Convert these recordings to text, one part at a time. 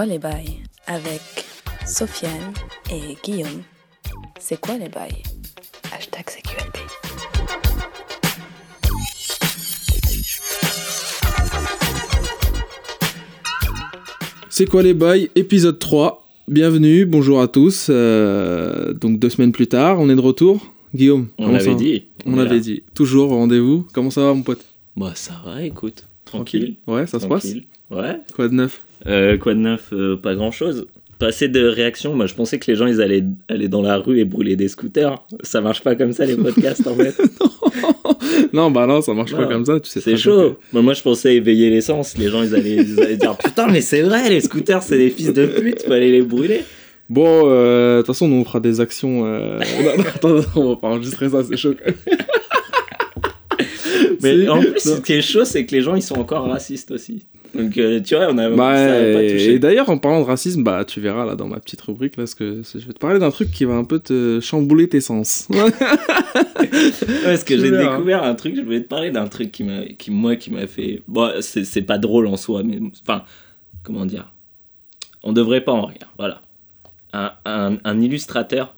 quoi les bails avec Sofiane et Guillaume. C'est quoi les bails? Hashtag CQLB. C'est quoi les bails? Épisode 3. Bienvenue, bonjour à tous. Euh, donc deux semaines plus tard, on est de retour. Guillaume, On l'avait va? dit. On Voilà. l'avait dit. Toujours au rendez-vous. Comment ça va mon pote? Bah ça va, écoute. Tranquille. Ouais, ça se passe. Ouais. Quoi de neuf? Euh, quoi de neuf Euh, Pas grand chose. Pas assez de réactions. Moi, je pensais que les gens, ils allaient aller dans la rue et brûler des scooters. Ça marche pas comme ça, les podcasts, en fait. Non, bah non, ça marche pas comme ça. Tu sais C'est chaud. Moi, moi, je pensais éveiller l'essence. Les gens, ils allaient, ils allaient dire Putain, mais c'est vrai, les scooters, c'est des fils de pute. Faut aller les brûler. Bon, euh, de toute façon, nous on fera des actions. euh, non, non, attends, on va pas enregistrer ça, c'est chaud. quand même. Mais en plus, ce qui est chaud, c'est que les gens, ils sont encore racistes aussi. Donc, euh, tu vois, on a. Bah, ça pas et touché. d'ailleurs, en parlant de racisme, bah, tu verras là dans ma petite rubrique, là, ce que je vais te parler d'un truc qui va un peu te chambouler tes sens. Parce que j'ai découvert un truc, je voulais te parler d'un truc qui m'a, qui moi, qui m'a fait. Bon, c'est, c'est pas drôle en soi, mais enfin, comment dire? On devrait pas en rire, voilà. Un, un, un illustrateur,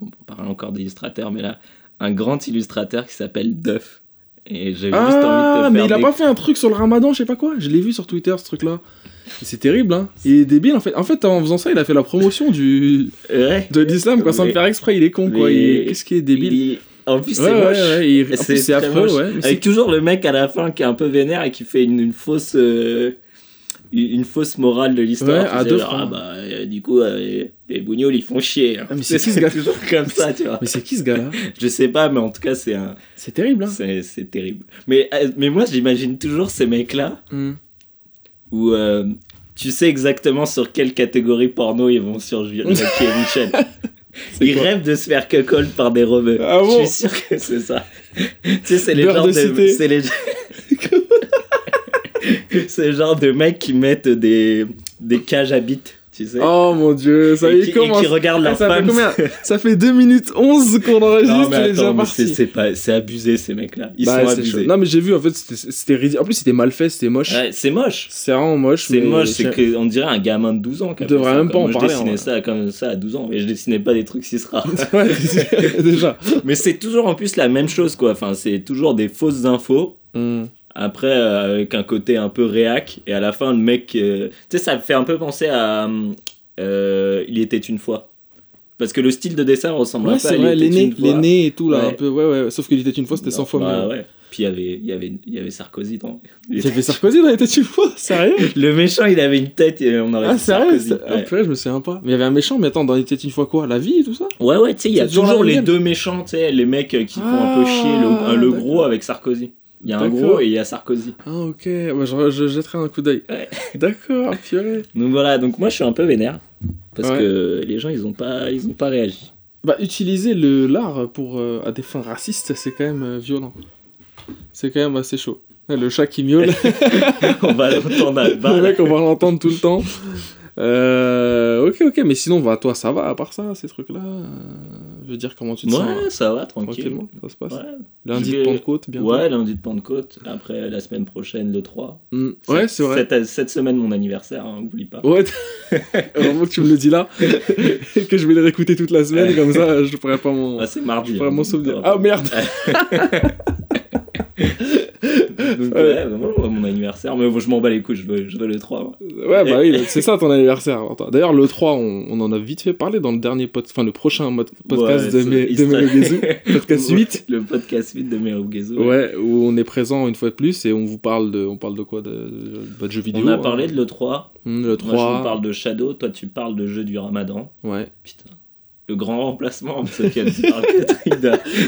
on parle encore d'illustrateur, mais là, un grand illustrateur qui s'appelle Duff. Et j'ai juste envie de Ah, te mais faire il a des- pas fait un truc sur le ramadan, je sais pas quoi. Je l'ai vu sur Twitter, ce truc-là. C'est terrible, hein. Il est débile, en fait. En fait, en faisant ça, il a fait la promotion du... Ouais. de l'islam, quoi, sans Mais- le faire exprès. Il est con, quoi. Il- Qu'est-ce qui est débile? Il- En plus, Ouais, c'est moche. ouais, il- en plus, c'est affreux, moche. ouais. Avec toujours le mec à la fin qui est un peu vénère et qui fait une, une fausse euh, une fausse morale de l'histoire. Ouais, à deux genre, ah bah, euh, du coup, euh, les, bougnoules ils font chier. hein. Ah, mais c'est qui ce gars toujours comme ça, tu vois. Mais c'est qui ce gars-là Je sais pas, mais en tout cas, c'est un, C'est terrible, hein. c'est, c'est terrible. Mais, euh, mais moi, j'imagine toujours ces mecs-là Hmm. où euh, tu sais exactement sur quelle catégorie porno ils vont survivre, Michel. Ils rêvent de se faire cuckold par des rebeux. Ah bon Je suis sûr que c'est ça. tu sais, c'est les de de. les. c'est le genre de mecs qui mettent des, des cages à bites, tu sais. Oh mon dieu, ça et, y qui, est, comment et qui regardent Ah, leur ça fait femme. combien Ça fait 2 minutes 11 qu'on enregistre, c'est, abusé ces mecs-là. Ils Bah, sont abusés. Non, mais j'ai vu, en fait, c'était ridicule. En plus, c'était mal fait, c'était moche. Ouais, c'est moche. C'est vraiment moche. C'est moche, c'est qu'on dirait un gamin de 12 ans. fait Devrait même pas en Moi, parler, Je dessinais en ça comme ça à 12 ans, mais je dessinais pas des trucs si rares. Ouais, déjà. mais c'est toujours en plus la même chose, quoi. Enfin, c'est toujours des fausses infos. Hmm. Après, euh, avec un côté un peu réac, et à la fin, le mec. euh, Tu sais, ça me fait un peu penser à. euh, il était une fois. Parce que le style de dessin ressemble Ouais, peu à c'est Il vrai, était l'aîné, et tout, là, Ouais. un peu. Ouais, ouais. Sauf qu'il était une fois, c'était 100 fois Bah mieux. ouais. Puis il y avait, il y avait, il y avait Sarkozy dans. Il avait Sarkozy dans les têtes une fois, sérieux? Le méchant, il avait une tête et on aurait Ah, sérieux? Sarkozy. Ah, purée, je me souviens pas. Mais il y avait un méchant, mais attends, dans les têtes une fois quoi? La vie et tout ça? Ouais, ouais, tu sais, il y a toujours les deux méchants, tu sais, les mecs qui font un Ah, peu chier, le, le gros avec Sarkozy. Il y a un gros et il y a Sarkozy. Ah, ok. Bah, je, je jetterai un coup d'œil. Ouais. D'accord, purée. Donc voilà, donc moi je suis un peu vénère. Parce Ouais. que les gens, ils ont pas, ils ont pas réagi. Bah, utiliser le l'art pour euh, à des fins racistes, c'est quand même euh, violent. C'est quand même assez chaud. Ouais, Le chat qui miaule, on va l'entendre à le balle. mec, on va l'entendre tout le temps. Euh, ok, ok, mais sinon, bah, toi, ça va, à part ça, ces trucs-là veux dire, comment tu te sens Ouais, ça va, tranquille. tranquillement Ça se passe Ouais, Lundi de Pentecôte, bien ouais lundi de Pentecôte. Après, la semaine prochaine, le 3. Ouais, c'est vrai. Cette, cette semaine, mon anniversaire, hein, oublie pas. Ouais, heureusement que tu me le dis là, que je vais le réécouter toute la semaine, comme ça, je pourrais pas m'en Ah, c'est mardi. je pourrais hein. m'en souvenir. Ah merde Donc, ouais, ouais, mon anniversaire. Mais bon, je m'en bats les couilles, je veux, je veux le 3. moi. Ouais, bah oui, c'est ça ton anniversaire. D'ailleurs, le 3, on, on en a vite fait parler dans le dernier podcast, enfin le prochain podcast Ouais, de, mes, de Merugezu, podcast 8. Le podcast 8 de Merugezu. Ouais, où on est présent une fois de plus et on vous parle de, on parle de quoi de, de, de jeux vidéo. On a hein. parlé de l'E3. Hum, le Moi, 3. je vous parle de Shadow. Toi, tu parles de jeu du Ramadan. Ouais. Putain. Le grand remplacement,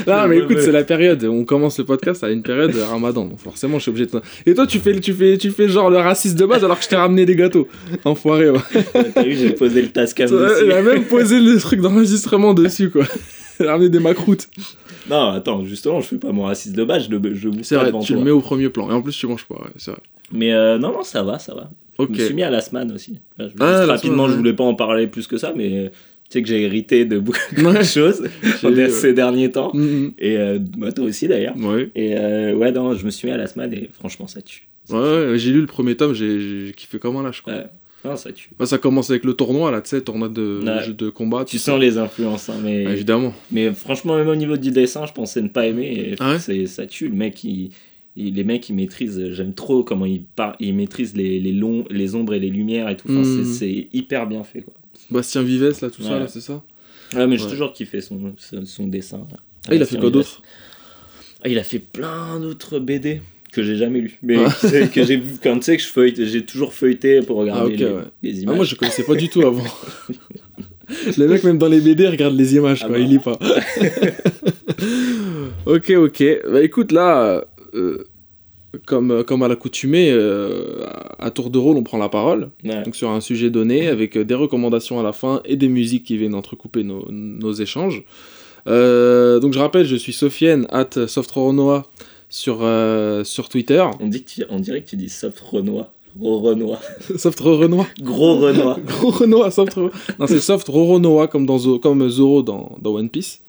Non, mais écoute, c'est la période. On commence le podcast à une période de ramadan. Donc forcément, je suis obligé de. Et toi, tu fais, tu fais, tu fais genre le raciste de base alors que je t'ai ramené des gâteaux. Enfoiré, ouais. T'as vu, j'ai posé le Tascam Il dessus. a même posé le truc d'enregistrement dessus, quoi. Il a ramené des macroutes. Non, attends, justement, je fais pas mon raciste de base, je le je le C'est pas vrai, devant tu toi. le mets au premier plan. Et en plus, tu manges pas, ouais, c'est vrai. Mais euh, non, non, ça va, ça va. Ok. Je me suis mis à la semaine aussi. Enfin, je- Ah, rapidement, semaine, je voulais pas en parler plus que ça, mais sais que j'ai hérité de beaucoup de choses ces derniers temps. Mhm. Et euh, bah, toi aussi d'ailleurs. Ouais. Et euh, ouais, non, je me suis mis à la semaine et franchement, ça tue. Ouais, ouais, j'ai lu le premier tome, j'ai kiffé comme un lâche, quoi. Ouais. Non, ça tue. Bah, ça commence avec le tournoi, là, tu sais, tournoi de, Ouais. jeu de combat. Tu sens les influences, hein, mais, évidemment. mais franchement, même au niveau du dessin, je pensais ne pas aimer. Et Ah ouais ça tue. Le mec, il, il- les mecs, ils maîtrisent. J'aime trop comment ils, par, ils maîtrisent les, les, longs, les ombres et les lumières et tout. Enfin, Mm. c'est hyper bien fait. Quoi. Bastien Vives, là, tout ça, Ouais. là, c'est ça Ouais, mais j'ai toujours kiffé son, son, son dessin. Ah, il a fait quoi d'autre Ah, il a fait plein d'autres BD que j'ai jamais lu mais Ah. que, j'ai vu quand tu sais que je feuillete j'ai toujours feuilleté pour regarder Ah, ok, les, ouais. les Ah, images moi, je connaissais pas du tout avant. Le mec, même dans les BD, regarde les images, Ah quoi, bah. il lit pas. ok, ok. Bah écoute, là, euh, comme, comme à l'accoutumée, euh, à tour de rôle, on prend la parole. Ouais. donc sur un sujet donné, avec euh, des recommandations à la fin et des musiques qui viennent entrecouper nos, nos échanges. Euh, donc je rappelle, je suis Sofiane, at softroronoa sur, euh, sur Twitter. on dit que tu- on dirait que tu dis soft renoir gros renoir Soft Renoir. gros renoir Gros Renoir, Soft Ro- Non, c'est Soft Roronoa comme, dans comme Zoro dans, dans One Piece.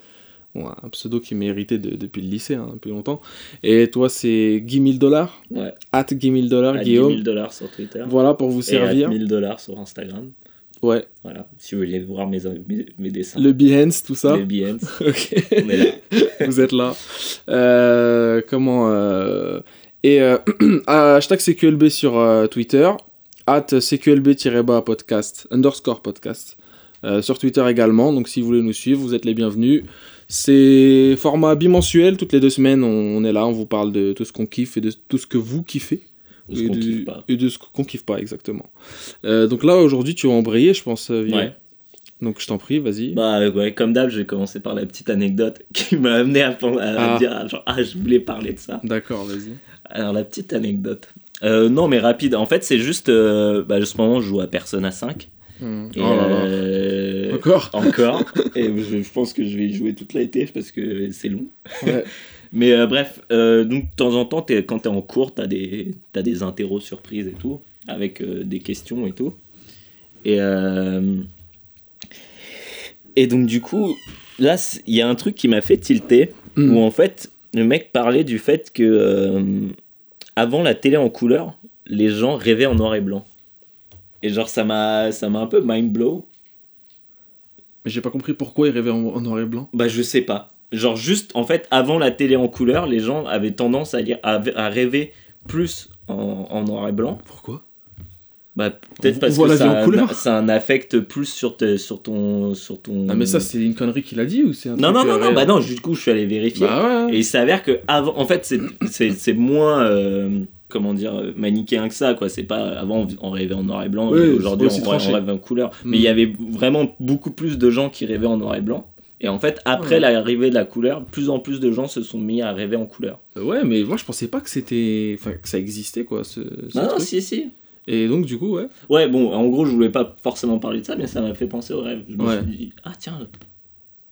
Bon, un pseudo qui m'est hérité de- depuis le lycée, hein, depuis longtemps. Et toi, c'est Guy 1000 dollars. ouais At Guy 1000 dollars, à 10 Guillaume. 000 dollars sur Twitter Voilà pour vous et servir. 1000 dollars sur Instagram Ouais, voilà si vous voulez voir mes, mes, mes dessins le Behance, tout ça. les Behance, Ok. on est là vous êtes là. Euh, comment euh, Et euh, hashtag CQLB sur Twitter, at CQLB-bas podcast, underscore podcast, sur Twitter également. Donc si vous voulez nous suivre, vous êtes les bienvenus. C'est format bimensuel, toutes les deux semaines, on, on est là, on vous parle de tout ce qu'on kiffe et de tout ce que vous kiffez. Ce et, de, kiffe et de ce qu'on kiffe pas, exactement. Euh, donc là, aujourd'hui, tu vas embrayer, je pense, euh, ouais Donc je t'en prie, vas-y. Bah euh, ouais, comme d'hab, j'ai commencé par la petite anecdote qui m'a amené à, à Ah. dire ah, genre, ah je voulais parler de ça. D'accord, vas-y. Alors la petite anecdote. Euh, non mais rapide, en fait c'est juste, euh, bah, en ce moment je joue à Persona 5. Hmm. Et, Oh là là. euh, Encore Encore. et je, je pense que je vais y jouer toute l'été parce que c'est long. Ouais. Mais euh, bref, euh, donc de temps en temps, quand t'es en cours, t'as des, t'as des interros surprises et tout, avec des questions et tout. Et, et donc du coup, là, il y a un truc qui m'a fait tilter, Hmm. où en fait, le mec parlait du fait que avant la télé en couleur, les gens rêvaient en noir et blanc. Et genre, ça m'a ça m'a un peu mind blow. Mais j'ai pas compris pourquoi il rêvait en, en noir et blanc. Bah, je sais pas. Genre, juste, en fait, avant la télé en couleur, les gens avaient tendance à, lire, à, à rêver plus en, en noir et blanc. Pourquoi? Bah, peut-être parce que ça, couleur. ça a un affect plus sur, te- sur ton. Sur ton... Ah mais ça c'est une connerie qu'il a dit ou c'est un Non, truc non, non, euh, non, bah non, du coup, je suis allé vérifier. Bah ouais. Et il s'avère que, avant, en fait, c'est- c'est c'est moins. euh, comment dire, euh, manichéen que ça, quoi. C'est pas. Avant, on- rêvait en noir et blanc, Oui, aujourd'hui, on, on rêve en couleur. Mm. Mais il y avait vraiment beaucoup plus de gens qui rêvaient en noir et blanc. Et en fait, après Ouais. l'arrivée de la couleur, plus en plus de gens se sont mis à rêver en couleur. Ouais mais moi je pensais pas que c'était enfin que ça existait quoi ce, ce Non, non, si, si. Et donc du coup ouais. Ouais, bon, en gros, je voulais pas forcément parler de ça, mais ça m'a fait penser au rêve. Je me Ouais. suis dit, ah tiens,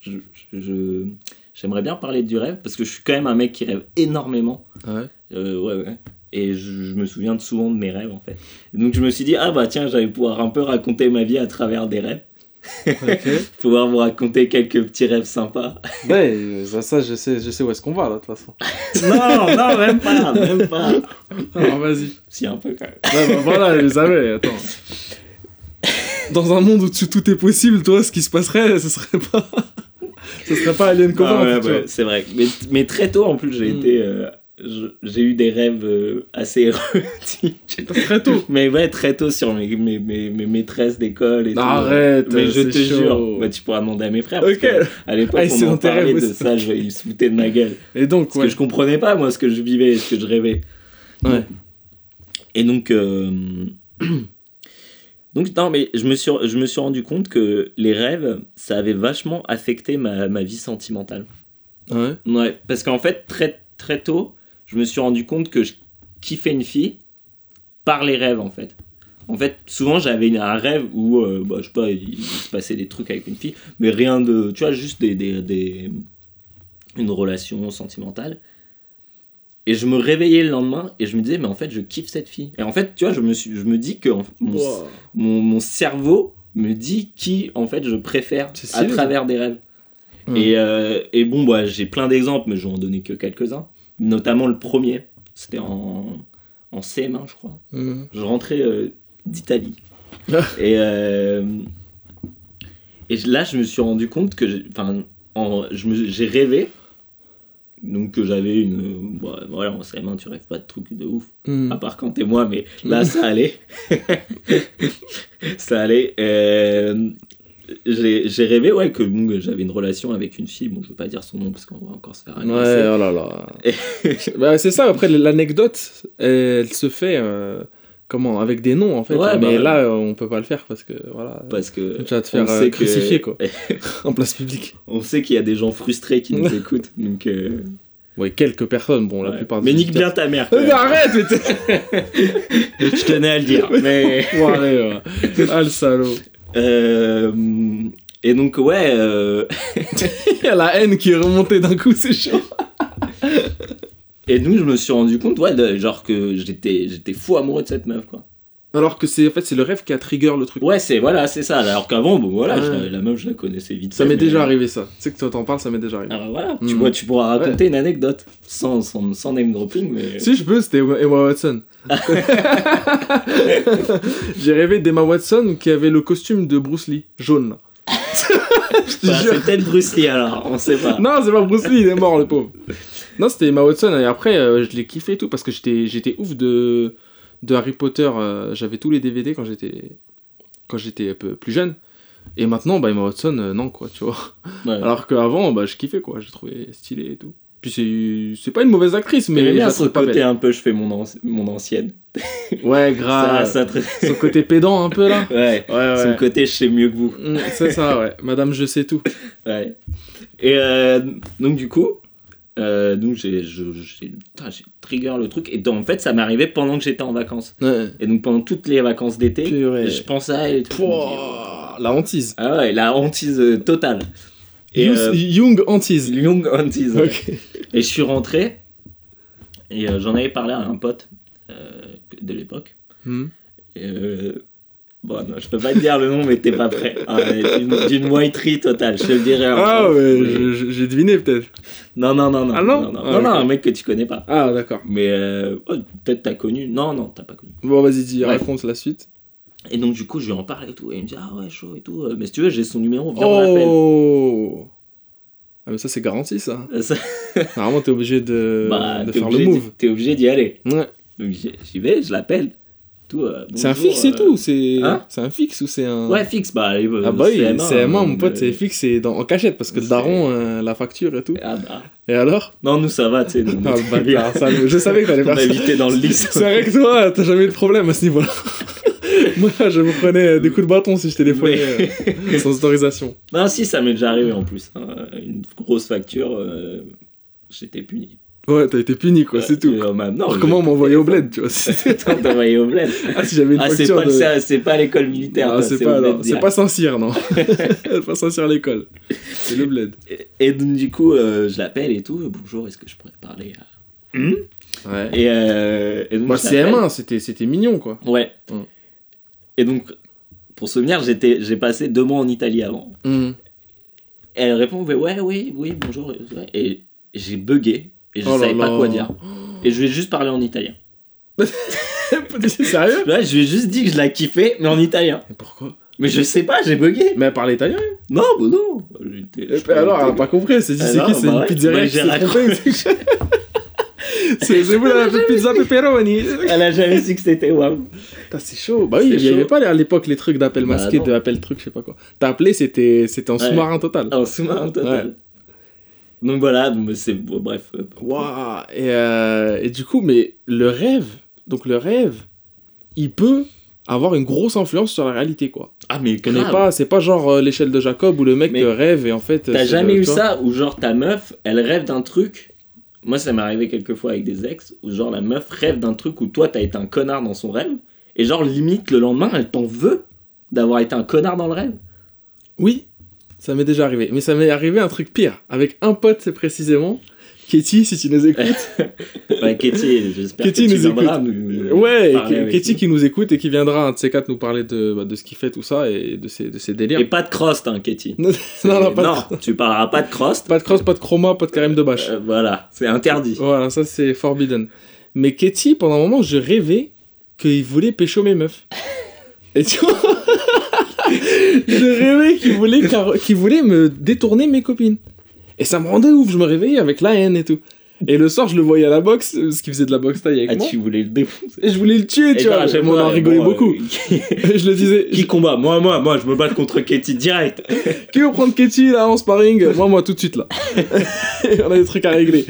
je- je- j'aimerais bien parler du rêve, parce que je suis quand même un mec qui rêve énormément. Ouais. Euh, ouais, ouais. Et je, je me souviens de souvent de mes rêves, en fait. Et donc je me suis dit, ah bah tiens, j'allais pouvoir un peu raconter ma vie à travers des rêves. Pouvoir vous raconter quelques petits rêves sympas. ouais euh, ça, ça je sais je sais où est-ce qu'on va là de toute façon. non, non, même pas, même pas. Alors vas-y. Si, un peu quand même. Ouais, bah, voilà je savais attends. Dans un monde où tout, tout est possible toi ce qui se passerait ce serait pas ce serait pas Alien Covenant Ah ouais, ouais, c'est vrai. Mais, mais très tôt, en plus, j'ai Mm. été. euh, j'ai eu des rêves euh, assez érotiques. Très tôt. Mais ouais, très tôt sur mes, mes, mes, mes maîtresses d'école et tout. Arrête, Mais je te chaud. jure. Bah, tu pourras demander à mes frères. parce Ok. que à l'époque, Ah, on en parlait de ça. je- ils se foutaient de ma gueule. Et donc Parce ouais. que je comprenais pas, moi, ce que je vivais ce que je rêvais. Ouais. Et donc. euh, Donc, non, mais je me, suis, je me suis rendu compte que les rêves, ça avait vachement affecté ma, ma vie sentimentale. Ouais? Ouais, parce qu'en fait, très, très tôt, je me suis rendu compte que je kiffais une fille par les rêves, en fait. En fait, souvent, j'avais un rêve où, euh, bah, je sais pas, il, il se passait des trucs avec une fille, mais rien de. Tu vois, juste des, des, des- une relation sentimentale. Et je me réveillais le lendemain et je me disais, mais en fait, je kiffe cette fille. Et en fait, tu vois, je me, suis, je me dis que en- mon, Wow. mon, mon cerveau me dit qui, en fait, je préfère à travers des rêves. Hmm. Et, euh, et bon, bah, j'ai plein d'exemples, mais je vais en donner que quelques-uns. Notamment le premier, c'était en, en CM1, je crois. Mhm. Je rentrais euh, d'Italie. et, euh, et là, je me suis rendu compte que j'ai- enfin, en- je me- j'ai rêvé. Donc que j'avais une... Bon, voilà, en CM1, tu rêves pas de trucs de ouf. Hmm. À part quand t'es moi, mais là, ça allait. ça allait. Euh, j'ai rêvé, ouais, que j'avais une relation avec une fille. Bon, je veux pas dire son nom parce qu'on va encore se faire Ouais, agresser. oh là là. bah, c'est ça, après, l'anecdote, elle se fait. euh, comment Avec des noms, en fait. Ouais, mais bah, là, on peut pas le faire parce que, voilà. Parce que Tu vas te faire euh, que- crucifier, quoi. en place publique. on sait qu'il y a des gens frustrés qui nous écoutent. Donc, euh, Ouais, quelques personnes, bon, la ouais. plupart Mais nique bien ta mère. quand même. Arrête, mais. Je tenais à le dire. Mais Foiré, ouais. Ah, le salaud. Euh, et donc ouais, euh, Il y a la haine qui est remontée d'un coup, c'est chaud. et donc je me suis rendu compte, ouais, de- genre que j'étais j'étais fou amoureux de cette meuf quoi. Alors que c'est en fait c'est le rêve qui a trigger le truc. Ouais, c'est voilà, c'est ça. Alors qu'avant, bon voilà, je la- meuf je la connaissais vite. Ça m'est mais- déjà arrivé ça. Tu sais que toi t'en parles, ça m'est déjà arrivé. Alors voilà, tu Mm. vois, tu pourras raconter une anecdote sans, sans, sans name dropping, mais. Si je peux, c'était Emma Watson. J'ai rêvé d'Emma Watson qui avait le costume de Bruce Lee, jaune. là. je te Bah, jure. c'est peut-être Bruce Lee alors, on sait pas. Non, c'est pas Bruce Lee, il est mort le pauvre. Non, c'était Emma Watson et après euh, je l'ai kiffé et tout parce que j'étais j'étais ouf de de Harry Potter, euh, j'avais tous les DVD quand j'étais quand j'étais un peu plus jeune. Et maintenant bah Emma Watson euh, non quoi, tu vois. Ouais. Alors qu'avant bah je kiffais quoi, je trouvais stylé et tout. Puis c'est c'est pas une mauvaise actrice mais je bien son côté belle. un peu, je fais mon, anci- mon ancienne. Ouais, Ça, grave. ça très- Son côté pédant un peu là. Ouais, Ouais son ouais. côté je sais mieux que vous. Mm, C'est ça ouais. Madame je sais tout. Ouais. Et euh, donc du coup, euh, donc j'ai trigger le truc et donc, en fait ça m'est arrivé pendant que j'étais en vacances. Ouais. Et donc pendant toutes les vacances d'été, je pensais à elle et tout. dis, oh. La hantise. Ah ouais, la hantise euh, totale. Et Young- euh, Young hantise. Young hantise. ouais. Et je suis rentré et euh, j'en avais parlé à un pote de l'époque. Hmm. Et, bon, non, je peux pas te dire le nom, mais t'es pas prêt. Ah, D'une whiterie totale, je te le dirai. Ah ouais, j'ai deviné peut-être. Non, non, non, non. Ah non Non, non, Ah, Non, non, ok. un mec que tu connais pas. Ah d'accord. Mais euh, oh, peut-être t'as connu. Non, non, t'as pas connu. Bon vas-y dis, raconte la suite. Et donc, du coup, je lui en parle et tout. Et il me dit, ah ouais, chaud et tout. Euh, Mais si tu veux, j'ai son numéro, viens, on. Oh Ah mais ça c'est garanti ça. Ça- Normalement t'es obligé de, bah, de faire le obligé move. T'es obligé d'y aller. Ouais. Donc j'y vais, je l'appelle. Tout, euh, C'est un fixe et euh, tout, c'est Hein c'est un fixe ou c'est un Ouais, fixe, bah, allez, Ah bah oui, CM1, CM1 mon euh, pote c'est fixe et dans, en cachette parce que le c'est- daron euh, la facture et tout. Ah bah. Et alors? Non, nous ça va, tu sais. nous, Ah le je savais que t'allais On évité dans le lit. C'est vrai que toi t'as jamais eu de problème à ce niveau-là. Moi je me prenais des coups de bâton si je téléphonais euh, sans autorisation. Non, si, ça m'est déjà arrivé en plus. hein. Une grosse facture, euh, j'étais puni. Ouais t'as été puni quoi, c'est tout. Euh, bah, non, Alors, comment m'envoyait au bled tu vois t'envoyais au bled. Ah si j'avais une Ah, c'est pas, de... c'est- c'est pas l'école militaire. C'est pas, c'est pas Saint-Cyr, non. c'est pas Saint-Cyr l'école. C'est le bled. Et, et donc, du coup, euh, je l'appelle et tout. Bonjour, est-ce que je pourrais parler à. Hmm Ouais. et, euh, et donc, Bah, je l'appelle. CM1, c'était, c'était mignon, quoi. Ouais. Mm. Et donc, pour souvenir, j'étais, j'ai passé deux mois en Italie avant. Hum. Et elle répond, ouais, ouais, oui, oui, bonjour. Et j'ai bugué. Et je Oh savais pas quoi dire. Et je lui ai juste parlé en italien. C'est sérieux? Là, je lui ai juste dit que je la kiffais, mais en italien. Mais pourquoi? Mais je sais pas, j'ai bugué. Mais elle parlait italien. Non, bah non. Et puis alors, elle a pas compris. Elle s'est dit, Ah c'est qui C'est bah une ouais. pizzeria Bah, qui s'est. C'est vous la pizza pepperoni. Elle a jamais su que c'était waouh. C'est chaud. Bah oui, il y avait pas à l'époque les trucs d'appel Bah masqué, non. de appel truc, je sais pas quoi. T'as appelé, c'était, en Ouais. sous-marin total. En sous-marin total. Donc voilà, c'est bon, bref. Waouh et, euh, et du coup, mais le rêve, donc le rêve, il peut avoir une grosse influence sur la réalité, quoi. Ah mais grave. pas, c'est pas genre euh, l'échelle de Jacob où le mec Mais euh, rêve et en fait. T'as jamais le- eu ça où genre ta meuf, elle rêve d'un truc? Moi, ça m'est arrivé quelques fois avec des ex où genre la meuf rêve d'un truc où toi t'as été un connard dans son rêve et genre limite le lendemain elle t'en veut d'avoir été un connard dans le rêve. Oui, ça m'est déjà arrivé. Mais ça m'est arrivé un truc pire. Avec un pote, c'est précisément. Katie, si tu nous écoutes. Ouais, Katie, j'espère que Katie tu nous viendras écoute. nous- ouais, Katie nous. qui nous écoute et qui viendra un de ces quatre nous parler de, bah, de ce qu'il fait, tout ça et de ses, de ses délires. Et pas de crost, hein, Katie. Non, non, pas, non, tu parleras pas de crost. de, pas de cross, pas de chroma, pas de carême de bâche. Euh, voilà, c'est interdit. Voilà, ça c'est forbidden. Mais Katie, pendant un moment, je rêvais qu'il voulait pécho mes meufs. Et tu vois, je rêvais qu'il voulait, voulait me détourner mes copines. Et ça me rendait ouf, je me réveillais avec la haine et tout. Et le soir, je le voyais à la boxe, parce qu'il faisait de la boxe taille avec Ah, moi. tu voulais le défoncer. Et je voulais le tuer, Et tu genre, vois. on en rigolait beaucoup. euh, qui, Et je le disais, qui combat? Moi, moi, moi, je me bats contre Katie direct. qui veut prendre Katie là en sparring? Moi, moi, tout de suite là. Et on a des trucs à régler.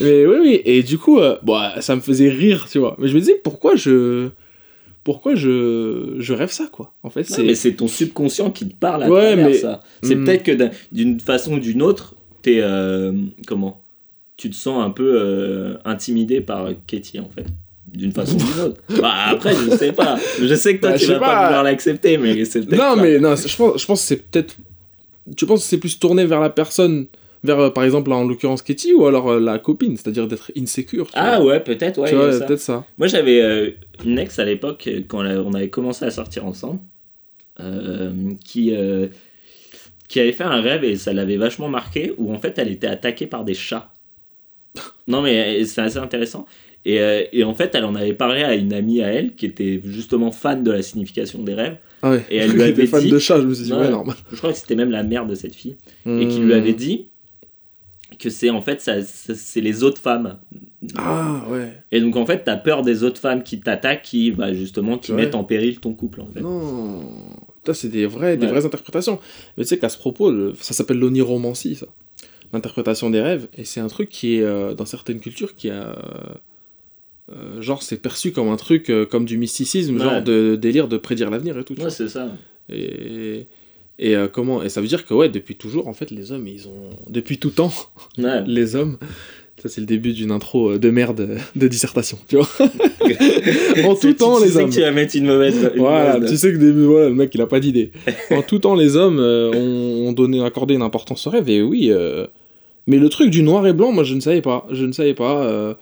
Mais oui, oui. Et du coup, euh, bon, ça me faisait rire, tu vois. Mais je me disais, pourquoi je. Pourquoi je, je rêve ça, quoi En fait, C'est... c'est. mais c'est ton subconscient qui te parle à Ouais, travers mais- ça. C'est Hmm. peut-être que d'un- d'une façon ou d'une autre, t'es euh, comment? Tu te sens un peu euh, intimidé par Katie en fait. D'une façon ou d'une autre. Bah, après, je sais pas. Je sais que toi, Bah, tu vas pas, pas. vouloir l'accepter, mais c'est peut-être. Non, mais non, je pense, je pense que c'est peut-être. Tu penses que c'est plus tourné vers la personne, vers euh, par exemple, en l'occurrence Katie, ou alors euh, la copine, c'est-à-dire d'être insécure Ah vois. ouais, peut-être, ouais. tu vois, peut-être ça. Moi, j'avais euh, une ex à l'époque, quand on avait commencé à sortir ensemble, qui, qui avait fait un rêve et ça l'avait vachement marqué, où en fait, elle était attaquée par des chats. Non, mais c'est assez intéressant. Et, et en fait, elle en avait parlé à une amie à elle, qui était justement fan de la signification des rêves. Ah ouais. Et elle lui avait fan dit- de chat, je me suis dit, Ouais. normal. Je crois que c'était même la mère de cette fille. Et Hmm. qui lui avait dit que c'est en fait, ça, c'est les autres femmes. Ah ouais. Et donc en fait, t'as peur des autres femmes qui t'attaquent, qui bah, justement qui Ouais. mettent en péril ton couple en fait. Non. Ça, c'est des, Ouais. vraies interprétations. Mais tu sais qu'à ce propos, le- ça s'appelle l'oniromancie, ça. L'interprétation des rêves. Et c'est un truc qui est, euh, dans certaines cultures, qui a. euh, genre, c'est perçu comme un truc, euh, comme du mysticisme, Ouais. genre de délire de prédire l'avenir et tout. Ouais, c'est ça. Et, et euh, comment Et ça veut dire que ouais, depuis toujours, en fait, les hommes, ils ont depuis tout temps, Ouais. les hommes. Ça c'est le début d'une intro euh, de merde de dissertation, tu vois. en tout temps, tu les sais hommes. que tu vas mettre une mauvaise. une Voilà, mauvaise tu sais que début, voilà, le mec il a pas d'idée. en tout temps, les hommes euh, ont, ont donné, accordé une importance au rêve, et oui. euh, mais le truc du noir et blanc, moi je ne savais pas. Je ne savais pas.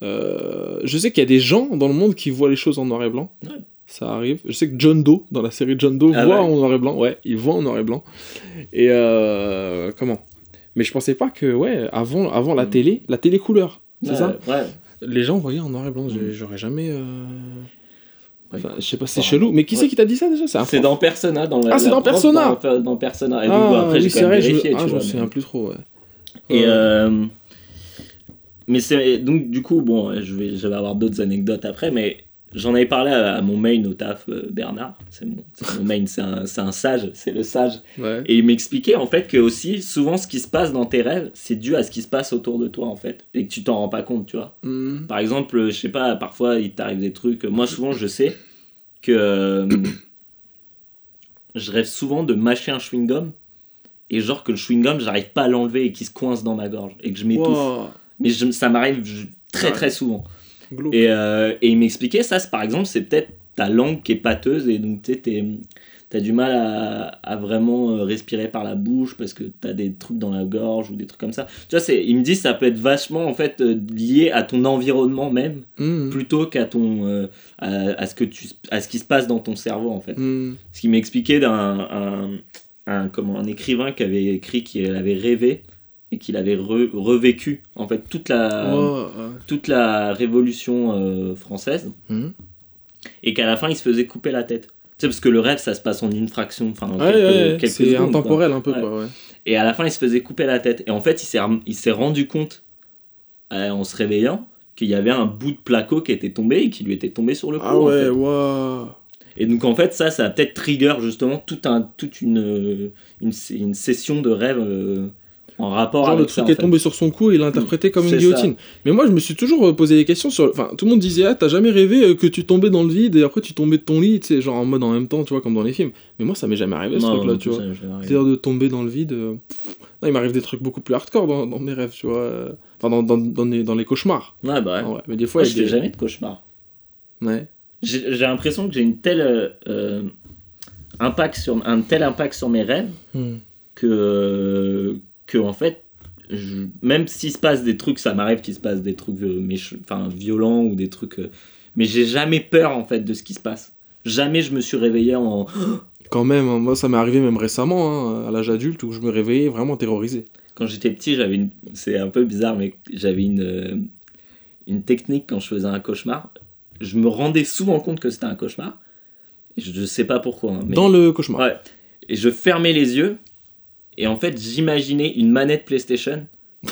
je sais qu'il y a des gens dans le monde qui voient les choses en noir et blanc. Ouais. Ça arrive. Je sais que John Doe, dans la série John Doe, Ah voit ouais en noir et blanc. Ouais, il voit en noir et blanc. Et euh, comment? Mais je pensais pas que, ouais, avant, avant la Mm. télé, la télé couleur, c'est Ouais, ça? Ouais. Les gens voyaient en noir et blanc. Mm. J'aurais jamais. euh, Enfin, je sais pas, c'est chelou. Mais qui c'est qui t'a dit ça déjà? C'est dans Persona. Dans la, Ah, c'est dans Persona Dans, dans Persona. Et donc, Ah, bon, après, oui, j'ai c'est quand même vrai, je vérifié, ah, tu je me souviens mais- plus trop, ouais. Et euh, mais c'est donc du coup bon, je vais je vais avoir d'autres anecdotes après, mais j'en avais parlé à, à mon main au taf euh, Bernard, c'est mon, c'est mon main, c'est un, un sage, c'est le sage, Ouais. et il m'expliquait en fait que aussi souvent ce qui se passe dans tes rêves, c'est dû à ce qui se passe autour de toi en fait, et que tu t'en rends pas compte, tu vois. Hmm. Par exemple, je sais pas, parfois il t'arrive des trucs. Moi, souvent, je sais que euh, je rêve souvent de mâcher un chewing-gum et genre que le chewing-gum, j'arrive pas à l'enlever et qu'il se coince dans ma gorge et que je m'étouffe. Wow. Mais je- ça m'arrive très Ouais. très souvent. Et, euh, et il m'expliquait ça, c'est par exemple, c'est peut-être ta langue qui est pâteuse et donc tu sais, t'as du mal à, à vraiment euh, respirer par la bouche parce que t'as des trucs dans la gorge ou des trucs comme ça. Tu vois, il me dit ça peut être vachement en fait euh, lié à ton environnement même Hmm. plutôt qu'à ton euh, à, à ce que tu à ce qui se passe dans ton cerveau en fait. Hmm. Ce qu'il m'expliquait d'un un, un, un écrivain qui avait écrit qu'il avait rêvé et qu'il avait re- revécu en fait toute la toute la révolution euh, française Hmm. et qu'à la fin il se faisait couper la tête. Tu sais parce que le rêve ça se passe en une fraction enfin en Ouais, ouais, c'est quoi. intemporel un peu, quoi. Et à la fin, il se faisait couper la tête. Et en fait, il s'est, il s'est rendu compte, euh, en se réveillant, qu'il y avait un bout de placo qui était tombé et qui lui était tombé sur le cou. Ah en ouais, fait. waouh. Et donc, en fait, ça, ça a peut-être trigger justement tout un, toute une, euh, une, une session de rêve euh, en rapport Genre avec le truc est fait. tombé sur son cou et il l'a interprété comme une guillotine. Mais moi je me suis toujours euh, posé des questions sur. Enfin, tout le monde disait, ah, t'as jamais rêvé euh, que tu tombais dans le vide et après tu tombais de ton lit, tu sais, genre en mode en même temps, tu vois, comme dans les films. Mais moi ça m'est jamais arrivé ce truc-là, tu vois. C'est-à-dire de tomber dans le vide. euh, Non, il m'arrive des trucs beaucoup plus hardcore dans, dans mes rêves, tu vois. Enfin, dans, dans, dans, les, dans les cauchemars. Ouais, bah ouais. Ah ouais, Mais des fois, Moi, je fais des- jamais de cauchemar. Ouais. J'ai, l'impression que j'ai une telle, euh, impact sur, un tel impact sur mes rêves Hmm. que, que en fait, je- même s'il se passe des trucs, ça m'arrive qu'il se passe des trucs euh, enfin, violents ou des trucs. euh, mais j'ai jamais peur en fait de ce qui se passe. Jamais je me suis réveillé en. Quand même, hein, moi ça m'est arrivé même récemment, hein, à l'âge adulte, où je me réveillais vraiment terrorisé. Quand j'étais petit, j'avais une. C'est un peu bizarre, mais j'avais une, euh, une technique quand je faisais un cauchemar. Je me rendais souvent compte que c'était un cauchemar. Je, je sais pas pourquoi. hein, mais- Dans le cauchemar. Ouais. Et je fermais les yeux. Et en fait, j'imaginais une manette PlayStation.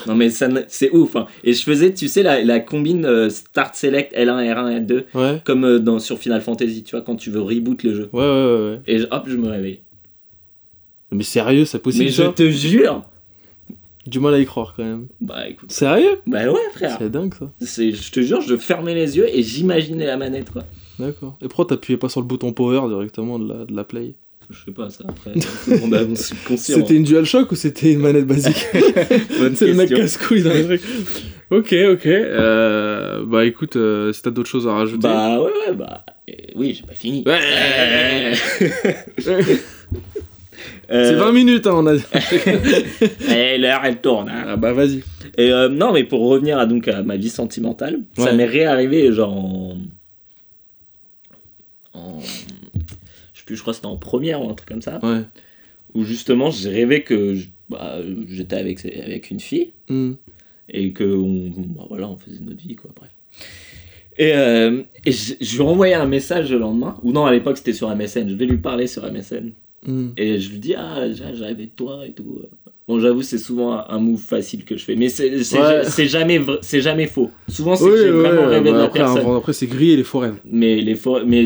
Non, mais ça, c'est ouf. hein. Et je faisais, tu sais, la, la combine euh, Start Select L1, R1, L2. Ouais. Comme euh, dans, sur Final Fantasy, tu vois, quand tu veux reboot le jeu. Ouais, ouais, ouais. ouais. Et hop, je me réveille. Mais sérieux, c'est possible mais je ça te jure. Du mal à y croire quand même. Bah écoute. Sérieux? Bah ouais, frère. C'est dingue ça. Je te jure, je fermais les yeux et j'imaginais la manette, quoi. D'accord. Et pourquoi t'appuyais pas sur le bouton power directement de la, de la play? Je sais pas, ça après. mon subconscient. C'était une DualShock ou c'était une manette basique C'est le mec casse-couille dans le truc. Ok, ok. Euh, bah écoute, euh, si t'as d'autres choses à rajouter. Bah ouais, ouais, bah. euh, oui, j'ai pas fini. Ouais. C'est 20 minutes, hein, on a dit. eh, l'heure, elle tourne. hein. Ah bah vas-y. Et non, mais pour revenir à, donc, à ma vie sentimentale, ça m'est réarrivé genre en. Plus, je crois que c'était en première ou un truc comme ça, Ouais. où justement j'ai rêvé que je- bah, j'étais avec, avec une fille Hmm. et que on, bah, voilà, on faisait notre vie, quoi, bref. Et, euh, et je, je lui ai envoyé un message le lendemain, ou non, à l'époque c'était sur MSN, je vais lui parler sur MSN. Hmm. Et je lui dis, ah, rêvé de toi et tout. Bon, j'avoue, c'est souvent un- move facile que je fais, mais c'est c'est Ouais. ja- c'est jamais, c'est jamais faux. Souvent, c'est Oui, que j'ai ouais, vraiment rêvé de la après, personne. avant- après, c'est grillé les forêts. Mais, les for- mais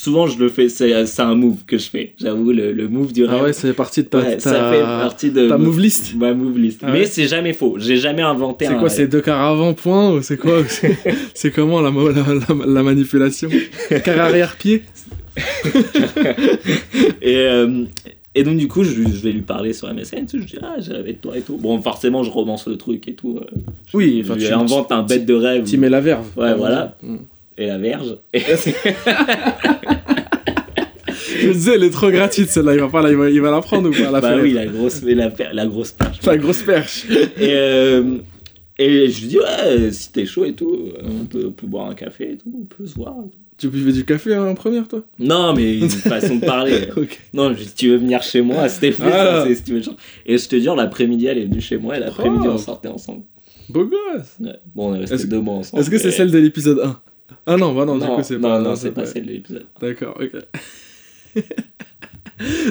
souvent, je le fais, c'est c'est un move que je fais. J'avoue, le, le move du rêve. Ah ouais, c'est parti de ta, Ouais, ta- ça fait partie de ta move list. ma move list. Ah mais c'est jamais faux. J'ai jamais inventé C'est quoi, c'est deux quarts avant point ou c'est quoi c'est- comment la, mo- la, la- la manipulation? Quart arrière-pied? Et, euh, et donc, du coup, je, je vais lui parler sur MSN. tout. Je dis, ah, j'ai rêvé de toi et tout. Bon, forcément, je romance le truc et tout. euh. Oui, je tu invente un bête de rêve. Tu mets la verve. Ouais, voilà. Et la verge. Et- Je disais, elle est trop gratuite celle-là, il va pas la, il va, il va la prendre ou pas la bah oui, la grosse, la, la grosse perche. La grosse perche. Et, euh, et je lui dis, ouais, si t'es chaud et tout, on peut, on peut boire un café et tout, on peut se voir. Tu buvais du café en première, toi? Non, mais une façon de parler. Ok. Non, je dis, tu veux venir chez moi, c'était Ah. ça, c'est si tu veux genre. Et je te jure, l'après-midi, elle est venue chez moi et l'après-midi, Oh. on sortait ensemble. Beau gosse. Ouais. Bon, on est resté deux mois ensemble. Est-ce que c'est celle de l'épisode 1 Ah non, bah non, Non, du coup, c'est pas. non, c'est pas celle de l'épisode. D'accord, ok.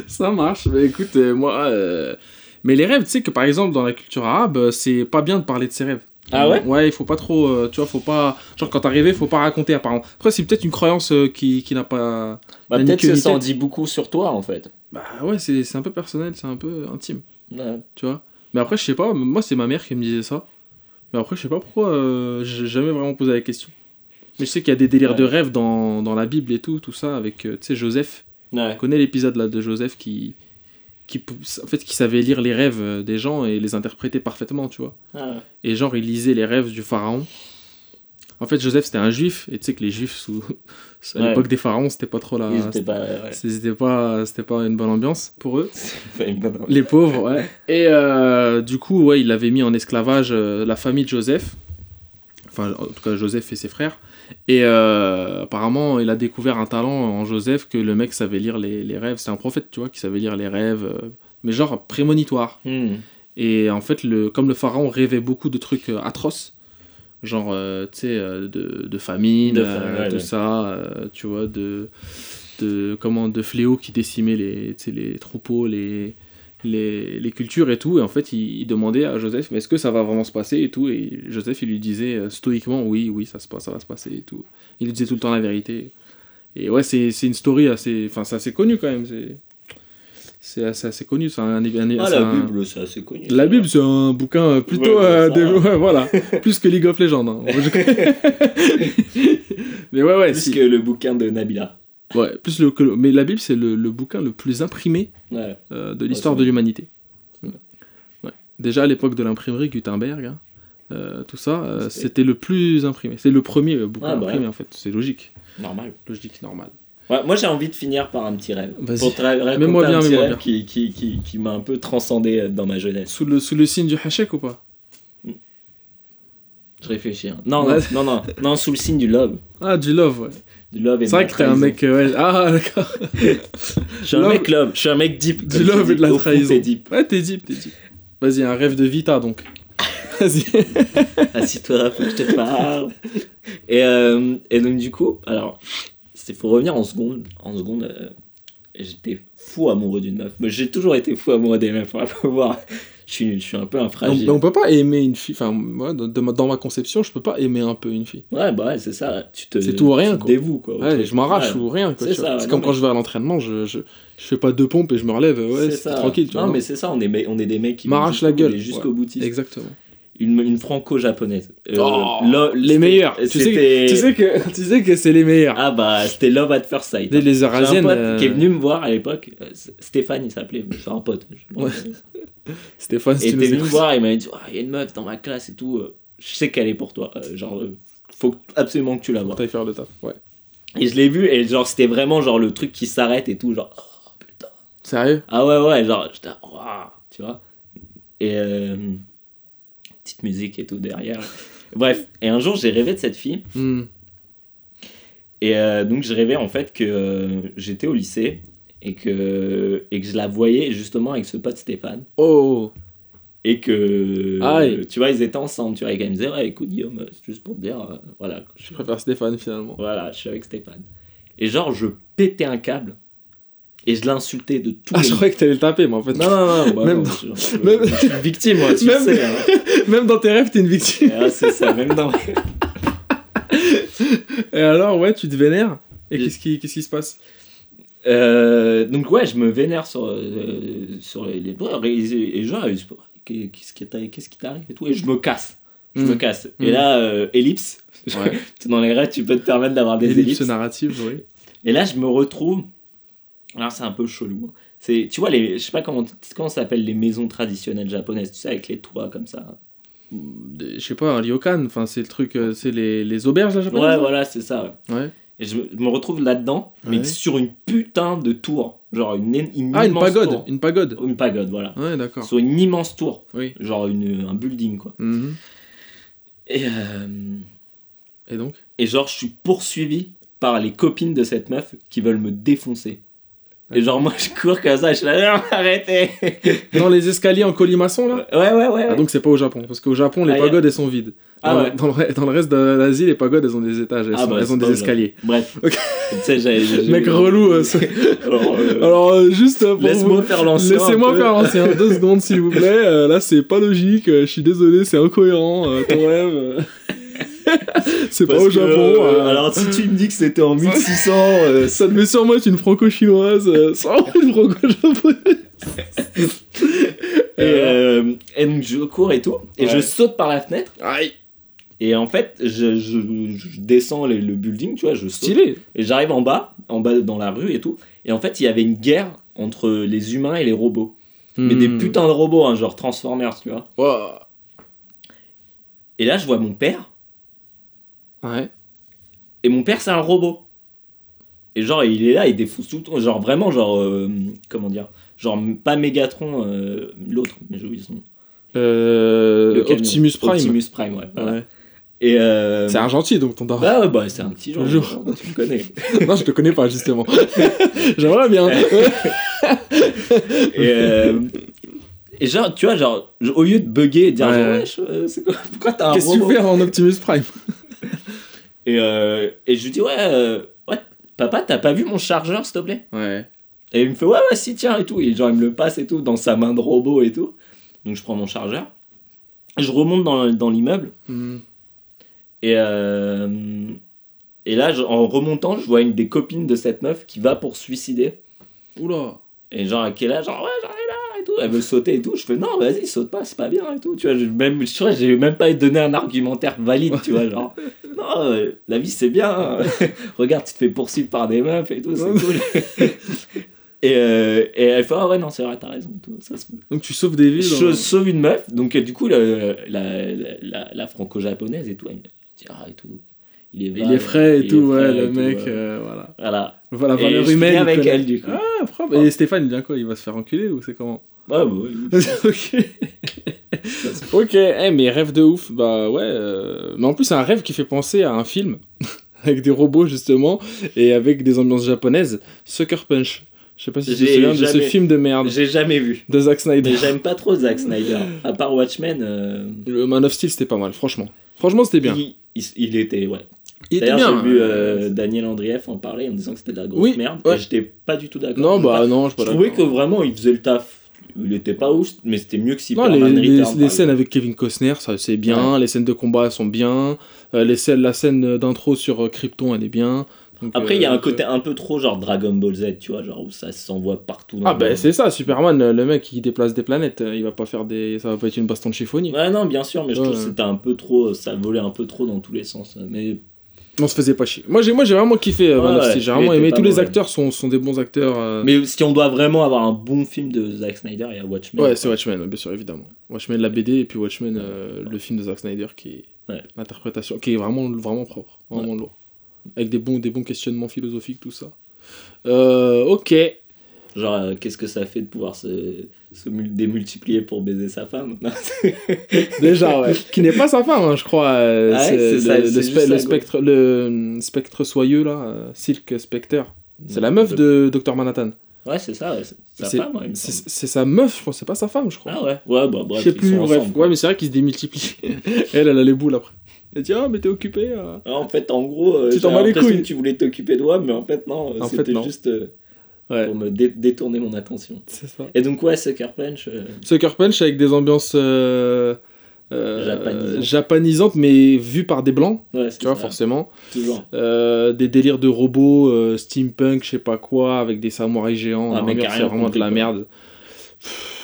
Ça marche. Mais écoute, euh, moi. euh, Mais les rêves, tu sais que par exemple, dans la culture arabe, euh, c'est pas bien de parler de ses rêves. Ah ouais? Ouais, il faut pas trop. euh, tu vois, faut pas. Genre, quand t'as rêvé, faut pas raconter apparemment. Après, c'est peut-être une croyance euh, qui, qui n'a pas. Bah, peut-être que ça en dit beaucoup sur toi, en fait. Bah ouais, c'est c'est un peu personnel, c'est un peu intime. Ouais. tu vois? Mais après, je sais pas, moi, c'est ma mère qui me disait ça. Mais après, je sais pas pourquoi, euh, j'ai jamais vraiment posé la question. Mais je sais qu'il y a des délires Ouais. de rêve dans, dans la Bible et tout, tout ça, avec, euh, tu sais, Joseph. Ouais. Tu connais l'épisode là de Joseph qui, qui, en fait, qui savait lire les rêves euh, des gens et les interpréter parfaitement, tu vois. Ah, Et genre, il lisait les rêves du pharaon. En fait, Joseph, c'était un juif, et tu sais que les juifs, sous, à Ouais. l'époque des pharaons, c'était pas trop la. Ils étaient pas. Ouais. C'était pas, c'était pas une bonne ambiance pour eux. Une bonne- Les pauvres, ouais. Et euh, du coup, ouais, il avait mis en esclavage euh, la famille de Joseph. Enfin, en tout cas, Joseph et ses frères. Et euh, apparemment, il a découvert un talent en Joseph que le mec savait lire les, les rêves. C'est un prophète, tu vois, qui savait lire les rêves, euh, mais genre prémonitoire. Hmm. Et en fait, le, comme le pharaon rêvait beaucoup de trucs euh, atroces, genre, euh, tu sais, de, de famine, De famine, ouais, tout ouais. ça, tu vois, de, de, comment, de fléaux qui décimaient les, les troupeaux, les, les, les cultures et tout. Et en fait, il, il demandait à Joseph, mais est-ce que ça va vraiment se passer et tout. Et Joseph, il lui disait euh, stoïquement, oui, oui, ça, se passe, ça va se passer et tout. Il lui disait tout le temps la vérité. Et ouais, c'est c'est une story assez, enfin, c'est assez connu quand même. C'est c'est assez, assez connu. C'est un, un, Ah, la un- Bible, c'est assez connu. la Bible, c'est un bouquin euh, plutôt. Ouais, euh, ouais, voilà. Plus que League of Legends. hein. mais ouais, ouais. Plus que le bouquin de Nabila. Ouais, plus le, que mais la Bible, c'est le, le bouquin le plus imprimé Ouais. euh, de l'histoire de l'humanité. Ouais. Déjà à l'époque de l'imprimerie Gutenberg, hein, euh, tout ça, euh, C'était- le plus imprimé. C'est le premier bouquin Ah, bah imprimé en fait. C'est logique. Normal. Logique, normal. Ouais, moi, j'ai envie de finir par un petit rêve. Vas-y. Pour te ra- raconter Mets-moi bien, un petit rêve bien. qui, qui, qui, qui m'a un peu transcendé dans ma jeunesse. Sous le, sous le signe du hachek ou pas? Je réfléchis. hein. Non, non, non, non, non, sous le signe du love. Ah, du love, ouais. Du love et C'est vrai que t'es un mec. euh, ouais. Ah, d'accord. Je suis un Love- mec love, je suis un mec deep. Du comme tu love dis. et de la Au fond, trahison. t'es deep. Ouais, t'es deep, t'es deep. Vas-y, un rêve de Vita donc. Vas-y. Assis-toi, faut que je te parle. Et, euh, et donc, du coup, alors, c'est faut revenir en seconde. En seconde, euh, j'étais fou amoureux d'une meuf. Mais j'ai toujours été fou amoureux des meufs. On va voir. Je suis, je suis un peu un fragile. on peut pas aimer une fille. Enfin, moi, dans, ma- conception, je peux pas aimer un peu une fille. Ouais, bah ouais, c'est ça. Tu te, C'est tout ou rien, tu te quoi. dévoues, quoi. Ouais, je m'arrache Ouais. ou rien. C'est ça, C'est comme mais- quand je vais à l'entraînement, je, je, je fais pas deux pompes et je me relève. Ouais, c'est tranquille. Tu non, vois, mais c'est ça, on est, on est des mecs qui M'arrache la gueule, jusqu'au boutiste. Exactement. Une, une franco-japonaise. Euh, Oh, les meilleurs. Tu sais, que, tu, sais que, tu sais que c'est les meilleurs. Ah bah, c'était Love at First Sight. les, les un pote euh, qui est venu me voir à l'époque, euh, Stéphane il s'appelait, c'est un pote. Ouais. Stéphane, si Et nous venu me voir, il m'a dit, Ah, il y a une meuf dans ma classe et tout, euh, je sais qu'elle est pour toi, Euh, genre, euh, faut absolument que tu la vois. Faire le taf. Ouais. Et je l'ai vu et genre, c'était vraiment genre le truc qui s'arrête et tout, genre, oh putain. Sérieux? Ah ouais, ouais, genre, j'étais, tu vois. Et euh, petite musique et tout derrière. Bref, et un jour j'ai rêvé de cette fille. Hmm. Et euh, donc je rêvais en fait que euh, j'étais au lycée et que, et que je la voyais justement avec ce pote Stéphane. Oh. Et que, Aïe. tu vois, ils étaient ensemble. Tu vois, et qu'elle me disait, ouais, écoute Guillaume, c'est juste pour te dire, euh, voilà, je, Je préfère Stéphane finalement. voilà, je suis avec Stéphane. Et genre, je pétais un câble et je l'insultais de tout. Ah, je croyais que t'allais le taper, mais en fait. Non, non, non, bah, Même non, dans- je, même- je suis une victime, moi, tu Même- sais. Hein. Même dans tes rêves, t'es une victime. Ah, c'est ça, même dans. Et alors, ouais, tu te vénères. Et Je- qu'est-ce qui, qu'est-ce qui se passe? Euh, donc ouais, je me vénère sur, euh, sur les, les et, et genre, qu'est-ce qui t'arrive et tout, et je me casse. Je Mm. me casse. Et Mm. là, euh, ellipse. Ouais. Dans les rêves, tu peux te permettre d'avoir des Ellipse ellipses. narrative, oui. Et là, je me retrouve. Alors, c'est un peu chelou. hein. C'est, tu vois, les, je sais pas comment, comment ça s'appelle les maisons traditionnelles japonaises, tu sais, avec les toits comme ça. Je sais pas, un ryokan, enfin, c'est le truc, euh, c'est les, les auberges là, Ouais, japonaises là voilà, c'est ça. ouais. Ouais. Et je me, retrouve là-dedans, mais Ouais. sur une putain de tour. Genre une, une Ah, une immense pagode, tour. une pagode. Une pagode, voilà. Ouais, d'accord. Sur une immense tour. Oui. Genre une, un building, quoi. Mhm. Et, euh, Et donc? et genre, je suis poursuivi par les copines de cette meuf qui veulent me défoncer. Et genre, moi, je cours comme ça, je suis là, non, arrêtez Dans les escaliers en colimaçon là Ouais, ouais, ouais. Ah, donc c'est pas au Japon, parce qu'au Japon, les Ah, pagodes elles sont vides. Ah dans, ouais. dans le, re- dans le reste de l'Asie, les pagodes elles ont des étages, elles, Ah sont- bah, elles ont des escaliers. Bref. Ok. Tu sais, j'ai. j'ai- Mec relou. euh, Alors, euh, Alors, euh, juste pour Laisse-moi faire l'ancien. Laissez-moi faire l'ancien, deux secondes s'il vous plaît. Euh, là, c'est pas logique. euh, je suis désolé, c'est incohérent. ton rêve. c'est pas au Japon. euh, euh, Alors, si tu me dis que c'était en 1600, euh, Ça devait sûrement être une franco-chinoise, euh, sans une franco-japonaise. et, euh, et donc je cours et tout, et Ouais. je saute par la fenêtre, Aïe, et en fait, je, je, je descends les- le building, tu vois, je saute, stylé. et j'arrive en bas, en bas dans la rue et tout, et en fait, il y avait une guerre entre les humains et les robots. Mais des Hmm. putains de robots, hein, genre Transformers, tu vois. Wow. Et là, je vois mon père, Ouais. et mon père, c'est un robot. Et genre, il est là, il défonce tout le temps. Genre, vraiment, genre, euh, comment dire Genre, pas Megatron, euh, l'autre, mais j'ai oublié son nom. Euh. Optimus Prime. Optimus Prime, ouais. voilà. Ouais. Et euh, C'est un gentil, donc ton daron. Bah ouais, bah c'est un petit genre. Bonjour. Tu le connais. non, je te connais pas, justement. J'aimerais bien. et, euh, et genre, tu vois, genre, au lieu de bugger et de dire, Ouais, genre, ouais. wesh, c'est quoi Pourquoi t'as un Qu'est-ce que tu fais en Optimus Prime? Et, euh, et je lui dis, ouais, euh, ouais, papa, t'as pas vu mon chargeur, s'il te plaît? Ouais. Et il me fait, ouais, ouais, si, tiens, et tout. Et genre, il me le passe et tout, dans sa main de robot et tout. Donc, je prends mon chargeur. Je remonte dans, dans l'immeuble. Et, euh, et là, je- en remontant, je vois une des copines de cette meuf qui va pour suicider. Oula. Et genre, à quel âge? Genre, ouais, Elle veut sauter et tout. Je fais, non, vas-y, saute pas, c'est pas bien et tout. Tu vois, je- même, je crois j'ai même pas donné un argumentaire valide, tu vois. Genre, non, euh, la vie c'est bien. Regarde, tu te fais poursuivre par des meufs et tout, c'est cool. et, euh, et elle fait, ah ouais, non, c'est vrai, t'as raison. tout. Ça se- Donc tu sauves des vies. je sauve une meuf, donc euh, du coup, la, la, la, la franco-japonaise et tout, elle me dit, ah, et tout. Il est, Il est frais et il tout, ouais, le tout, mec, euh, voilà. Voilà. Voilà, Et valeur je humaine. finis avec elle, du coup. Ah, propre. Et Stéphane, il vient quoi Il va se faire enculer ou c'est comment Ouais, bah, ouais. Ok. ok, eh, mais rêve de ouf. Bah ouais. euh, Mais en plus, c'est un rêve qui fait penser à un film avec des robots justement et avec des ambiances japonaises. Sucker Punch. Je sais pas si tu te souviens de ce film de merde J'ai jamais vu. de Zack Snyder. J'aime pas trop Zack Snyder. À part Watchmen, euh, Le Man of Steel, c'était pas mal, franchement. Franchement, c'était bien. il, il, il était, ouais. Il était D'ailleurs, bien. j'ai vu euh, euh, Daniel Andrieff en parler en disant que c'était de la grosse Oui, merde. ouais. Et j'étais pas du tout d'accord. Non, bah pas- non, je pas trouvais que vraiment il faisait le taf. Il était pas ouf, mais c'était mieux que Non, Superman les, scènes avec Kevin Costner, ça c'est bien. Les scènes de combat sont bien. Euh, les scènes, la scène d'intro sur euh, Krypton, elle est bien. Donc, Après, il y a un côté un peu trop genre Dragon Ball Z, tu vois, genre où ça s'envoie partout. dans Ah le bah c'est ça, Superman, le mec qui déplace des planètes, il va pas faire des, ça va pas être une baston de chiffonnier. Ouais, non, bien sûr, mais je trouve que c'était un peu trop, ça volait un peu trop dans tous les sens. Mais On se faisait pas chier. Moi j'ai, moi j'ai vraiment kiffé euh, Ouais, of ouais. J'ai vraiment aimé. Tous les acteurs sont, sont des bons acteurs. euh, Mais si on doit vraiment avoir un bon film de Zack Snyder, il y a Watchmen. Ouais, c'est Watchmen, bien sûr, évidemment. Watchmen, la BD, et puis Watchmen, euh, le film de Zack Snyder, qui est l'interprétation, qui est vraiment, vraiment propre, vraiment lourd. Avec des bons, des bons questionnements philosophiques, tout ça. Euh, ok. Genre, euh, qu'est-ce que ça fait de pouvoir se, se mul- démultiplier pour baiser sa femme? Déjà, ouais. qui n'est pas sa femme, hein, je crois. euh, Ouais, le, ça, le spe- juste le ça, spectre, le spectre soyeux, là, euh, Silk Spectre. C'est la meuf de Dr. Manhattan. Ouais, c'est ça, ouais, c'est sa femme, ouais, C'est sa meuf, je pense, c'est pas sa femme, je crois. Ah ouais, ouais, bah bref, je sais plus, bref. ensemble, ouais, mais c'est vrai qu'il se démultiplie. elle, elle a les boules après. Elle dit, ah, mais t'es occupé. euh. Ah, En fait, en gros, euh, Tu t'en bats les couilles. que tu voulais t'occuper de moi, mais en fait, non, euh, c'était juste euh, Ouais, pour me dé- détourner mon attention. c'est ça. Et donc, ouais, Sucker Punch, euh, Sucker Punch avec des ambiances euh, euh, Japanisantes. japanisantes, mais vues par des blancs, ouais, tu vois, ça, forcément. Toujours. Euh, des délires de robots, euh, steampunk, je sais pas quoi, avec des samouraïs géants. Ah, c'est vraiment de la merde.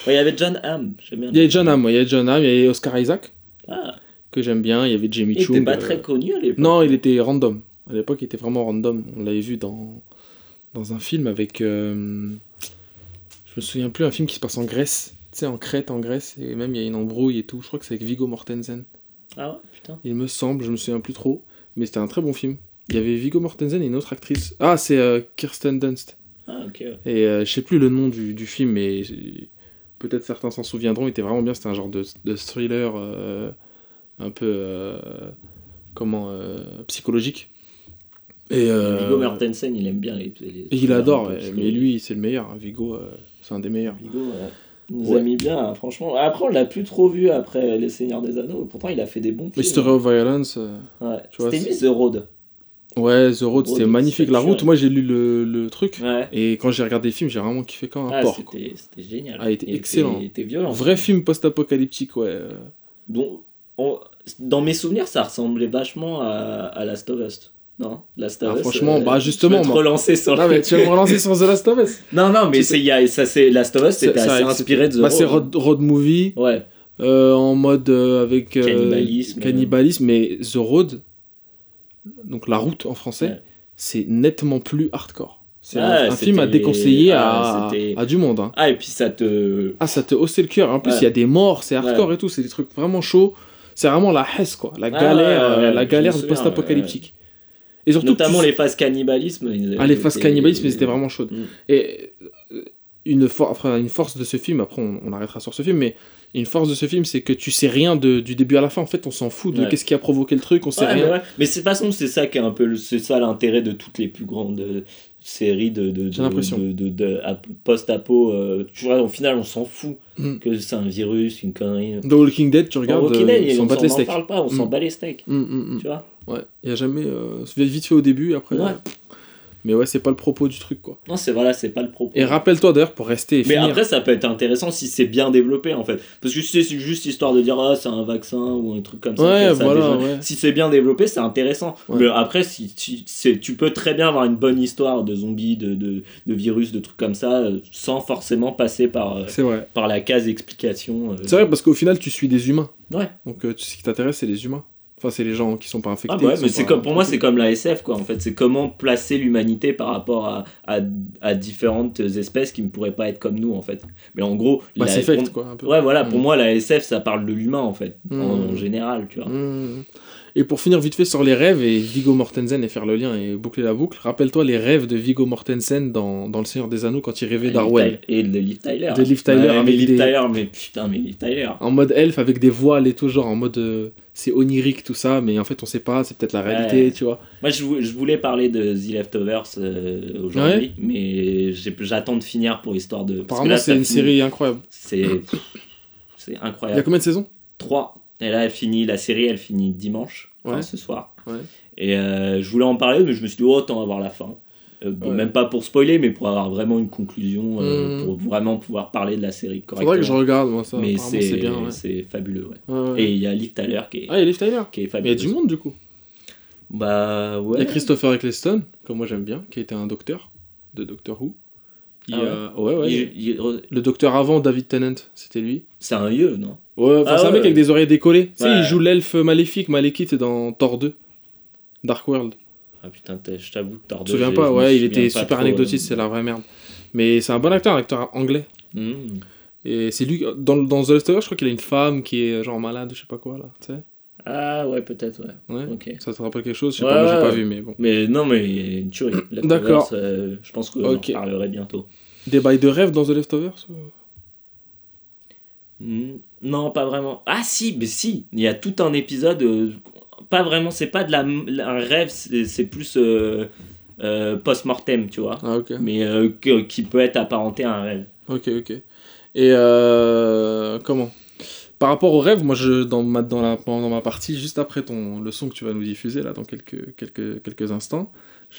Ouais, il y avait John Hamm, j'aime bien. Il y a John Hamm, ouais, il y a John Hamm, il y a Oscar Isaac, Ah, que j'aime bien, il y avait Jamie il était Chung. pas très connu à l'époque. Non, il était random. À l'époque, il était vraiment random. On l'avait vu dans, dans un film avec. euh, je me souviens plus, un film qui se passe en Grèce. Tu sais, en Crète, en Grèce, et même il y a une embrouille et tout. Je crois que c'est avec Vigo Mortensen. Ah ouais, putain. Il me semble, je me souviens plus trop. Mais c'était un très bon film. Il y avait Vigo Mortensen et une autre actrice. Ah, c'est euh, Kirsten Dunst. Ah, ok. ouais. Et euh, je sais plus le nom du, du film, mais peut-être certains s'en souviendront. Il était vraiment bien. C'était un genre de, de thriller euh, un peu. comment Psychologique. Et, euh, Viggo Mortensen, il aime bien les. il adore, ouais, mais lui, c'est le meilleur. hein. Vigo, euh, c'est un des meilleurs. Ouais, il nous Ouais. a mis bien, hein, franchement. Après, on l'a plus trop vu après Les Seigneurs des Anneaux. Pourtant, il a fait des bons films. Mystery of Violence. euh, Ouais. tu vois, C'était lui, The Road. Ouais, The Road, c'était magnifique. La route, moi j'ai lu le, le truc. Ouais. Et quand j'ai regardé le film, j'ai vraiment kiffé comme un Ah, porc. c'était génial. Ah, il était excellent. Il était violent. Vrai film post-apocalyptique, ouais. euh. Donc, on- Dans mes souvenirs, ça ressemblait vachement à, à Last of Us. Non Last of Ah, Us. franchement, bah, tu justement, peux te relancer sur Non, mais tu vas me relancer sur The Last of Us. Non, non, mais Tu c'est, y a, ça, c'est, Last of Us, c'était C'est- assez inspiré de The Bah, c'est Road. movie, Ouais. euh, en mode euh, avec. euh, Cannibalisme. cannibalisme, mais The Road, donc la route en français, Ouais. c'est nettement plus hardcore. C'est un, un film à déconseiller ah, à, du monde. hein. Ah, et puis ça te. Ah, ça te haussait le cœur. En plus, il Ouais. y a des morts, c'est hardcore et tout, c'est des trucs vraiment chauds. C'est vraiment la hesse, quoi. La Ah, galère, euh, la galère post-apocalyptique. Et surtout, Notamment tu- les phases cannibalisme. ils- Ah, les phases cannibalisme, elles étaient vraiment chaudes. Mm. Et euh, une, for- enfin, une force de ce film, après on, on arrêtera sur ce film, mais une force de ce film, c'est que tu sais rien de- du début à la fin. En fait, on s'en fout de Ouais. qu'est-ce qui a provoqué le truc, on sait Ouais, rien. mais, ouais. mais de toute façon, c'est ça qui est un peu c'est ça l'intérêt de toutes les plus grandes euh, séries de, de, de, post-apo. euh, tu vois, au final, on s'en fout Mm. que c'est un virus, une connerie. The Walking Dead, tu Dans regardes, Walking euh, Dead, ils s'en on battent les steaks. on s'en Mm. bat les steaks. Mm, mm, mm. Tu vois Ouais, il y a jamais. Euh, vite fait au début, et après. Ouais. euh, mais ouais, c'est pas le propos du truc, quoi. Non, c'est voilà, c'est pas le propos. Et rappelle-toi d'ailleurs, pour rester et Mais finir. après, ça peut être intéressant si c'est bien développé en fait. Parce que si c'est juste histoire de dire ah, c'est un vaccin ou un truc comme ça. Ouais, ça, voilà, déjà- ouais. Si c'est bien développé, c'est intéressant. Ouais. Mais après, si tu, peux très bien avoir une bonne histoire de zombies, de, de, de virus, de trucs comme ça, euh, sans forcément passer par, euh, vrai. par la case explication. euh. C'est vrai parce qu'au final, tu suis des humains. Ouais. Donc, euh, ce qui t'intéresse, c'est les humains. Enfin, c'est les gens qui sont pas infectés. Ah ouais, qui mais sont c'est pas- comme pour moi c'est comme la SF quoi en fait c'est comment placer l'humanité par rapport à, à, à différentes espèces qui ne pourraient pas être comme nous en fait mais en gros la- Mass Effect, pour- quoi. Un peu. ouais voilà pour Mm. moi la SF ça parle de l'humain en fait en, Mm. en général tu vois Mmh. Et pour finir vite fait sur les rêves et Vigo Mortensen et faire le lien et boucler la boucle, rappelle-toi les rêves de Vigo Mortensen dans, dans Le Seigneur des Anneaux quand il rêvait d'Arwen. et de Liv Tyler De Liv Tyler Ouais, mais avec Liv des- Tyler mais putain mais Liv Tyler En mode elfe avec des voiles et tout, genre en mode euh, c'est onirique tout ça, mais en fait on sait pas, c'est peut-être la réalité, Ouais. tu vois. moi je, vou- je voulais parler de The Leftovers euh, aujourd'hui mais j'attends de finir pour histoire de parce Apparemment c'est une série incroyable. c'est c'est Il y a incroyable combien de saisons? 3 et là elle finit la série elle finit dimanche enfin, Ouais. ce soir. Ouais. Et euh, je voulais en parler, mais je me suis dit, oh, autant avoir la fin. Euh, bon, Ouais. Même pas pour spoiler, mais pour avoir vraiment une conclusion, euh, Mhm. pour vraiment pouvoir parler de la série correctement. Faudrait que je regarde, moi, ça. mais c'est c'est bien, ouais. c'est fabuleux, ouais. Et il y a Liv Tyler qui est, Ah, il y a Liv Tyler. qui est Mais il y fabuleux. a du monde, du coup. Bah Il ouais. y a Christopher Eccleston, que moi j'aime bien, qui était un docteur de Doctor Who. Il Ah a... ouais, ouais. Il- il- Le docteur avant David Tennant, c'était lui. C'est un yeux, non? Ouais, enfin, Ah c'est un ouais. mec avec des oreilles décollées. Tu sais, il joue l'elfe maléfique, Malekith dans Thor 2. Dark World. Ah putain, je t'avoue, Thor Tu te 2, souviens pas? me Ouais, il était super anecdotique, c'est la vraie merde. Mais c'est un bon acteur, un acteur anglais. Hmm. Et c'est lui, dans, dans The Leftovers, je crois qu'il a une femme qui est genre malade, je sais pas quoi, là. Tu sais Ah ouais, peut-être, ouais. Ouais. Ça te rappelle quelque chose? Je sais Ouais, pas, moi j'ai ouais, pas vu, mais bon. Mais non, mais il y a une tuerie. D'accord. euh, je pense qu'on Ok. en parlerait bientôt. Des bails de rêve dans The Leftovers ou- Non, pas vraiment. Ah si, mais si. Il y a tout un épisode. euh, pas vraiment. C'est pas de la, un rêve. C'est plus euh, euh, post-mortem, tu vois. Ah, ok. Mais que- qui peut être apparenté à un rêve. Ok, ok. Et comment? Par rapport au rêve, moi, je, dans, ma, dans, la, dans ma partie, juste après ton, le son que tu vas nous diffuser, là, dans quelques, quelques, quelques instants,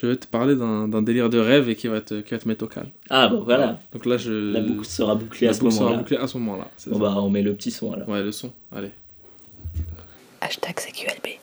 je vais te parler d'un d'un délire de rêve et qui va te, qui va te mettre au calme. Ah bon, voilà. Donc là, je. La boucle sera bouclée la à ce boucle sera moment-là. bouclée à ce moment-là. Bon ça. bah, on met le petit son alors. Ouais, le son. Allez. Hashtag CQLB.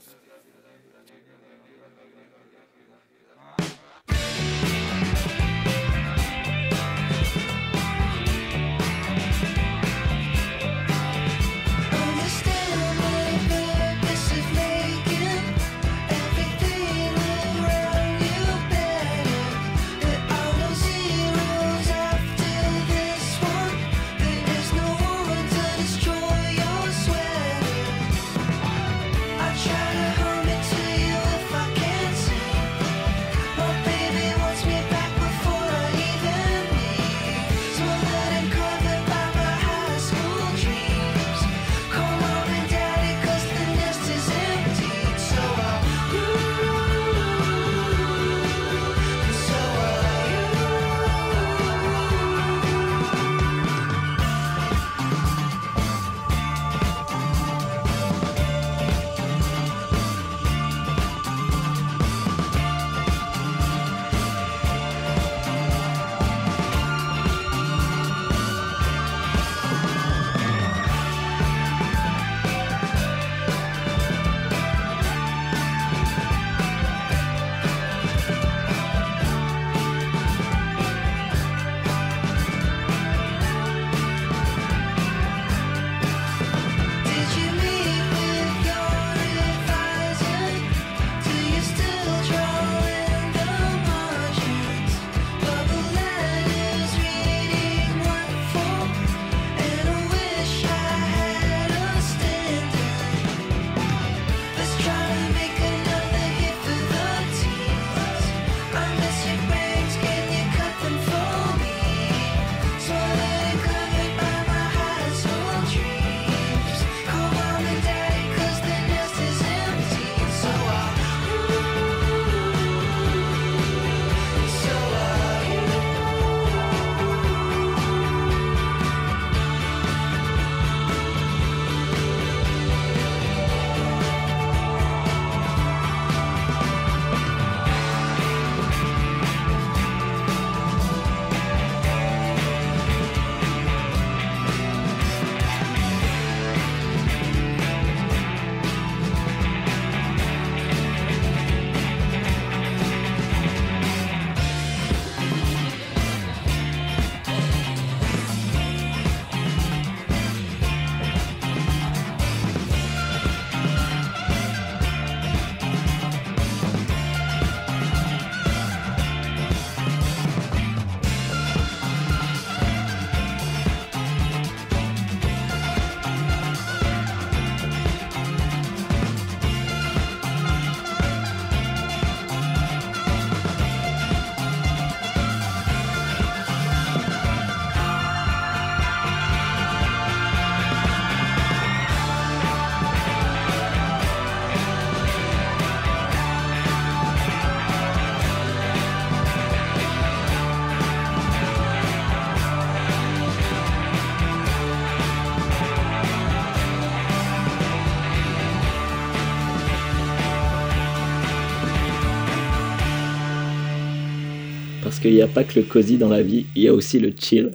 Qu'il n'y a pas que le cosy dans la vie, il y a aussi le chill.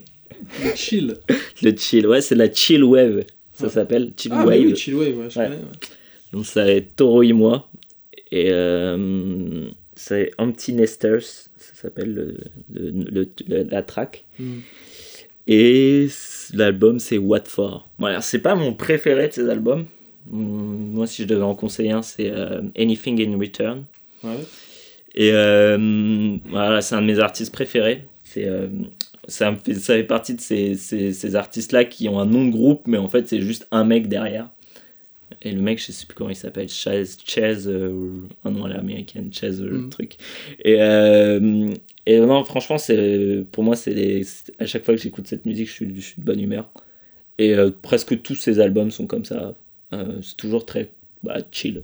Le chill. Le chill, ouais, c'est la chill wave. Ça s'appelle chill Ah, wave. mais oui, chill wave, ouais, je Ouais. connais. ouais. Donc ça est Toro et moi. Et euh, c'est Empty Nesters, ça s'appelle le, le- le- le- la track. Hmm. Et l'album c'est What For. Voilà, c'est pas mon préféré de ces albums. Hum, Moi, si je devais en conseiller un, c'est euh, Anything in Return. Ouais. Et euh, voilà, c'est un de mes artistes préférés. C'est, euh, ça, fait, ça fait partie de ces, ces, ces artistes-là qui ont un nom de groupe, mais en fait, c'est juste un mec derrière. Et le mec, je sais plus comment il s'appelle, Chaz, Chaz euh, un nom à l'américaine, Chaz, euh, le Mm. truc. Et, euh, et non, franchement, c'est, pour moi, c'est à chaque fois que j'écoute cette musique, je suis, je suis de bonne humeur. Et presque tous ces albums sont comme ça. C'est toujours très bah, chill.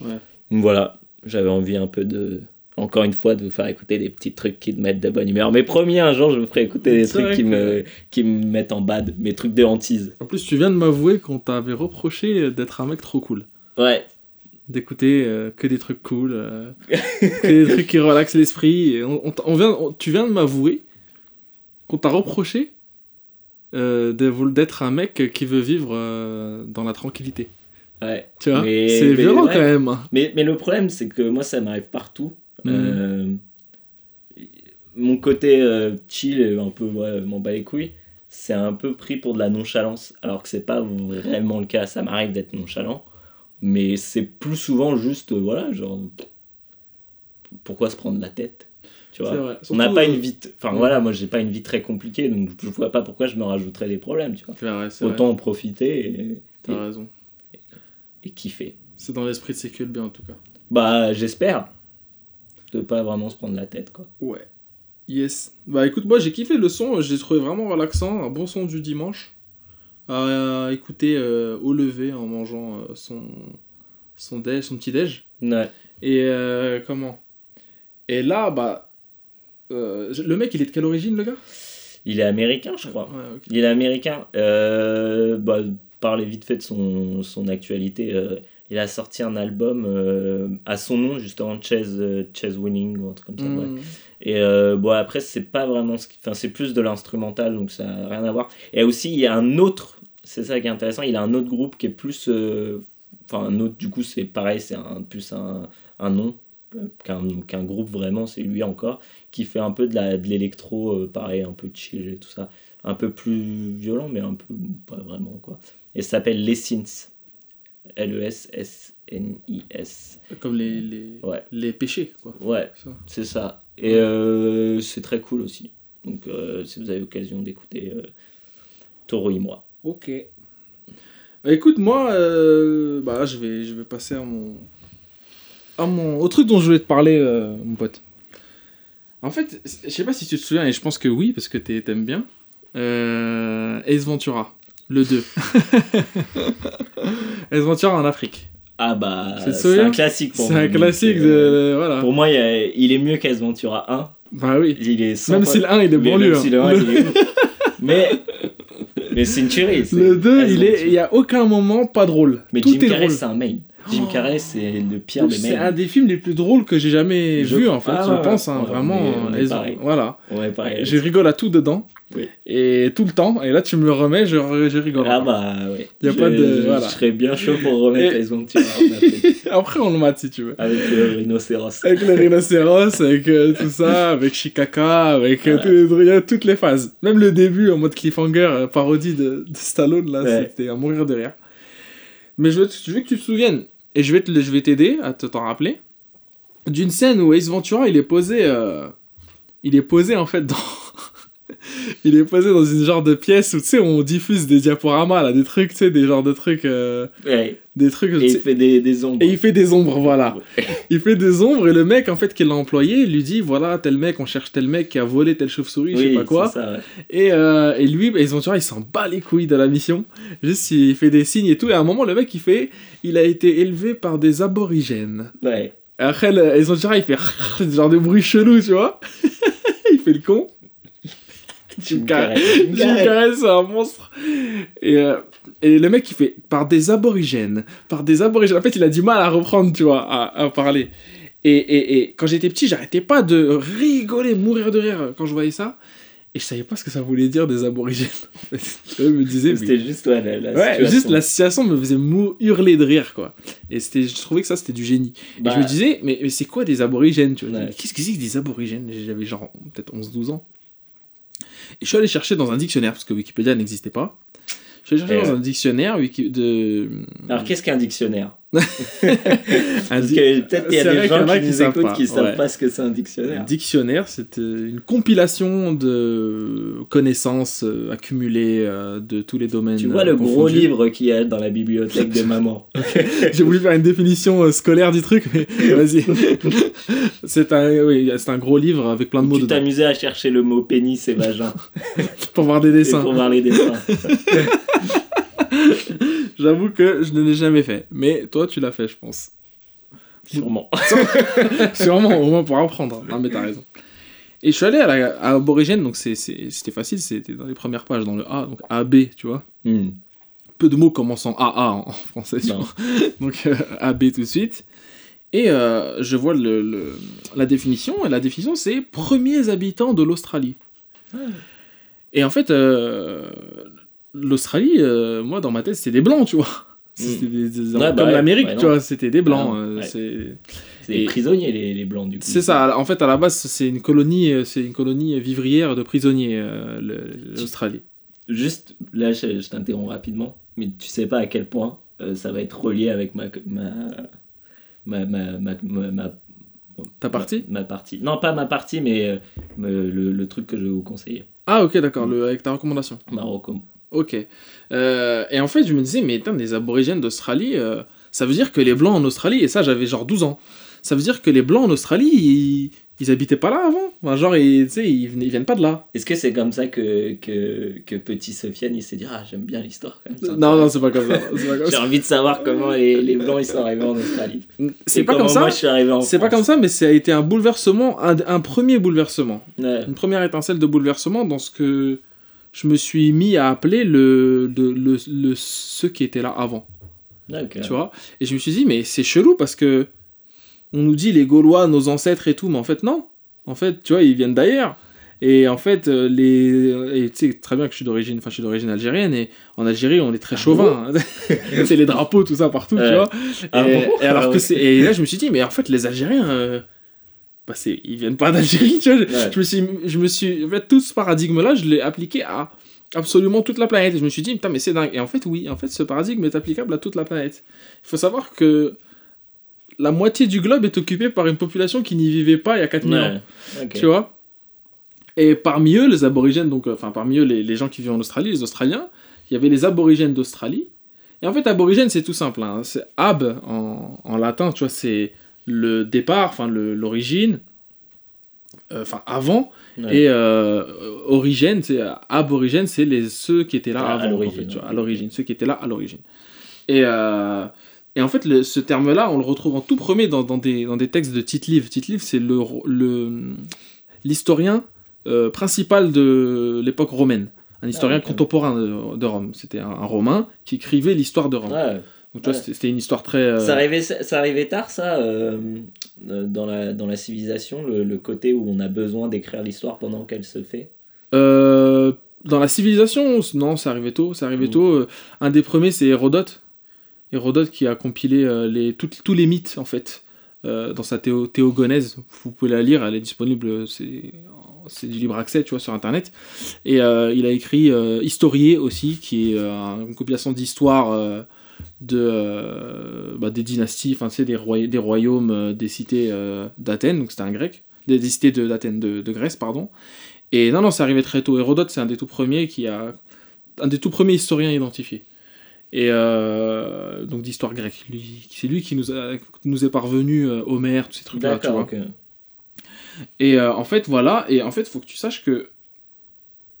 Ouais. Voilà, j'avais envie un peu de. Encore une fois, de vous faire écouter des petits trucs qui te mettent de bonne humeur. Mais promis, un jour, je vous ferai écouter des trucs qui, que- me, qui me mettent en bad, mes trucs de hantise. En plus, tu viens de m'avouer qu'on t'avait reproché d'être un mec trop cool. Ouais, D'écouter euh, que des trucs cool, euh, que des trucs qui relaxent l'esprit. On, on t- on vient, on- tu viens de m'avouer qu'on t'a reproché euh, d'être un mec qui veut vivre euh, dans la tranquillité. ouais. Tu vois Mais- C'est violent ouais. quand même. Mais, mais le problème, c'est que moi, ça m'arrive partout. Euh, mon côté euh, chill, et un peu, ouais, m'en bat les couilles, c'est un peu pris pour de la nonchalance. Alors que c'est pas vraiment le cas. Ça m'arrive d'être nonchalant. Mais c'est plus souvent juste, euh, voilà, genre. Pourquoi se prendre la tête Tu vois? vrai. On n'a pas une vie. Enfin ouais. voilà, moi j'ai pas une vie très compliquée, donc je vois pas pourquoi je me rajouterais des problèmes, tu vois? Vrai, vrai. Autant en profiter et, T'as raison. et kiffer. C'est dans l'esprit de CQLB en tout cas. Bah j'espère de pas vraiment se prendre la tête quoi. Ouais. Yes. Bah écoute, moi j'ai kiffé le son, j'ai trouvé vraiment relaxant, un bon son du dimanche. À écouter euh, au lever en mangeant euh, son, son, déj, son petit déj. Ouais. Et euh, comment? Et là, bah. le mec, il est de quelle origine, le gars? Il est américain je crois. Ouais. Il est américain. Bah, parler vite fait de son, son actualité. Il a sorti un album euh, à son nom, justement, Chase, euh, Chase Winning ou un truc comme ça. ouais. Mm. Et euh, bon, après, c'est pas vraiment ce qui. Enfin, c'est plus de l'instrumental, donc ça n'a rien à voir. Et aussi, il y a un autre. C'est ça qui est intéressant. Il a un autre groupe qui est plus. euh, Enfin, un autre, du coup, c'est pareil, c'est un, plus un, un nom qu'un groupe vraiment, c'est lui encore, qui fait un peu de la- de l'électro, pareil, un peu chill et tout ça. Un peu plus violent, mais un peu pas vraiment, quoi. Et ça s'appelle Lessins. E L-E-S-S-N-I-S. Comme les, les, Ouais. les péchés, quoi. Ouais, c'est ça. Et euh, c'est très cool aussi. Donc, euh, si vous avez l'occasion d'écouter euh, Toro et moi. Ok. Bah, écoute, moi, euh, bah, là, je vais, je vais passer à mon, à mon, au truc dont je voulais te parler, mon pote. En fait, je sais pas si tu te souviens, et je pense que oui, parce que t'aimes bien. Ace Ventura, le 2. Ace Ventura en Afrique. Ah bah, C'est c'est un classique pour C'est moi. un classique C'est, euh, de. Voilà. Pour moi, il, y a- il est mieux qu'Ace Ventura 1. Bah oui. Il est Même si le 1 il est Mais banlieue. même si le hein. 1, il est. Mais, mais c'est une tuerie. c'est Le 2, Ace il est, Ventura. il y a aucun moment pas drôle. Mais Tout Jim est Carrey, drôle. c'est un main. Jim Oh. Carrey, c'est le pire des C'est mains. un des films les plus drôles que j'ai jamais Je- vu en fait, Ah je ouais, pense hein, ouais, vraiment. on est- on est pareil. voilà, Ouais, pareil. je rigole à tout dedans Oui. et tout le temps. Et là tu me le remets, je, je rigole. Ah bah, ouais. Y a je, pas de- je- voilà. Je serais bien chaud pour remettre Et- en Afrique. Après on le mate si tu veux. Avec le rhinocéros. Avec le rhinocéros, avec euh, tout ça, avec Chicaca, avec euh, les il y a toutes les phases. Même le début en mode cliffhanger, euh, parodie de, de Stallone là, Ouais. c'était à mourir de rire. Mais je veux, je veux que tu te souviennes et je vais te, je vais t'aider à te t'en rappeler. D'une scène où Ace Ventura il est posé, euh, il est posé en fait dans, il est posé dans une genre de pièce où tu sais on diffuse des diaporamas là, des trucs, tu sais des genres de trucs, euh, Ouais. des trucs. Et il fait des, des ombres. et il fait des ombres, voilà. Il fait des ombres et le mec en fait qui l'a employé lui dit voilà tel mec on cherche tel mec qui a volé telle chauve-souris je sais Oui, pas quoi c'est ça, ouais. et, euh, et lui bah, ils ont tu vois, il s'en bat les couilles de la mission juste il fait des signes et tout et à un moment le mec il fait il a été élevé par des aborigènes Ouais. et après ils ont il fait genre de bruit chelou tu vois il fait le con Jim Carrey Jim Carrey. C'est un monstre. Et, euh, et le mec, il fait par des aborigènes, par des aborigènes. En fait, il a du mal à reprendre, tu vois, à, à parler. Et, et, et quand j'étais petit, j'arrêtais pas de rigoler, mourir de rire quand je voyais ça. Et je savais pas ce que ça voulait dire des aborigènes. En fait. Je me disais, mais- C'était juste ouais, la, la Ouais, situation. juste la situation me faisait mou hurler de rire, quoi. Et c'était, je trouvais que ça, c'était du génie. Bah, Et je me disais, mais, mais c'est quoi des aborigènes, tu vois? Ouais. Qu'est-ce que c'est que des aborigènes? J'avais genre peut-être 11-12 ans. Et je suis allé chercher dans un dictionnaire, parce que Wikipédia n'existait pas. Je suis allé chercher Et dans ouais. un dictionnaire de... Alors qu'est-ce qu'un dictionnaire? peut-être qu'il y a des gens qui nous savent écoutent pas, qui savent ouais. pas ce que c'est un Un dictionnaire. dictionnaire, c'est euh, une compilation de connaissances euh, accumulées euh, de tous les domaines. Tu vois le gros livre qu'il y a dans la bibliothèque de maman. J'ai voulu faire une définition scolaire du truc, mais vas-y. c'est un, oui, un gros livre avec plein de mots tu t'amusais à chercher le mot pénis et vagin pour voir des et dessins. pour voir les dessins. J'avoue que je ne l'ai jamais fait, mais toi tu l'as fait, je pense. Sûrement. Sûrement, au moins pour apprendre. Non, mais t'as raison. Et je suis allé à, la, à Aborigène, donc c'était facile, c'était dans les premières pages, dans le A, donc AB, tu vois. Hmm. peu de mots commençant AA en, en français, donc euh, AB tout de suite. Et euh, je vois le, le- la définition, et la définition c'est premiers habitants de l'Australie. Et en fait, euh, l'Australie, euh, moi dans ma tête, c'était des blancs, tu vois. C'était des, des- Ouais, bah comme ouais, l'Amérique, ouais, tu vois, c'était des blancs. Ah euh, c'est- des Et- prisonniers les, les blancs du coup. c'est ça. En fait, à la base, c'est une colonie, euh, c'est une colonie vivrière de prisonniers, l'Australie. Juste là, je, je t'interromps rapidement, mais tu sais pas à quel point euh, ça va être relié avec ma ma ma ma ma, ma- ma- Ta partie? ma, ma partie. Non, pas ma partie, mais euh, le, le truc que je vais vous conseiller. Ah, ok, d'accord, avec ta recommandation. Marocco. Ok. Euh, et en fait, je me disais, mais putain, les aborigènes d'Australie, euh, ça veut dire que les blancs en Australie, et ça, j'avais genre 12 ans, ça veut dire que les blancs en Australie, ils, ils habitaient pas là avant. Enfin, genre, ils, ils, ils viennent pas de là. Est-ce que c'est comme ça que, que, que petit Sofiane il s'est dit Ah, j'aime bien l'histoire Non, non, c'est pas comme ça. J'ai envie de savoir comment les, les blancs ils sont arrivés en Australie. C'est pas comme ça. C'est pas comme ça, mais ça a été un bouleversement, un, un premier bouleversement. Ouais. Une première étincelle de bouleversement dans ce que je me suis mis à appeler le, le, le, le- ceux qui étaient là avant. Tu vois? Et je me suis dit mais c'est chelou parce que on nous dit les Gaulois nos ancêtres et tout mais en fait non en fait tu vois ils viennent d'ailleurs et en fait euh, les et tu sais très bien que je suis d'origine enfin je suis d'origine algérienne et en Algérie on est très chauvin hein. c'est les drapeaux tout ça partout Ouais. tu vois Ah et, bon? et alors Ah que ouais. c'est et là je me suis dit mais en fait les Algériens euh, bah ils viennent pas d'Algérie tu vois je, Ouais. je me suis je me suis en fait tout ce paradigme là je l'ai appliqué à absolument toute la planète et je me suis dit putain mais c'est dingue et en fait oui en fait ce paradigme est applicable à toute la planète il faut savoir que la moitié du globe est occupée par une population qui n'y vivait pas il y a 4000 ans Ouais. Ok. tu vois? Et parmi eux les aborigènes donc enfin parmi eux les, les gens qui vivent en Australie les Australiens il y avait les aborigènes d'Australie et en fait aborigène c'est tout simple hein. c'est ab en, en latin tu vois c'est le départ enfin le- l'origine euh, enfin avant Ouais. et euh, origine, c'est aborigène, c'est les ceux qui étaient là Ah, à avant, l'origine, fait, ouais. ceux qui étaient là à l'origine. Et, euh, et en fait, le- ce terme-là, on le retrouve en tout premier dans, dans des, dans des textes de Tite-Live. Tite-Live, c'est le, le, l'historien euh, principal de l'époque romaine, un historien ok. contemporain de, de Rome. C'était un, un Romain qui écrivait l'histoire de Rome. Ouais. Donc tu vois, ouais. c'était, une histoire très... euh, Ça, arrivait, ça arrivait tard, ça, euh, euh, dans, la, dans la civilisation, le, le côté où on a besoin d'écrire l'histoire pendant qu'elle se fait? Euh, dans la civilisation, non, ça arrivait tôt. Ça arrivait Mm. tôt. Un des premiers, c'est Hérodote. Hérodote qui a compilé les, tout- tous les mythes, en fait, dans sa théo, théogonèse. Vous pouvez la lire, elle est disponible, c'est, c'est du libre accès, tu vois, sur Internet. Et euh, il a écrit euh, Historier aussi, qui est euh, une compilation d'histoires de, euh, bah, des dynasties, enfin, sais, des, roya- des royaumes, euh, des cités euh, d'Athènes, donc c'était un grec. Des, des cités d'Athènes, de, de Grèce, pardon. Et non, non, c'est arrivé très tôt. Hérodote, c'est un des tout premiers qui a. Un des tout premiers historiens identifiés. Et donc d'histoire grecque. C'est lui qui nous, a, nous est parvenu Homère, tous ces trucs-là, tu vois. Et en fait, voilà. Et en fait, il faut que tu saches que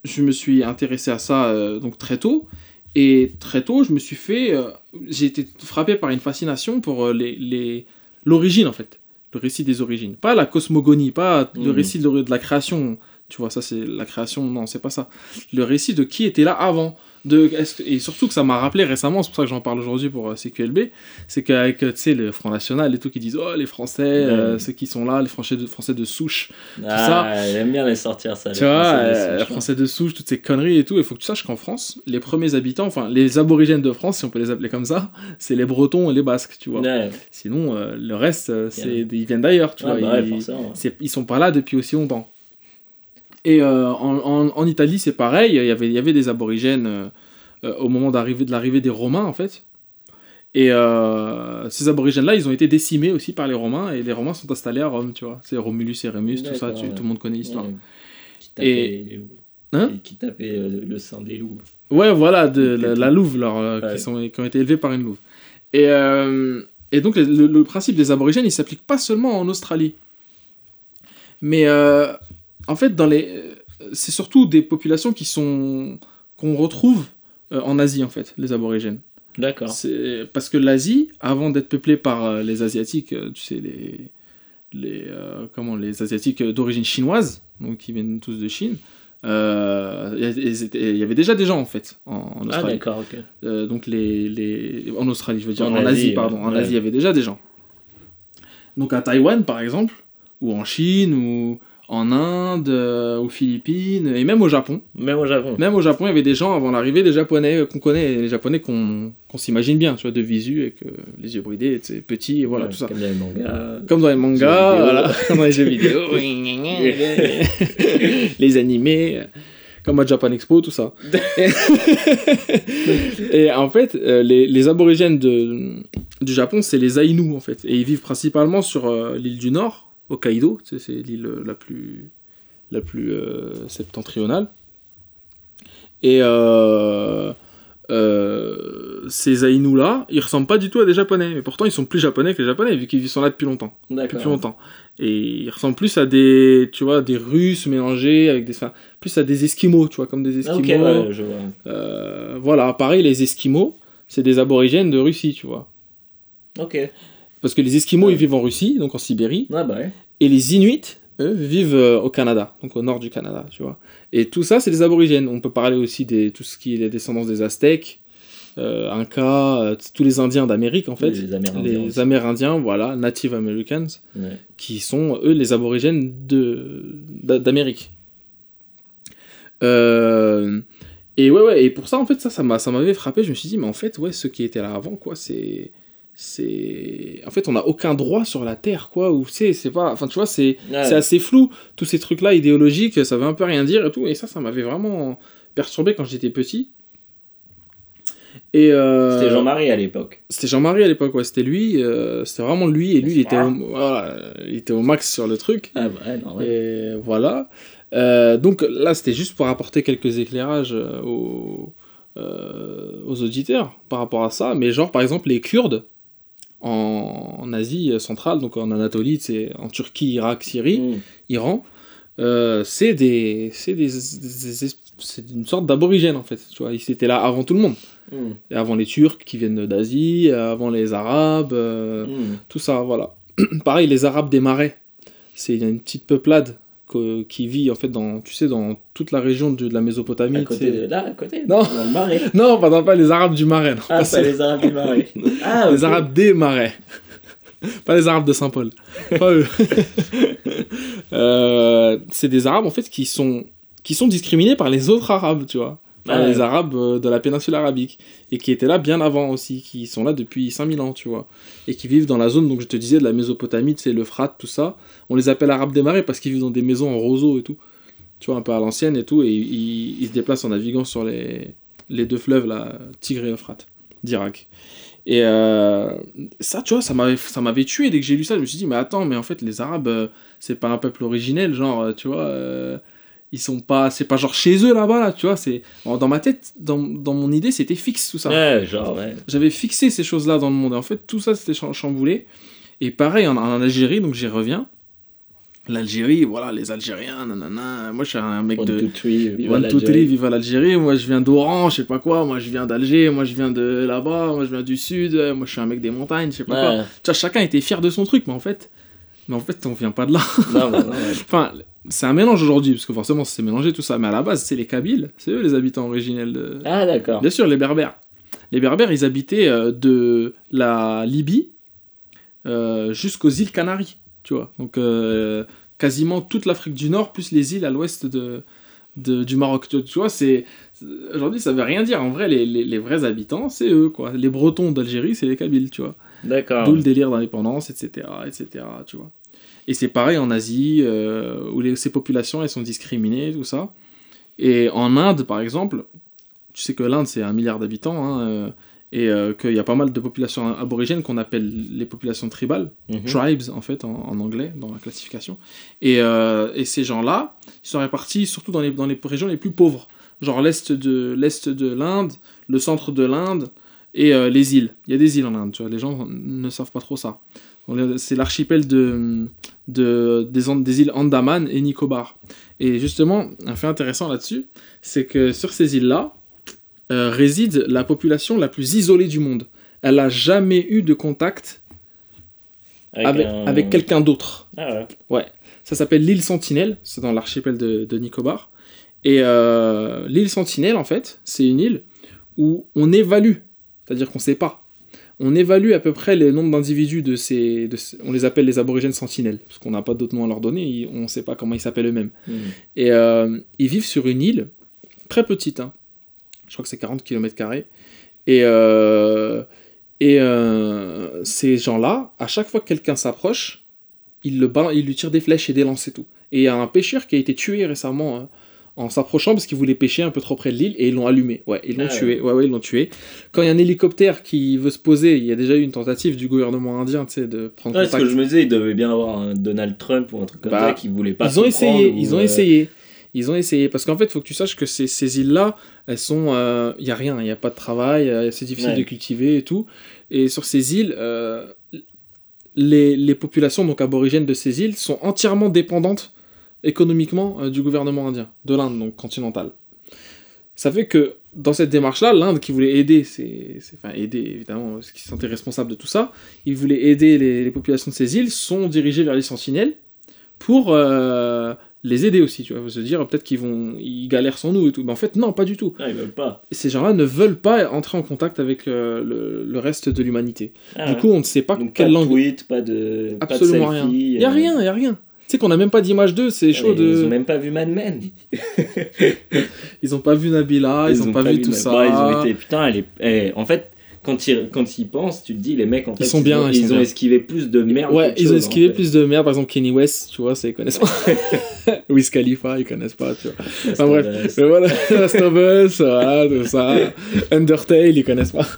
je me suis intéressé à ça donc très tôt. Et très tôt, je me suis fait. euh, j'ai été frappé par une fascination pour euh, les, les, l'origine, en fait. Le récit des origines. Pas la cosmogonie, pas le Mhm. récit de, de la création. Tu vois, ça c'est la création, non, c'est pas ça. Le récit de qui était là avant. De, et surtout que ça m'a rappelé récemment, c'est pour ça que j'en parle aujourd'hui pour euh, CQLB, c'est qu'avec euh, le Front National et tout qui disent Oh, les Français, euh, Ouais. ceux qui sont là, les Français de, Français de souche, Ah, j'aime bien les sortir ça. tu les vois, Français, chouettes. Français de souche, toutes ces conneries et tout. Il faut que tu saches qu'en France, les premiers habitants, enfin les aborigènes de France, si on peut les appeler comme ça, c'est les Bretons et les Basques, tu vois. Ouais. Sinon, euh, le reste, c'est, ils viennent d'ailleurs, tu Ah, vois. bah ouais, ils, c'est- ils sont pas là depuis aussi longtemps. Et euh, en, en- en Italie, c'est pareil. Il y avait, il y avait des aborigènes euh, euh, au moment de l'arrivée des Romains, en fait. Et euh, ces aborigènes-là, ils ont été décimés aussi par les Romains. Et les Romains sont installés à Rome, tu vois. C'est Romulus et Rémus, tout ça. Tu- tout le monde connaît l'histoire. Ouais. Et- les loups. Hein Et Qui tapait euh, le sein des loups. Ouais, voilà, de, la, louve, leur, Ouais. qui, sont, qui ont été élevés par une louve. Et, et donc, le, le principe des aborigènes, il s'applique pas seulement en Australie. Mais euh, en fait, dans les, euh, c'est surtout des populations qui sont qu'on retrouve euh, en Asie, en fait, les aborigènes. D'accord. C'est parce que l'Asie, avant d'être peuplée par euh, les Asiatiques, tu sais, les, les, euh, comment, les Asiatiques d'origine chinoise, donc qui viennent tous de Chine, euh, il y avait déjà des gens, en fait, en, en Ah, Australie. d'accord, ok. Euh, donc les, les... En Australie, je veux dire, En en, Asie, Asie, pardon. ouais. En. Asie, il y avait déjà des gens. Donc à Taïwan, par exemple, ou en Chine, ou en Inde, euh, aux Philippines, et même au Japon. Même au Japon. Même au Japon, il y avait des gens avant l'arrivée des Japonais euh, qu'on connaît, les Japonais qu'on s'imagine bien, tu vois, de visu, avec euh, les yeux bridés, tu sais, petits, et voilà, Ouais, tout ça. Comme dans les mangas. Comme dans les mangas, voilà, comme dans les jeux vidéo, les animés, euh, comme à Japan Expo, tout ça. et, et en fait, euh, les, les aborigènes de, du Japon, c'est les Ainu, en fait. Et ils vivent principalement sur euh, l'île du Nord, Hokkaido, c'est l'île euh, la plus, la plus euh, septentrionale. Et euh, euh, ces Ainu-là, ils ressemblent pas du tout à des Japonais. Mais pourtant, ils sont plus Japonais que les Japonais, vu qu'ils sont là depuis longtemps depuis plus longtemps. Et ils ressemblent plus à des, tu vois, des Russes mélangés avec des, enfin, plus à des Esquimaux, tu vois, comme des Ah, Esquimaux. ok, ouais, je vois. Voilà, pareil, les Esquimaux, c'est des aborigènes de Russie, tu vois. Ok. Parce que les Esquimaux, Ouais. ils vivent en Russie, donc en Sibérie, Ah, bah ouais. et les Inuits, eux, vivent euh, au Canada, donc au nord du Canada, tu vois. Et tout ça, c'est des aborigènes. On peut parler aussi de tout ce qui est les descendants des Aztèques, euh, Incas, euh, tous les Indiens d'Amérique, en fait. Les Amérindiens. les. Amérindiens, voilà, Native Americans. Ouais. qui sont eux les aborigènes d'Amérique. Euh, et ouais ouais et pour ça en fait ça ça m'avait frappé je me suis dit mais en fait ouais ceux qui étaient là avant quoi c'est c'est en fait on n'a aucun droit sur la terre quoi ou c'est c'est pas enfin tu vois c'est Ouais. c'est assez flou tous ces trucs là idéologiques ça veut un peu rien dire et tout et ça ça m'avait vraiment perturbé quand j'étais petit et euh, C'était Jean-Marie à l'époque. c'était Jean-Marie à l'époque, ouais, c'était lui, euh, c'était vraiment lui, et lui, il était, au, voilà, il était au max sur le truc. Ah, bah ouais, non, ouais. Et voilà. Euh, donc là, c'était juste pour apporter quelques éclairages aux, aux auditeurs par rapport à ça. Mais genre, par exemple, les Kurdes en, en Asie centrale, donc en Anatolie, c'est en Turquie, Irak, Syrie, Mm. Iran, euh, c'est des, c'est des, des- une sorte d'aborigène en fait. Tu vois, ils étaient là avant tout le monde. Mm. Et avant les Turcs qui viennent d'Asie, avant les Arabes, euh, Mm. tout ça, voilà. Pareil, les Arabes des marais. C'est une petite peuplade que- qui vit en fait dans, tu sais, dans toute la région de, de la Mésopotamie. À côté de là, à côté. Non. Dans le marais. Non, pardon, pas les Arabes du marais. non, Ah, pas les Arabes du marais. Ah, les. Arabes des marais. pas les Arabes de Saint-Paul. Pas eux. Euh, c'est des Arabes en fait qui sont, qui sont discriminés par les autres Arabes, tu vois. Les ouais. Arabes euh, de la péninsule arabique. Et qui étaient là bien avant aussi, qui sont là depuis 5000 ans, tu vois. Et qui vivent dans la zone, donc je te disais, de la Mésopotamie, c'est l'Euphrate, tout ça. On les appelle Arabes des marais parce qu'ils vivent dans des maisons en roseau et tout. Tu vois, un peu à l'ancienne et tout. Et ils, ils se déplacent en naviguant sur les, les deux fleuves, là, Tigre et Euphrate, d'Irak. Et euh, ça, tu vois, ça m'avait, ça m'avait tué dès que j'ai lu ça. Je me suis dit, mais attends, mais en fait, les Arabes, euh, c'est pas un peuple originel, genre, tu vois, euh, ils sont pas, c'est pas genre chez eux là-bas, là, tu vois. C'est, dans ma tête, dans, dans mon idée, c'était fixe tout ça. Ouais, genre, ouais. J'avais fixé ces choses-là dans le monde. Et en fait, tout ça, c'était cham- chamboulé. Et pareil, en, en Algérie, donc j'y reviens. L'Algérie, voilà, les Algériens, nanana. Moi, je suis un mec One, de. three, three, vive l'Algérie. Moi, je viens d'Oran, je sais pas quoi. Moi, je viens d'Alger. Moi, je viens de là-bas. Moi, je viens du sud. Moi, je suis un mec des montagnes, je sais pas quoi. Tu vois, chacun était fier de son truc, mais en fait, mais en fait, on vient pas de là. Non, non, ouais. enfin, c'est un mélange aujourd'hui, parce que forcément c'est mélangé tout ça, mais à la base c'est les Kabyles, c'est eux les habitants originels de... Ah, d'accord. Bien sûr, les Berbères. Les Berbères, ils habitaient euh, de la Libye euh, jusqu'aux îles Canaries, tu vois. Donc euh, quasiment toute l'Afrique du Nord, plus les îles à l'ouest de, de- du Maroc. Tu, vois, c'est- aujourd'hui ça veut rien dire. En vrai, les, les- les vrais habitants, c'est eux, quoi. Les Bretons d'Algérie, c'est les Kabyles, tu vois. D'accord. D'où le délire d'indépendance, etc., etc., tu vois. Et c'est pareil en Asie, euh, où les- ces populations, elles sont discriminées, tout ça. Et en Inde, par exemple, tu sais que l'Inde, c'est un milliard d'habitants, hein, euh, et euh, qu'il y a pas mal de populations aborigènes qu'on appelle les populations tribales, Mhm. tribes en fait, en, en anglais, dans la classification. Et, et ces gens-là, ils sont répartis surtout dans les, dans les régions les plus pauvres, genre l'est de l'Inde, le centre de l'Inde et les îles. Il y a des îles en Inde, tu vois, les gens ne savent pas trop ça. C'est l'archipel de, de, des, îles Andaman et Nicobar. Et justement, un fait intéressant là-dessus, c'est que sur ces îles-là euh, réside la population la plus isolée du monde. Elle n'a jamais eu de contact avec, un- avec quelqu'un d'autre. Ah ouais. Ça s'appelle l'île Sentinelle, c'est dans l'archipel de, de Nicobar. Et euh, l'île Sentinelle, en fait, c'est une île où on évalue, c'est-à-dire qu'on ne sait pas. On évalue à peu près le nombre d'individus de ces, de ces- On les appelle les aborigènes sentinelles, parce qu'on n'a pas d'autre nom à leur donner, ils- on ne sait pas comment ils s'appellent eux-mêmes. Mhm. Et euh, ils vivent sur une île très petite, hein. je crois que c'est 40 km. Et, euh, et euh, ces gens-là, à chaque fois que quelqu'un s'approche, ils, le ils lui tirent des flèches et des lances et tout. Et il y a un pêcheur qui a été tué récemment hein, en s'approchant parce qu'il voulait pêcher un peu trop près de l'île et ils l'ont allumé. Ouais, ils l'ont Ah tué. Ouais, ouais, ils l'ont tué. Quand il y a un hélicoptère qui veut se poser, il y a déjà eu une tentative du gouvernement indien, tu sais, de prendre Ouais, ce que je me disais, il devait bien avoir un Donald Trump ou un truc comme Bah, ça qui voulait pas ils ont essayé, ou, ils ont euh, essayé. Ils ont essayé. Parce qu'en fait, il faut que tu saches que ces, ces îles-là, elles sont. Il n'y a rien, il n'y a pas de travail, euh, c'est difficile Ouais. de cultiver et tout. Et sur ces îles, euh, les, les populations donc aborigènes de ces îles sont entièrement dépendantes économiquement euh, du gouvernement indien, de l'Inde, donc continentale. Ça fait que dans cette démarche-là, l'Inde qui voulait aider, c'est, enfin aider évidemment, ce qui se sentait responsable de tout ça, ils voulaient aider les, les populations de ces îles, sont dirigés vers les sentinelles pour euh, les aider aussi, tu vois, se dire peut-être qu'ils vont, ils galèrent sans nous et tout. Mais en fait, non, pas du tout. Ah, ils veulent pas. Ces gens-là ne veulent pas entrer en contact avec euh, le, le reste de l'humanité. Ah, Du coup, on ne sait pas Donc, quelle pas de langue. tweet, pas de. Absolument pas de rien. selfie, Il y a euh, rien, il y a rien. Sais qu'on n'a même pas d'image d'eux, c'est ah, chaud mais Ils de. ont même pas vu Mad Men. Ils ont pas vu Nabila, ils, ont, pas, vu tout Mad- ça. Ouais, ils ont été. Putain, elle est. eh, en fait, quand ils, quand ils pensent, tu te dis, les mecs, en fait, sont bien, ont, ils sont ont esquivé plus de merde. Ouais, ils ont esquivé en fait. plus de merde. Par exemple, Kenny West, tu vois, ça, ils connaissent pas. Wiz Khalifa, ils connaissent pas, tu vois. Enfin bref, mais voilà, Last of Us, voilà, tout ça. Undertale, ils connaissent pas.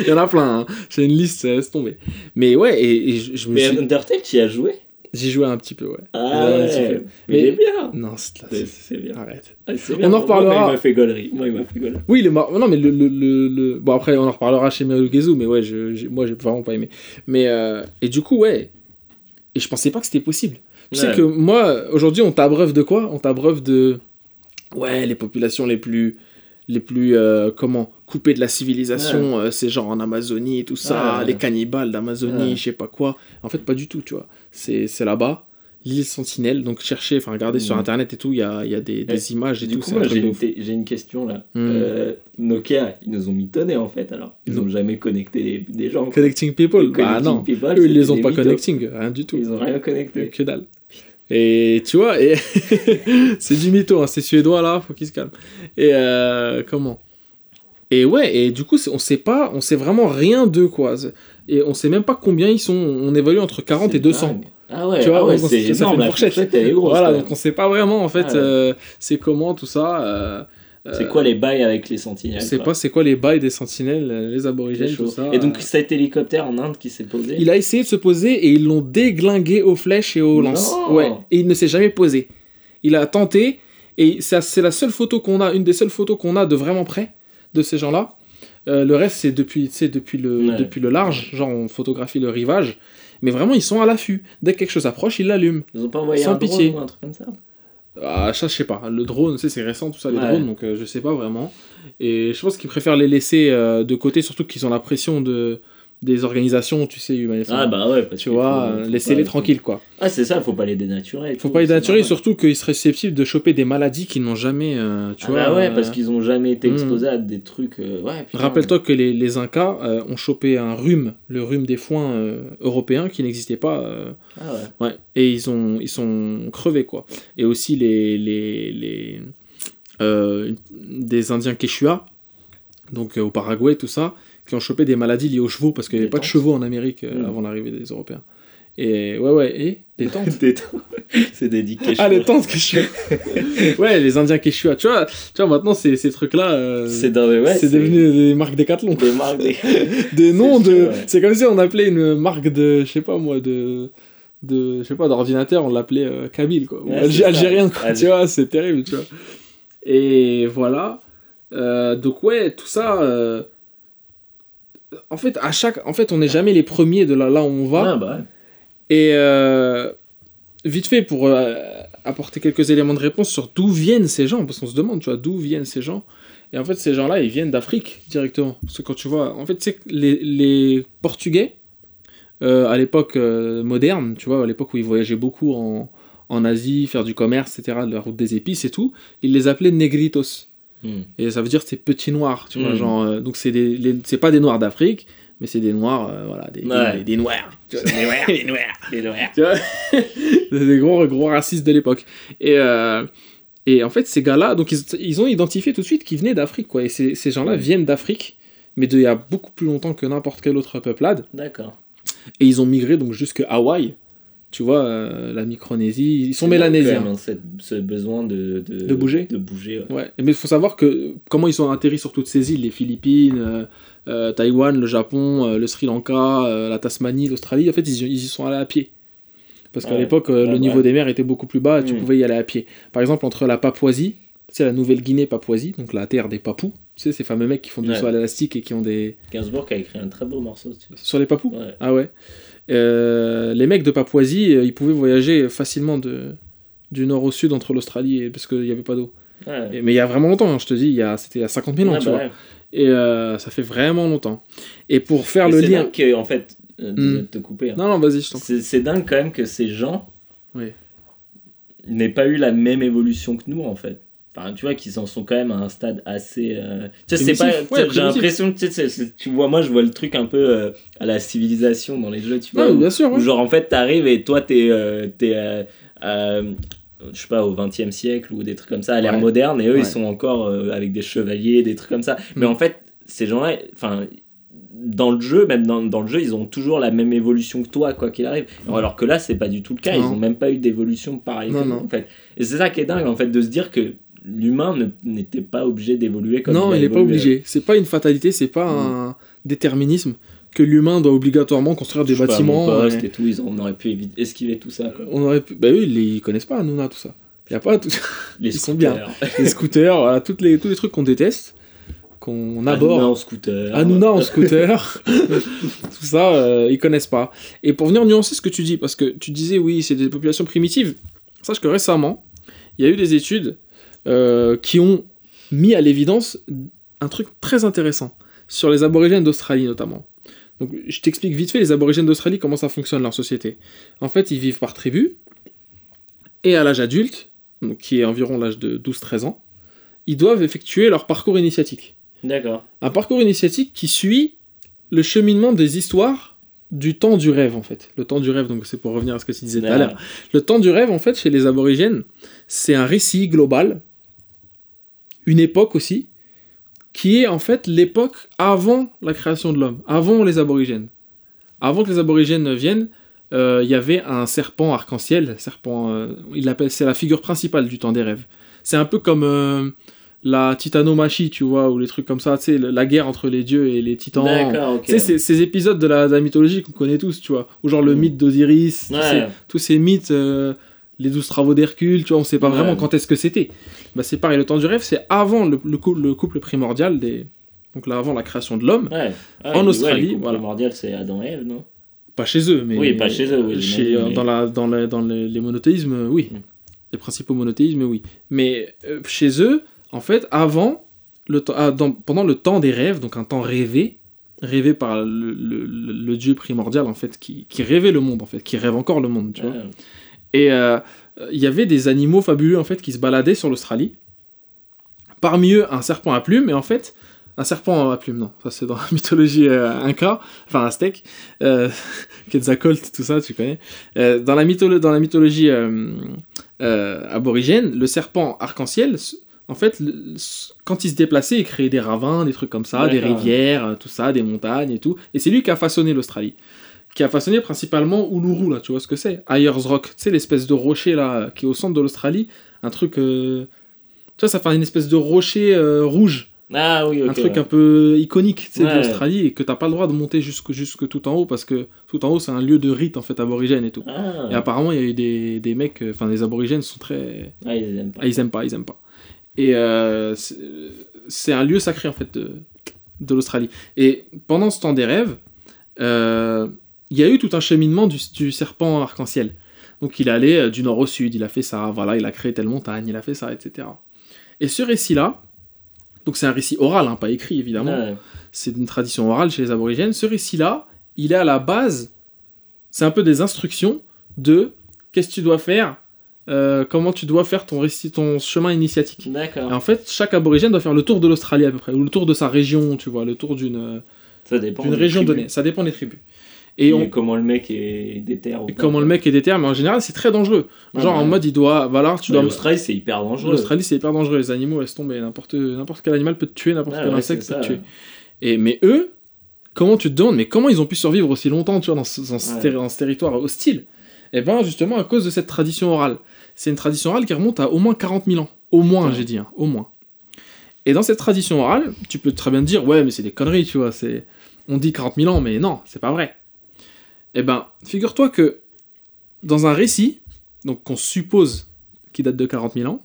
Il y en a plein, hein. j'ai une liste, ça laisse tomber. Mais ouais, et, et je, je me Mais suis... Undertale, tu y as joué? J'ai joué un petit peu, ouais. Ah Ouais, ouais. Mais il est bien. Non, c'est bien. Arrête. Ah, On en Moi, reparlera. il m'a fait gaulerie. Moi, il m'a fait. Oui, le mar... non, mais le, le, le, le- Bon, après, on en reparlera chez Merugezu, mais ouais, je, j'ai- moi, j'ai vraiment pas aimé. Mais, euh, et du coup, ouais. Et je pensais pas que c'était possible. Tu sais que moi, aujourd'hui, on t'abreuve de quoi? On t'abreuve de. Ouais, les populations les plus. Les plus. euh, comment? Coupées de la civilisation, euh, ces gens en Amazonie et tout ça, Ouais. les cannibales d'Amazonie, Ouais. je sais pas quoi. En fait, pas du tout, tu vois. C'est c'est là-bas, l'île Sentinelle. Donc, cherchez, enfin, regardez sur Mhm. internet et tout, il y a, y a des, des images et Du tout. coup, c'est moi, j'ai une, question là. Hmm. Euh, Nokia, ils nous ont mitonné en fait alors. Ils Ils ont jamais connecté des, gens. quoi. Connecting people? Bah Connecting non. people, Eux, ils les ont pas mythos. connecting, rien du tout. Ils ont rien connecté. Que dalle. Et tu vois, et c'est du mytho, hein, c'est suédois là, faut qu'ils se calment. Et euh, comment? Et ouais, et du coup, c'est- on sait pas, on sait vraiment rien d'eux quoi. C'est- Et on sait même pas combien ils sont, on évalue entre 40 et C'est 200. dingue. Ah ouais, Tu vois, ah ouais, c'est ça fait une fourchette. fourchette, elle est grosse. voilà, donc on sait pas vraiment en fait Ah ouais. euh, c'est comment tout ça. euh, C'est euh, quoi les bails avec les sentinelles On sait quoi pas c'est quoi les bails des sentinelles, les C'est aborigènes, tout ça. Et donc cet hélicoptère en Inde qui s'est posé. Il a essayé de se poser et ils l'ont déglingué aux flèches et aux Non. lances. Ouais. Et il ne s'est jamais posé. Il a tenté et c'est la seule photo qu'on a, une des seules photos qu'on a de vraiment près de ces gens-là. Euh, le reste c'est depuis, depuis le, Ouais. depuis le large, genre on photographie le rivage. Mais vraiment ils sont à l'affût. Dès que quelque chose approche, ils l'allument. Ils ont pas envoyé Sans un drone pitié. ou un truc comme ça? Ah, ça, je sais pas. Le drone, c'est récent, tout ça, les Ouais. drones, donc euh, je sais pas vraiment. Et je pense qu'ils préfèrent les laisser euh, de côté, surtout qu'ils ont la pression de, des organisations, tu sais, humaines. Ah bah ouais, parce tu vois, laissez-les tranquilles, quoi. Ah c'est ça, faut pas les dénaturer. Faut tout, pas les dénaturer, surtout qu'ils seraient susceptibles de choper des maladies qu'ils n'ont jamais, euh, tu Ah vois. bah ouais, euh, parce qu'ils ont jamais été hmm. exposés à des trucs. euh, ouais. Rappelle-toi que les, les Incas euh, ont chopé un rhume, le rhume des foins européens qui n'existait pas. Ah ouais. ouais. Et ils, ont, ils sont crevés, quoi. Et aussi les, les, les, des Indiens Quechua, donc au Paraguay, tout ça, qui ont chopé des maladies liées aux chevaux, parce qu'il n'y avait pas de chevaux en Amérique euh, Mm. avant l'arrivée des Européens. Et ouais, ouais, et des tentes. Des c'est des Ah, les tentes Quechua Ouais, les Indiens Quechua. Tu vois, tu vois maintenant, ces, ces trucs-là, euh, C'est ouais, devenu des marques Décathlon. des marques des. des noms de. ouais. C'est comme si on appelait une marque de, je sais pas moi, de. de je sais pas, d'ordinateur, on l'appelait euh, Kabyle, quoi. Ouais, algérien, quoi. Tu vois, c'est terrible, tu vois. Et voilà. Euh, donc, ouais, tout ça. En fait, à chaque. En fait, on n'est jamais les premiers de là, là où on va. Ah bah. Et euh, vite fait, pour euh, apporter quelques éléments de réponse sur d'où viennent ces gens, parce qu'on se demande, tu vois, d'où viennent ces gens. Et en fait, ces gens-là, ils viennent d'Afrique directement. Parce que quand tu vois, en fait, c'est les, les Portugais, euh, à l'époque moderne, tu vois, à l'époque où ils voyageaient beaucoup en, en Asie, faire du commerce, etc., de la route des épices et tout, ils les appelaient negritos. Hmm. Et ça veut dire c'est petits noirs, tu vois, Mm. genre, euh, donc c'est des, les- c'est pas des noirs d'Afrique, mais c'est des noirs, euh, voilà, des, des- Ouais. des- des noirs. Des noirs. Des noirs. Des noirs. Tu vois des gros, gros racistes de l'époque. Et, euh, et en fait, ces gars-là, donc ils, ils ont identifié tout de suite qu'ils venaient d'Afrique, quoi. Et ces, ces gens-là Ouais. viennent d'Afrique, mais d'il y a beaucoup plus longtemps que n'importe quelle autre peuplade. D'accord. Et ils ont migré donc jusque Hawaï, tu vois, euh, la Micronésie. Ils sont mélanésiens. même, hein, ce besoin de, de, De bouger De bouger, ouais. Ouais, mais il faut savoir que comment ils ont atterri sur toutes ces îles, les Philippines, euh, euh, Taïwan, le Japon, euh, le Sri Lanka, la Tasmanie, l'Australie, en fait, ils, y- ils y sont allés à pied. Parce qu'à Ouais. l'époque, Ouais, le niveau des mers était beaucoup plus bas et tu Mm. pouvais y aller à pied. Par exemple, entre la Papouasie, c'est la Nouvelle-Guinée Papouasie, donc la terre des Papous, tu sais, ces fameux mecs qui font du saut à l'élastique et qui ont des. Gainsbourg qui a écrit un très beau morceau. Sur les Papous? Ah ouais. Euh, les mecs de Papouasie, euh, ils pouvaient voyager facilement de, du nord au sud entre l'Australie et parce qu'il n'y avait pas d'eau. Ouais. Et- Mais il y a vraiment longtemps, hein, je te dis, c'était il y a 50 000 ans, Ouais, tu bah vois. ouais. Et euh, ça fait vraiment longtemps. Et pour faire le c'est lien. dingue que, en fait, euh, désolé Hmm. de te couper. hein. Non, non, vas-y, je t'en prie. C'est c'est dingue quand même que ces gens Oui. n'aient pas eu la même évolution que nous en fait. Enfin, tu vois qu'ils en sont quand même à un stade assez. euh, Tu sais, c'est pas. ouais, J'ai l'impression que tu, sais, vois, moi je vois le truc un peu euh, à la civilisation dans les jeux, tu vois. Ouais, où- bien sûr. où genre en fait t'arrives et toi t'es. euh, t'es euh, je sais pas, au 20 e siècle ou des trucs comme ça, à l'ère moderne, et eux ils sont encore avec des chevaliers, des trucs comme ça. Mais Mm. en fait, ces gens-là, enfin, dans le jeu, même dans, dans le jeu, ils ont toujours la même évolution que toi, quoi qu'il arrive. Alors que là, c'est pas du tout le cas, ils ont même pas eu d'évolution pareille en fait. Et c'est ça qui est dingue, en fait, de se dire que l'humain n'était pas obligé d'évoluer comme non, il n'est pas obligé. C'est pas une fatalité, c'est pas Mm. un déterminisme que l'humain doit obligatoirement construire des pas, bâtiments. ouais. et tout, ils on aurait pu éviter- esquiver tout ça. quoi? On aurait pu... Bah eux, ils, ils connaissent pas Hanouna, tout ça. Il y a pas tout... Les Ils sont bien. les scooters, voilà, toutes les... tous les trucs qu'on déteste, qu'on aborde. Hanouna en scooter. Hanouna en scooter, tout ça, euh, ils connaissent pas. Et pour venir nuancer ce que tu dis, parce que tu disais oui, c'est des populations primitives, sache que récemment, il y a eu des études euh, qui ont mis à l'évidence un truc très intéressant sur les aborigènes d'Australie notamment. Donc je t'explique vite fait les aborigènes d'Australie, comment ça fonctionne leur société. En fait, ils vivent par tribu, et à l'âge adulte, donc qui est environ l'âge de 12-13 ans, ils doivent effectuer leur parcours initiatique D'accord. un parcours initiatique qui suit le cheminement des histoires du temps du rêve en fait. Le temps du rêve, donc c'est pour revenir à ce que tu disais tout à l'heure. Le temps du rêve en fait chez les aborigènes, c'est un récit global, une époque aussi, qui est en fait l'époque avant la création de l'homme, avant les aborigènes. Avant que les aborigènes viennent, euh, il y avait un serpent arc-en-ciel, serpent, euh, il l'appelle, c'est la figure principale du temps des rêves. C'est un peu comme euh, la titanomachie, tu vois, ou les trucs comme ça, tu sais, la guerre entre les dieux et les titans. D'accord, ok. Tu sais, ces, épisodes de la, de la mythologie qu'on connaît tous, tu vois, ou genre le Mm. mythe d'Osiris, tous Ouais. ces- tous ces mythes, euh, les douze travaux d'Hercule, tu vois, on sait pas Ouais. vraiment quand est-ce que c'était. Bah, c'est pareil, le temps du rêve, c'est avant le, le, cou- le couple primordial, des... donc là, avant la création de l'homme. Ouais. Ah, En Australie, voilà. primordiales, c'est Adam et Ève, non? Pas chez eux, mais. Oui, pas chez eux, oui, Chez, j'imagine, mais- Dans, la, dans, la- dans les, les monothéismes, oui. Mm. Les principaux monothéismes, oui. Mais euh, chez eux, en fait, avant, le ah, dans- pendant le temps des rêves, donc un temps rêvé, rêvé par le, le- le- le dieu primordial, en fait, qui, qui rêvait le monde, en fait, qui rêve encore le monde, tu vois. Et euh, il y avait des animaux fabuleux en fait qui se baladaient sur l'Australie. Parmi eux, un serpent à plumes. Et en fait, un serpent à plumes, non, ça c'est dans la mythologie euh, inca, enfin aztèque, euh, Quetzalcoatl, tout ça, tu connais. Euh, dans, la mytholo- dans la mythologie aborigène, le serpent arc-en-ciel, en fait, le- quand il se déplaçait, il créait des ravins, des trucs comme ça, des rivières, tout ça, des montagnes et tout. Et c'est lui qui a façonné l'Australie qui a façonné principalement Uluru, là, tu vois ce que c'est? Ayers Rock, tu sais, l'espèce de rocher, là, qui est au centre de l'Australie, un truc... euh, Tu vois, ça fait une espèce de rocher euh, rouge, Ah oui, ok. un truc ouais. un peu iconique, tu sais, Ouais. de l'Australie, et que t'as pas le droit de monter jusque, jusque tout en haut, parce que tout en haut, c'est un lieu de rite, en fait, aborigène et tout. Ah, Et apparemment, il y a eu des, des mecs, euh, enfin, les aborigènes sont très... Ah, ils aiment pas. Ah, ils aiment pas, ils aiment pas. Et euh, c'est c'est un lieu sacré en fait de, de l'Australie. Et pendant ce temps des rêves, euh, il y a eu tout un cheminement du, du serpent arc-en-ciel. Donc il allait euh, du nord au sud, il a fait ça, voilà, il a créé telle montagne, il a fait ça, etc. Et ce récit-là, donc c'est un récit oral, hein, pas écrit évidemment, Ouais. c'est une tradition orale chez les aborigènes. Ce récit-là, il est à la base, c'est un peu des instructions de qu'est-ce que tu dois faire, euh, comment tu dois faire ton récit, ton chemin initiatique. Et D'accord. en fait, chaque aborigène doit faire le tour de l'Australie à peu près, ou le tour de sa région, tu vois, le tour d'une région tribus. donnée. Ça dépend des tribus. Et, Et, on, comment le mec est déter ou et pas. comment le mec est déter, mais en général, c'est très dangereux. Genre en ouais. mode, il doit, voilà, tu dois. L'Australie, c'est hyper dangereux. L'Australie, c'est hyper dangereux. Les animaux laissent tomber. N'importe n'importe quel animal peut te tuer, n'importe Ouais, quel ouais, insecte peut te tuer. Et, mais eux, comment tu te demandes, mais comment ils ont pu survivre aussi longtemps, tu vois, dans ce, dans ce Ouais. terri- dans ce territoire hostile? Eh ben, justement, à cause de cette tradition orale. C'est une tradition orale qui remonte à au moins 40 000 ans. Au moins, j'ai dit, hein, au moins. Et dans cette tradition orale, tu peux très bien te dire, ouais, mais c'est des conneries, tu vois, c'est... On dit 40 000 ans, mais non, c'est pas vrai. Eh ben, figure-toi que dans un récit, donc qu'on suppose qui date de 40 000 ans,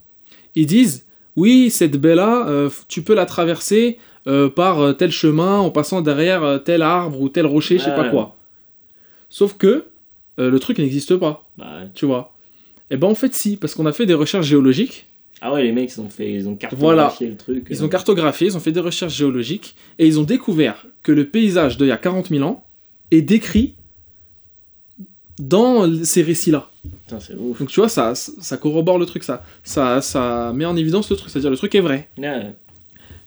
ils disent, oui, cette baie-là, euh, tu peux la traverser euh, par euh, tel chemin en passant derrière tel arbre ou tel rocher, je sais pas quoi. Sauf que euh, le truc n'existe pas, Bah, ouais. tu vois. Et ben en fait si, parce qu'on a fait des recherches géologiques, Ah ouais, les mecs, ils ont fait, ils ont Voilà. cartographié le truc. ils ont cartographié, ils ont fait des recherches géologiques, et ils ont découvert que le paysage d'il y a 40 000 ans est décrit dans ces récits-là. Donc tu vois, ça, ça corrobore le truc, ça, ça, ça met en évidence le truc, c'est-à-dire le truc est vrai. Ouais.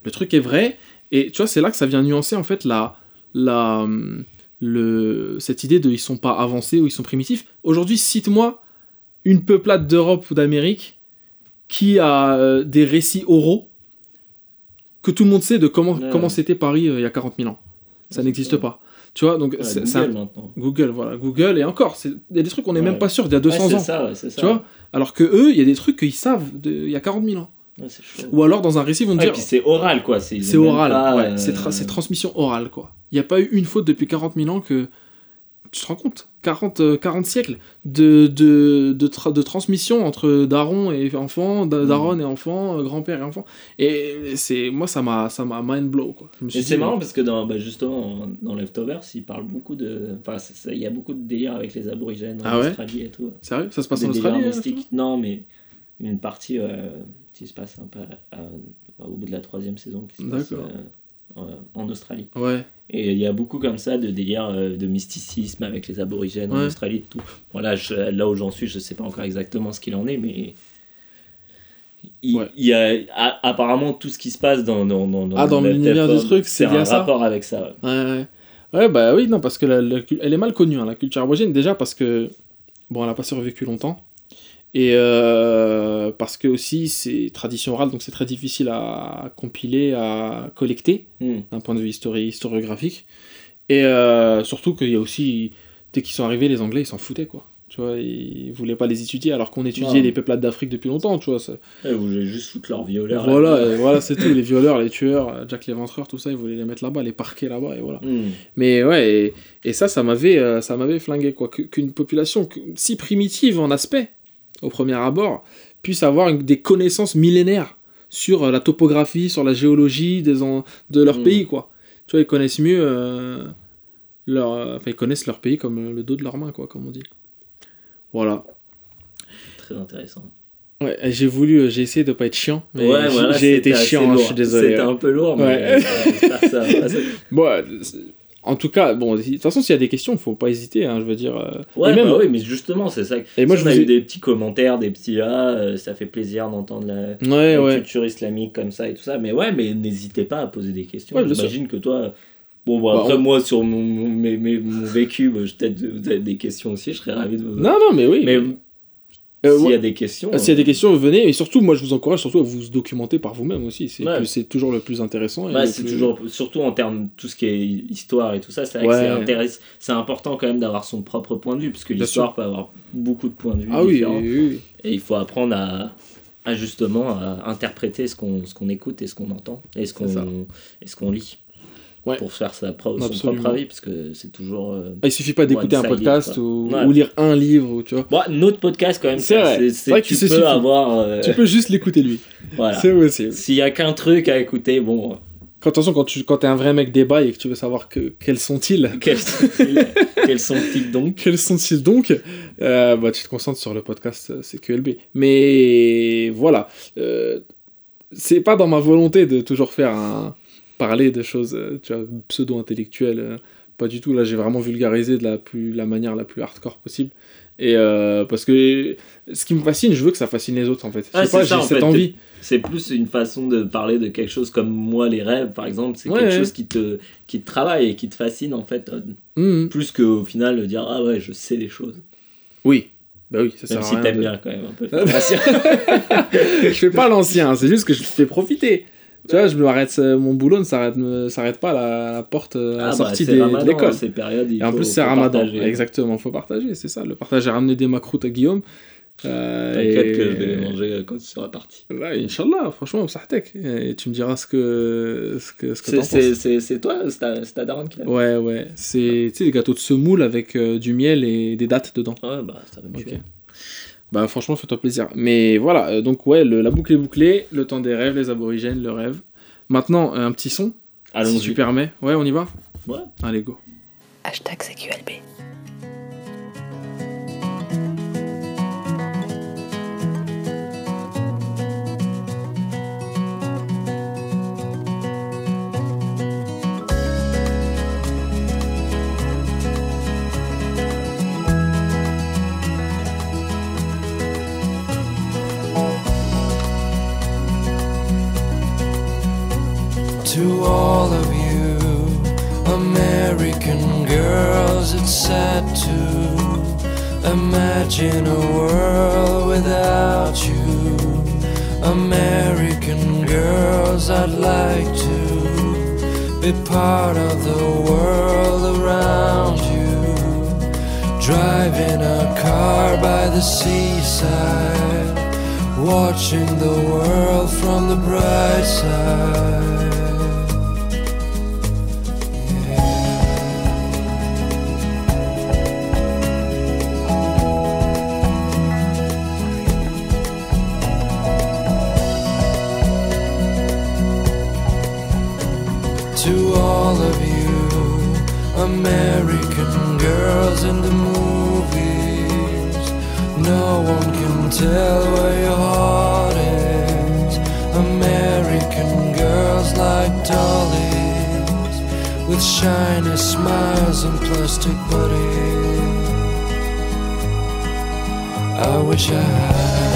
Le truc est vrai, et tu vois, c'est là que ça vient nuancer en fait la, la, hum, le, cette idée de ils sont pas avancés ou ils sont primitifs. Aujourd'hui, cite-moi une peuplade d'Europe ou d'Amérique qui a euh, des récits oraux que tout le monde sait de comment Ouais. comment c'était Paris euh, il y a 40 000 ans. Ça Ouais, n'existe pas. Tu vois, donc Ouais, c'est Google, maintenant. Google, voilà, Google, et encore, il y a des trucs qu'on n'est Ouais. même pas sûr d'il y a 200 Ouais, c'est ans. ça, ça. Tu vois Alors que eux, il y a des trucs qu'ils savent il y a 40 000 ans. Ou alors dans un récit, ils vont te dire. puis c'est oral, quoi. C'est oral, pas, ouais, euh, c'est tra- transmission orale, quoi. Il n'y a pas eu une faute depuis 40 000 ans que. Tu te rends compte 40, euh, 40 siècles de, de, de, tra- de transmission entre daron et enfant, Mm. daronne et enfant, euh, grand-père et enfant. Et c'est moi, ça m'a mind blow, quoi. Et c'est marrant parce que dans, bah, justement dans Leftovers, ils parlent beaucoup de. Enfin, il y a beaucoup de délire avec les aborigènes en Ah ouais Australie et tout. Sérieux? Ça se passe Des en Australie euh, mystiques. Non, mais une partie euh, qui se passe un peu à- à- au bout de la troisième saison qui se passe D'accord. euh, en- en Australie. Ouais. Et il y a beaucoup comme ça de délire euh, de mysticisme avec les aborigènes en. Australie et tout. Bon, là, je- là où j'en suis, je sais pas encore exactement ce qu'il en est, mais. Il, Ouais. il y a a- apparemment tout ce qui se passe dans, dans, dans, Ah, dans l'univers du truc, c'est un ça rapport avec ça. ouais. Ouais, bah oui, non, parce que la- la elle est mal connue, hein, la culture aborigène, déjà parce que, bon, elle n'a pas survécu longtemps, et euh, parce que aussi c'est tradition orale, donc c'est très difficile à compiler, à collecter, Hmm. d'un point de vue histori- historiographique, et euh, surtout qu'il y a aussi, dès qu'ils sont arrivés, les Anglais, ils s'en foutaient, quoi. Tu vois, ils voulaient pas les étudier, alors qu'on étudiait les peuplades d'Afrique depuis longtemps, tu vois. Ouais, vous voulez juste foutre leur violeur. Voilà, voilà, c'est tout. Les violeurs, les tueurs, Jack l'Éventreur, tout ça, ils voulaient les mettre là-bas, les parquer là-bas, et voilà. Hmm. Mais ouais, et, et ça, ça m'avait, euh, ça m'avait flingué, quoi. Qu'une population si primitive en aspect, au premier abord, puisse avoir une- des connaissances millénaires sur euh, la topographie, sur la géologie des en- de leur Mm. pays, quoi. Tu vois, ils connaissent mieux euh, leur, euh, enfin, ils connaissent leur pays comme le dos de leur main, quoi, comme on dit. Voilà. Très intéressant. Ouais, et j'ai voulu, j'ai essayé de pas être chiant, mais ouais, j'ai- voilà, j'ai été chiant, hein, je suis désolé. C'était un peu lourd, mais Ouais. euh, ça. Bon, En tout cas, bon, de toute façon, s'il y a des questions, faut pas hésiter, hein, je veux dire. euh, Ouais, et même, bah oui, mais justement, c'est ça. Et moi, Si je on a eu des petits commentaires, des petits ah, euh, ça fait plaisir d'entendre la, Ouais, la ouais. culture islamique comme ça et tout ça. Mais ouais, mais n'hésitez pas à poser des questions. J'imagine que toi. Bon, bon Bah, après, on- moi, sur mon, mon, mes- mes- mon vécu, bah, peut-être vous avez des questions aussi, je serais ravi de vous. Non, non, mais oui. Mais Euh, s'il y a des questions. S'il y a des questions, venez. Et surtout, moi, je vous encourage surtout à vous documenter par vous-même aussi. C'est Ouais. toujours le plus intéressant. Bah, c'est plus- toujours, surtout en termes de tout ce qui est histoire et tout ça, c'est Ouais. c'est important quand même d'avoir son propre point de vue, parce que l'histoire peut avoir beaucoup de points de vue Ah oui, différents. oui, oui. Et il faut apprendre à, à justement à interpréter ce qu'on ce qu'on écoute et ce qu'on entend et ce qu'on qu'on lit Ouais. pour faire sa pro- son propre avis parce que c'est toujours euh, Ah, il suffit pas d'écouter un podcast ou, Ouais. ou lire un livre, tu vois. bon, notre podcast quand même C'est vrai. c'est- tu peux avoir euh, Tu peux juste l'écouter lui. voilà C'est possible. s'il y a qu'un truc à écouter bon Quand, attention, quand tu quand es un vrai mec débat et que tu veux savoir que, quels sont-ils, quels sont-ils? Quels sont-ils donc? Quels sont-ils donc, euh, bah, tu te concentres sur le podcast euh, CQLB. Mais voilà. C'est pas dans ma volonté de toujours faire un. Parler de choses euh, tu vois, pseudo-intellectuelles. euh, pas du tout. Là, j'ai vraiment vulgarisé de la, plus, la manière la plus hardcore possible. Et euh, parce que ce qui me fascine, je veux que ça fascine les autres en fait. Je Ouais, sais pas, c'est ça, j'ai cette fait. envie. c'est plus une façon de parler de quelque chose comme moi les rêves par exemple c'est Ouais, quelque ouais. chose qui te qui te travaille et qui te fascine en fait Mhm. plus qu'au final de dire ah ouais je sais les choses Oui. Bah oui, ça sert même à si rien t'aimes de- bien quand même un peu je fais pas l'ancien, c'est juste que je te fais profiter. Tu vois, je me arrête, euh, mon boulot ne s'arrête, me- s'arrête pas à la, à la porte euh, à Ah la bah, sortie des- de Ramadan, l'école. ces périodes il Et en faut- plus, c'est Ramadan. partager. Exactement, faut partager, c'est ça. Le partage, j'ai ramené des macroutes à Guillaume. Euh, t'inquiète et- que je vais les manger euh, quand tu seras parti Inch'Allah, franchement, Sahtek. Et tu me diras ce que, ce que, ce que c'est c'est- c'est- c'est toi c'est ta, c'est ta daronne qui l'a Ouais, ouais. C'est tu sais, des gâteaux de semoule avec euh, du miel et des dattes dedans. ouais bah ça va me Ok. Bah franchement, fais-toi plaisir. Mais voilà, euh, donc ouais, le- la boucle est bouclée, le temps des rêves, les aborigènes, le rêve. Maintenant, un petit son, allons si tu permets. Ouais, on y va? Ouais. Allez, go. Hashtag CQLB. To all of you American girls, it's sad to imagine a world without you. American girls, I'd like to be part of the world around you. Driving a car by the seaside, watching the world from the bright side. All of you American girls in the movies, no one can tell where your heart is. American girls like dollies with shiny smiles and plastic bodies. I wish I had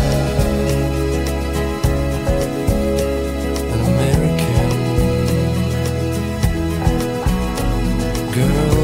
girlfriend.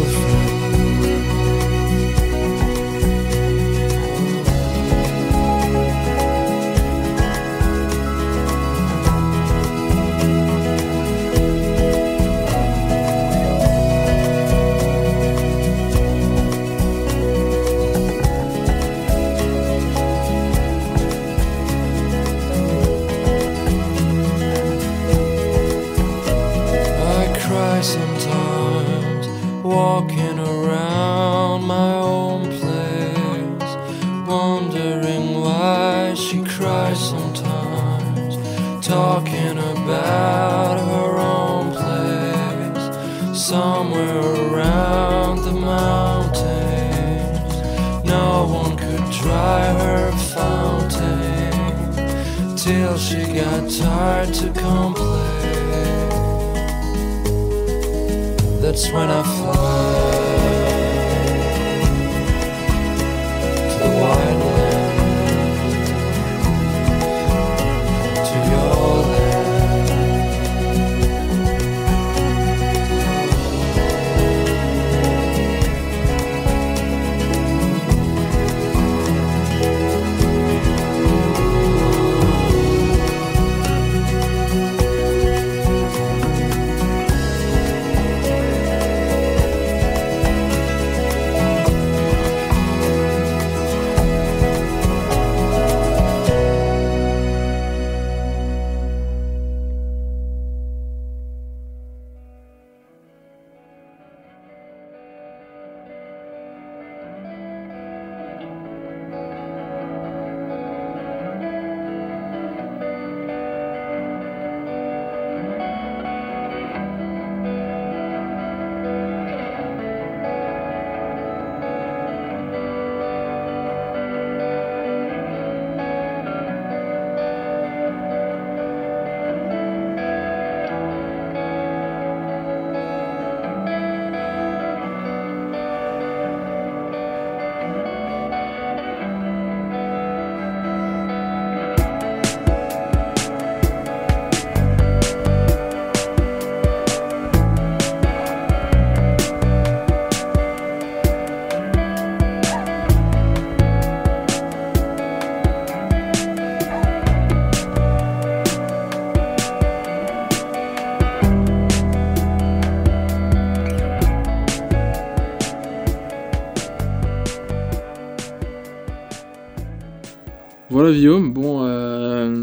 Voilà, Guillaume. Bon, euh...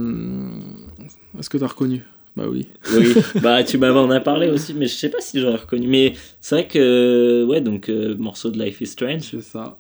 est-ce que t'as reconnu? Bah oui. Oui, bah tu m'avais en as parlé aussi, mais je sais pas si j'aurais reconnu. Mais c'est vrai que, ouais, donc euh, morceau de Life is Strange, C'est ça.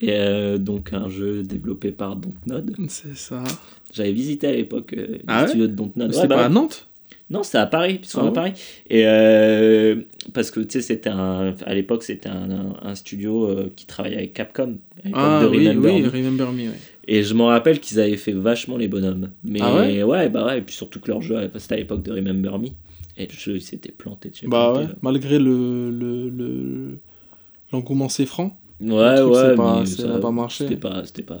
et euh, donc un jeu développé par Dontnod. C'est ça. J'avais visité à l'époque euh, Ah le ouais? studio de Dontnod. C'était Ouais, bah pas à Nantes? Non, c'était à Paris, sont Ah à Paris. Et euh, parce que tu sais, c'était un, à l'époque, c'était un, un- un studio euh, qui travaillait avec Capcom, à Ah de oui, oui, Me. Remember Me, ouais. Et je m'en rappelle qu'ils avaient fait vachement les bonhommes. Mais Ah ouais? bah ouais, et puis surtout que leur jeu, c'était à l'époque de Remember Me. Et le jeu, il s'était planté. Bah planté, ouais, malgré le le- le- l'engouement franc. Ouais, truc, ouais, c'est pas- ça n'a pas marché. C'était pas, c'était pas.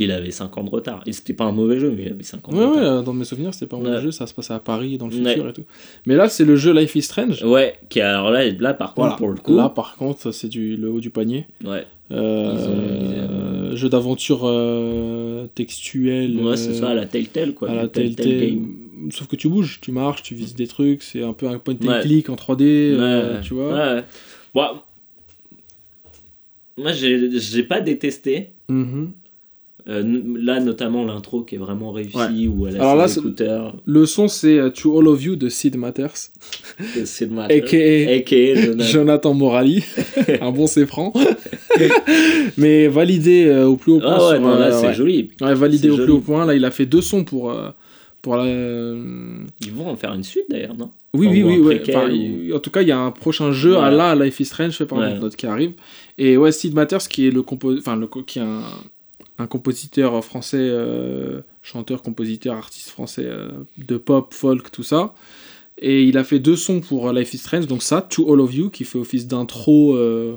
Il avait 5 ans de retard. Et c'était pas un mauvais jeu, mais il avait 5 ans Ouais, de ouais, retard. dans mes souvenirs, c'était pas un Ouais. mauvais jeu, ça se passait à Paris, dans le futur et tout. Mais là, c'est le jeu Life is Strange. Ouais, qui alors là, là par contre, Voilà. pour le coup. Là, par contre, c'est du le haut du panier. ouais, Euh, Ils ont- ils ont- Jeu d'aventure euh, textuel. ouais c'est euh, ça, à la Telltale, quoi. à la Telltale Telltale. Game. Sauf que tu bouges, tu marches, tu vises des trucs, c'est un peu un point and Ouais. click en 3D, euh, Ouais, tu vois. Ouais. Bon, moi, j'ai pas détesté. Mhm. Euh, là, notamment l'intro qui est vraiment réussie, Ouais. a Alors là. Le son, c'est euh, To All of You de Sid Matters, a.k.a. A.K.A. Jonathan. Jonathan Morali, un bon c'est franc, mais validé euh, au plus haut point. Ah ouais, sur, non, là, c'est joli. Ouais, validé au plus haut point. Là, il a fait deux sons pour pour la. Ils vont en faire une suite d'ailleurs, non? Oui, oui, oui. ouais. Enfin, ou- En tout cas, il y a un prochain jeu à la Life is Strange fait par Ouais. Qui arrive. Et ouais, Sid Matters qui est le compo... enfin le qui est un, un compositeur français, euh, chanteur, compositeur, artiste français euh, de pop, folk, tout ça. Et il a fait deux sons pour Life is Strange, donc ça, To All of You, qui fait office d'intro euh,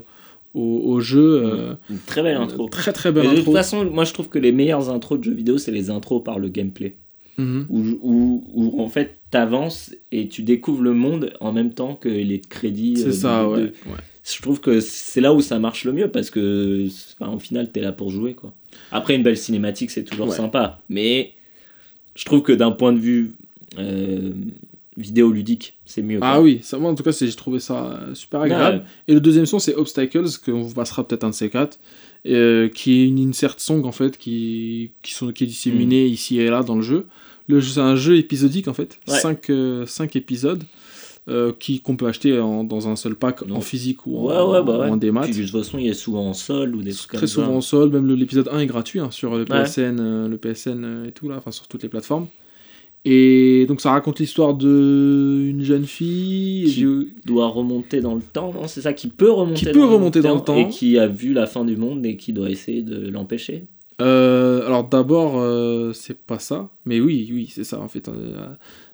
au, au jeu. euh, Une très belle intro. Très très belle Mais de toute intro. façon, moi je trouve que les meilleures intros de jeux vidéo, c'est les intros par le gameplay. Mhm. Où, où, où, en fait t'avances et tu découvres le monde en même temps que les crédits. euh, C'est ça, de- ouais. de- ouais. Je trouve que c'est là où ça marche le mieux parce que enfin, au final t'es là pour jouer quoi. Après une belle cinématique c'est toujours Ouais. sympa, mais je trouve que d'un point de vue euh, vidéoludique c'est mieux. Ah quoi. oui, ça, moi en tout cas, j'ai trouvé ça euh, super agréable. Ouais. Et le deuxième son, c'est Obstacles, qu'on vous passera peut-être un de ces quatre, euh, qui est une insert song en fait, qui, qui, sont, qui est disséminée ici et là dans le jeu. Le jeu, c'est un jeu épisodique en fait, Ouais. 5 épisodes. euh, qui qu'on peut acheter en- dans un seul pack en physique ou en, Ouais, bah ouais. en démat. Puis de toute façon il est souvent en sol ou des trucs Très comme souvent ça. en sol, même l'épisode 1 est gratuit hein, sur le. PSN, euh, le PSN euh, et tout là, enfin sur toutes les plateformes. Et donc ça raconte l'histoire de une jeune fille Qui doit remonter dans le temps, non C'est ça qui peut remonter, Qui peut remonter dans le et temps. qui a vu la fin du monde et qui doit essayer de l'empêcher. Euh, alors d'abord, euh, c'est pas ça, mais oui, oui, c'est ça en fait. Euh,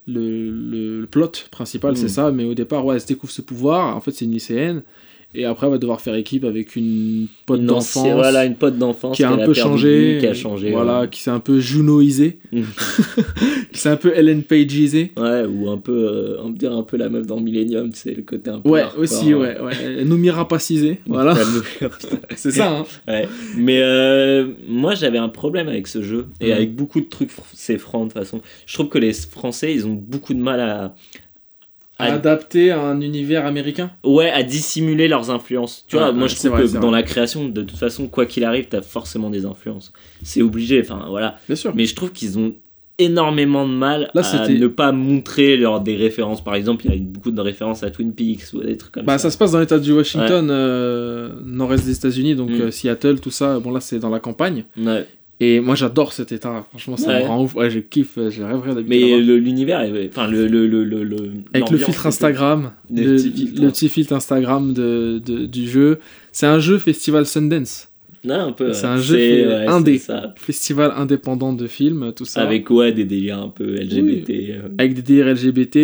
le, le- le plot principal, c'est ça. Mais au départ, ouais, elle se découvre ce pouvoir. En fait, c'est une lycéenne. Et après, elle va devoir faire équipe avec une pote d'enfance. Voilà, une pote d'enfance qui a un peu changé, qui a changé. voilà, ouais. qui s'est un peu junoisé, Mm. qui s'est un peu Ellen Pageisé. Ouais, ou un peu, euh, on peut dire un peu la meuf dans Millennium, c'est le côté un peu. Ouais, hardcore, aussi, hein. ouais, ouais. Noumira Passisé, voilà, c'est ça, hein. Ouais. Mais euh, moi j'avais un problème avec ce jeu et avec beaucoup de trucs c'est franc de toute façon. Je trouve que les Français ils ont beaucoup de mal à, à- Adapté à un univers américain. ouais à dissimuler leurs influences. Tu vois, moi ouais, je trouve vrai, que dans vrai. la création de toute façon quoi qu'il arrive t'as forcément des influences. C'est obligé. Enfin voilà. Bien sûr. Mais je trouve qu'ils ont énormément de mal Là, à ne pas montrer leurs des références. Par exemple, il y a beaucoup de références à Twin Peaks ou des trucs comme Bah, ça. ça se passe dans l'état du Washington, euh, nord-est des États-Unis, donc Mm. euh, Seattle, tout ça. Bon, là, c'est dans la campagne. Ouais. Et moi, j'adore cet état. Franchement, ça Ouais. me rend ouf. Ouais, je kiffe. euh, Je rêverais d'habiter Mais l'univers, enfin le le le le, Avec le filtre Instagram, Le le, petit filtre. Instagram de, de- du jeu. C'est un jeu festival Sundance. Peu. C'est un jeu ouais, indé. Festival indépendant de films, tout ça. Avec ouais des délires un peu LGBT. euh. Avec des délires LGBT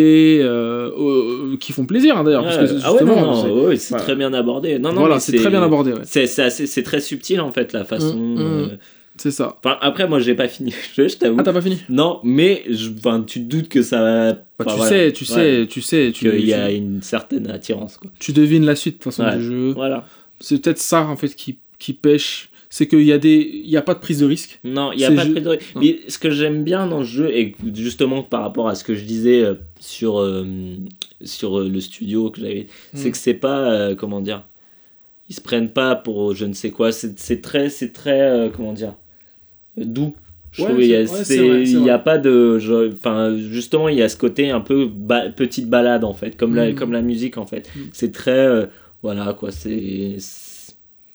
euh, euh, qui font plaisir, hein, d'ailleurs. ah ouais, non, c'est- non, ouais, c'est ouais. très bien abordé. Non, non, voilà, c'est très bien abordé. c'est très subtil en fait la façon. Mm, mm. C'est ça. Enfin, après, moi, j'ai pas fini le jeu, je t'avoue. Ah, t'as pas fini? Non, mais je... enfin, tu te doutes que ça va. Bah, enfin, tu, voilà. sais, tu Ouais. sais, tu sais, tu Qu'il y a tu- une certaine attirance, quoi. tu devines la suite de toute façon Ouais. du jeu. Voilà. C'est peut-être ça en fait qui, qui pêche. C'est qu'il y a des, il y a pas de prise de risque. Non, il n'y a pas de prise de risque. Mais ce que j'aime bien dans ce jeu, et justement par rapport à ce que je disais euh, sur, euh, sur euh, le studio que j'avais, c'est Mm. que c'est pas, euh, comment dire, ils se prennent pas pour je ne sais quoi, c'est très, c'est très, comment dire, doux. Je Ouais, trouve, il y a, ouais, pas de. Enfin, justement, il y a ce côté un peu ba- petite balade, en fait, comme, la, Mm. comme la musique, en fait. Mm. C'est très. euh, voilà, quoi, c'est.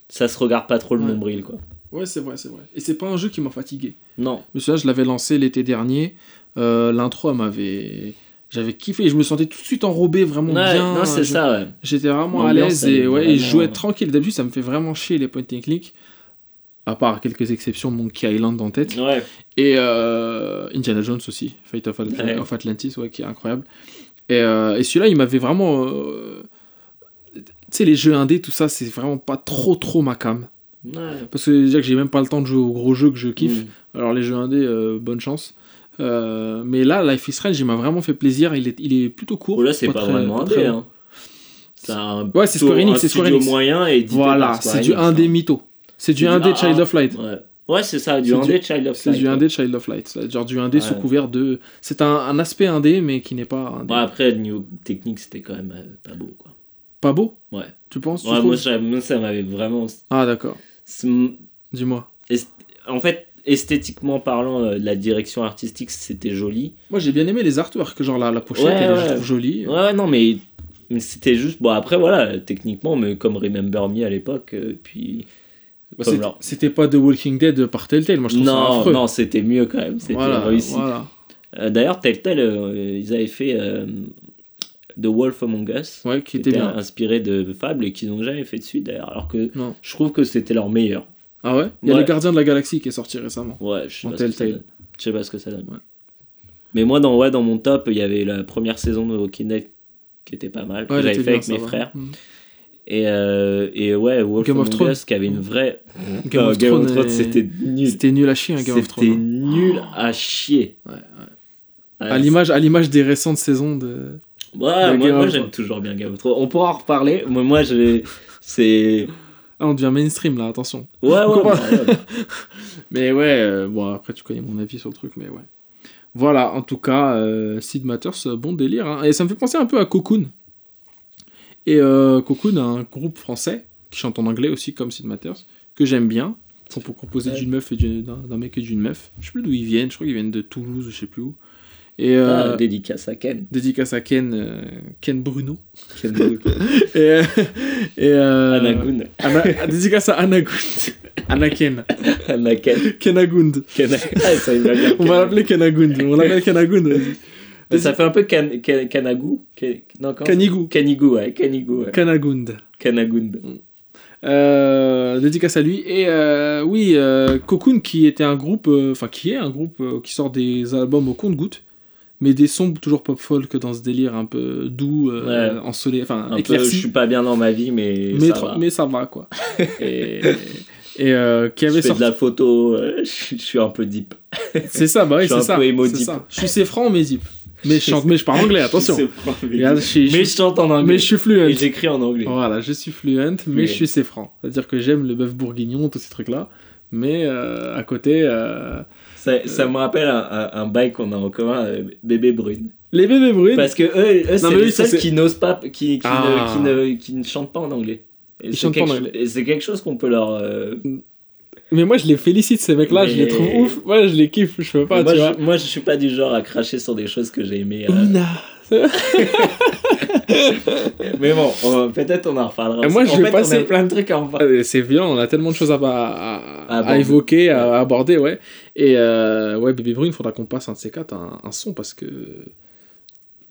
Ça se regarde pas trop le Ouais. nombril, quoi. Ouais, c'est vrai, c'est vrai. Et c'est pas un jeu qui m'a fatigué. Non. Mais ça, je l'avais lancé l'été dernier. Euh, L'intro, m'avait. J'avais kiffé. Je me sentais tout de suite enrobé vraiment bien. non, c'est Je- ça, ouais. J'étais vraiment à l'aise et, ouais, et je jouais tranquille. D'habitude, ça me fait vraiment chier les point and click. À part quelques exceptions, Monkey Island en tête. Ouais. Et euh, Indiana Jones aussi, Fate of, At- Ouais. of Atlantis, ouais, qui est incroyable. Et, euh, et celui-là, il m'avait vraiment. euh, Tu sais, les jeux indés, tout ça, c'est vraiment pas trop trop ma cam. Ouais. Parce que déjà que j'ai même pas le temps de jouer aux gros jeux que je kiffe. Mm. Alors les jeux indés, bonne chance. Mais là, Life is Strange, il m'a vraiment fait plaisir. Il est, il est plutôt court. Oh là, c'est pas, très- vraiment très indé. Hein. C'est un Ouais, c'est Square Enix, c'est Square Enix. moyen et Voilà, c'est du indé hein. mytho. C'est du C'est indé ah, Child of Light. Ouais. Ouais, c'est ça, du C'est indé du- Child of C'est Light. du ouais. indé Child of Light. C'est genre du indé Ouais. sous couvert de. C'est un, un aspect indé, mais qui n'est pas indé. Bon, après, niveau technique, c'était quand même euh, pas beau, quoi. Pas beau? Ouais. Tu penses tu Ouais, moi, ça, m'avait vraiment. Ah, d'accord. c'est- Dis-moi. En fait, esthétiquement parlant, euh, la direction artistique, c'était joli. Moi, j'ai bien aimé les artworks. Genre la, la pochette, Ouais, elle, je ouais. trouve jolie. Ouais, ouais, non, mais, mais c'était juste. Bon, après, voilà, techniquement, mais comme Remember Me à l'époque, euh, puis. Bah, c'était- pas The Walking Dead par Telltale. Moi, je trouve ça Non, affreux. non, c'était mieux quand même. C'était voilà, réussi. voilà. Euh, D'ailleurs, Telltale, euh, ils avaient fait euh, The Wolf Among Us, Ouais, qui était était bien. inspiré de Fable et qu'ils n'ont jamais fait de suite d'ailleurs. Alors que Non. je trouve que c'était leur meilleur. Ah ouais? Il y a Ouais. Les Gardiens de la Galaxie qui est sorti récemment. Ouais, je sais En pas ça Telltale. Je sais pas ce que ça donne. Ouais. Mais moi, dans, ouais, dans mon top, il y avait la première saison de Walking Dead qui était pas mal, que j'avais fait avec ça mes va. frères. Mm. Et, euh, et ouais, Wolf Game of Thrones. Qui avait une vraie. Game of Game of Thrones c'était nul. C'était nul à chier, un Game of C'était Thrones. hein. nul à chier. Ouais, ouais. Ouais, À l'image, à l'image des récentes saisons de. Ouais, de moi, moi j'aime toujours bien Game of Thrones. On pourra en reparler. Moi, moi je... c'est. Ah, on devient mainstream là, attention. Ouais, ouais, bah. Mais ouais, euh, bon après tu connais mon avis sur le truc, mais ouais. Voilà, en tout cas, euh, Sid Matters, euh, bon délire. hein. Et ça me fait penser un peu à Cocoon. Et euh, Cocoon, un groupe français qui chante en anglais aussi, comme Sid Matters, que j'aime bien. Sont pour composer d'une meuf et d'un mec et d'une meuf. Je sais plus d'où ils viennent, je crois qu'ils viennent de Toulouse, je sais plus où. Et euh, Ah, dédicace à Ken. dédicace à Ken, euh, Ken Bruno. Ken Brook. Et, euh, et euh, Anagoun. Ana- dédicace à Anagund. Anaken. Anaken. Kenagund. Ken... Ah, ça, il va bien. On va l'appeler Kenagund. On l'appelle Kenagund. Ça fait un peu can... can... Kanagou Ke- Non, Kanigou. Kanigou, ouais. Kanigou, ouais. Kanagund. Kanagund. Euh, dédicace à lui. Et euh, oui, euh, Cocoon qui était un groupe, euh, enfin qui est un groupe qui sort des albums au compte-goutte. mais des sons toujours pop folk dans ce délire un peu doux, Ouais. ensoleillé, enfin Un peu, je éclairci. suis pas bien dans ma vie, mais, mais, ça va. mais ça va quoi. et et qui je avait fais sorti. de la photo, je, je suis un peu deep. C'est ça, bah oui, Je suis c'est un ça. peu emo c'est deep. ça. Je suis franc mais deep. Mais je chante, mais je parle anglais, attention. Regarde, je je mais je chante en anglais. mais je suis fluent. Et j'écris en anglais. Voilà, je suis fluent, mais Fluent. je suis c'est franc. C'est-à-dire que j'aime le bœuf bourguignon, tous ces trucs-là. Mais euh, à côté, euh, Ça, ça me rappelle un, un, un bail qu'on a en commun, euh, Bébé Brune. les bébés brunes? Parce que eux, eux c'est les oui, seuls qui n'osent pas, qui, qui, Ah. ne, qui, ne, qui ne chantent pas en anglais. Et Ils c'est chantent pas en quelque anglais. cho- et c'est quelque chose qu'on peut leur. Mais moi, je les félicite, ces mecs-là, je les trouve ouf. Moi, je les kiffe, je peux pas, moi, tu je, vois. moi, je suis pas du genre à cracher sur des choses que j'ai aimées. euh. Mais bon, on- peut-être on en reparlera. Moi, je en vais fait, passer- on a plein de trucs à en parler. Euh, C'est violent, on a tellement de choses à, à, à- évoquer, à, aborder, ouais. Et euh, ouais, Bébé Brune, faudra qu'on passe un de ces quatre, un, un son, parce que.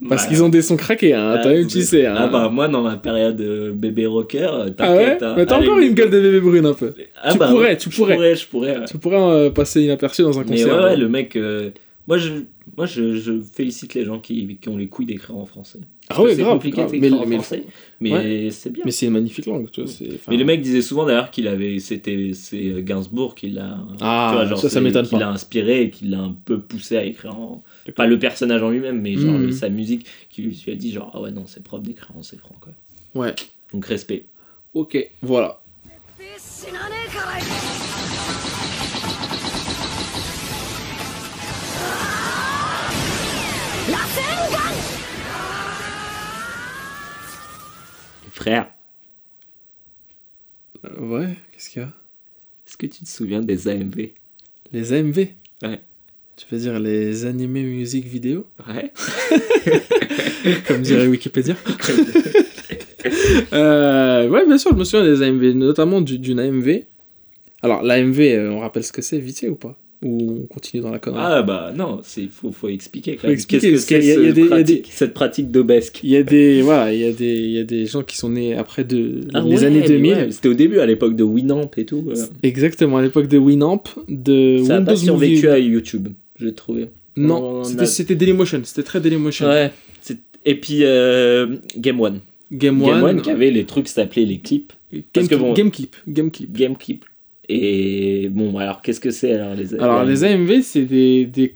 Parce Ouais. qu'ils ont des sons craqués, hein. Ah, Toi-même, tu sais. Hein. Ah bah, moi, dans ma période euh, bébé rocker, euh, Ah ouais hein. Mais t'as encore une gueule de Bébé Brune, un peu. Ah tu bah, pourrais, tu pourrais. pourrais. Je pourrais, ouais. Tu pourrais euh, passer inaperçu dans un Mais concert. ouais, ouais, le mec. euh, Moi, je, moi je, je félicite les gens qui, qui ont les couilles d'écrire en français. Ah ouais, c'est grave. compliqué grave. d'écrire Mais, en mais- français, mais Ouais. c'est bien. mais c'est une magnifique langue, tu vois. Mais le mec disait souvent d'ailleurs qu'il avait, c'était, c'est Gainsbourg qui l'a, Ah, tu vois, genre, ça, ça m'étonne l'a inspiré et qui l'a un peu poussé à écrire en, pas le personnage en lui-même, mais genre Mhm. sa musique qui lui a dit genre ah ouais non c'est propre d'écrire en c'est franc quoi. Ouais. Donc respect. Ok, voilà. Frère, Euh, ouais, qu'est-ce qu'il y a? Est-ce que tu te souviens des AMV Les AMV Ouais. Tu veux dire les animés musique vidéo? Ouais. Comme dirait Wikipédia. Euh, ouais, bien sûr, je me souviens des AMV, notamment du- d'une AMV. Alors, l'AMV, euh, on rappelle ce que c'est, vite ou pas? Ou on continue dans la connerie Ah bah non, c'est faut faut expliquer. Faut expliquer, Qu'est-ce que c'est a- il a ce il a cette pratique d'obesque Il y a des, voilà, il y a des, il y a des gens qui sont nés après de, Ah les ouais, années mais 2000. ouais, C'était au début à l'époque de Winamp et tout. Exactement, à l'époque de Winamp, de Ça a Windows pas survécu Movie. à YouTube, j'ai trouvé. Non, On c'était a- Dailymotion, c'était très Dailymotion. Ouais. Et puis euh, Game One. Game Game One, One qui avait les trucs qui s'appelaient les clips. Game, parce que bon- Game Clip, Game Clip. Game Clip. Et bon, alors qu'est-ce que c'est alors les Alors, les AMV, c'est des, des,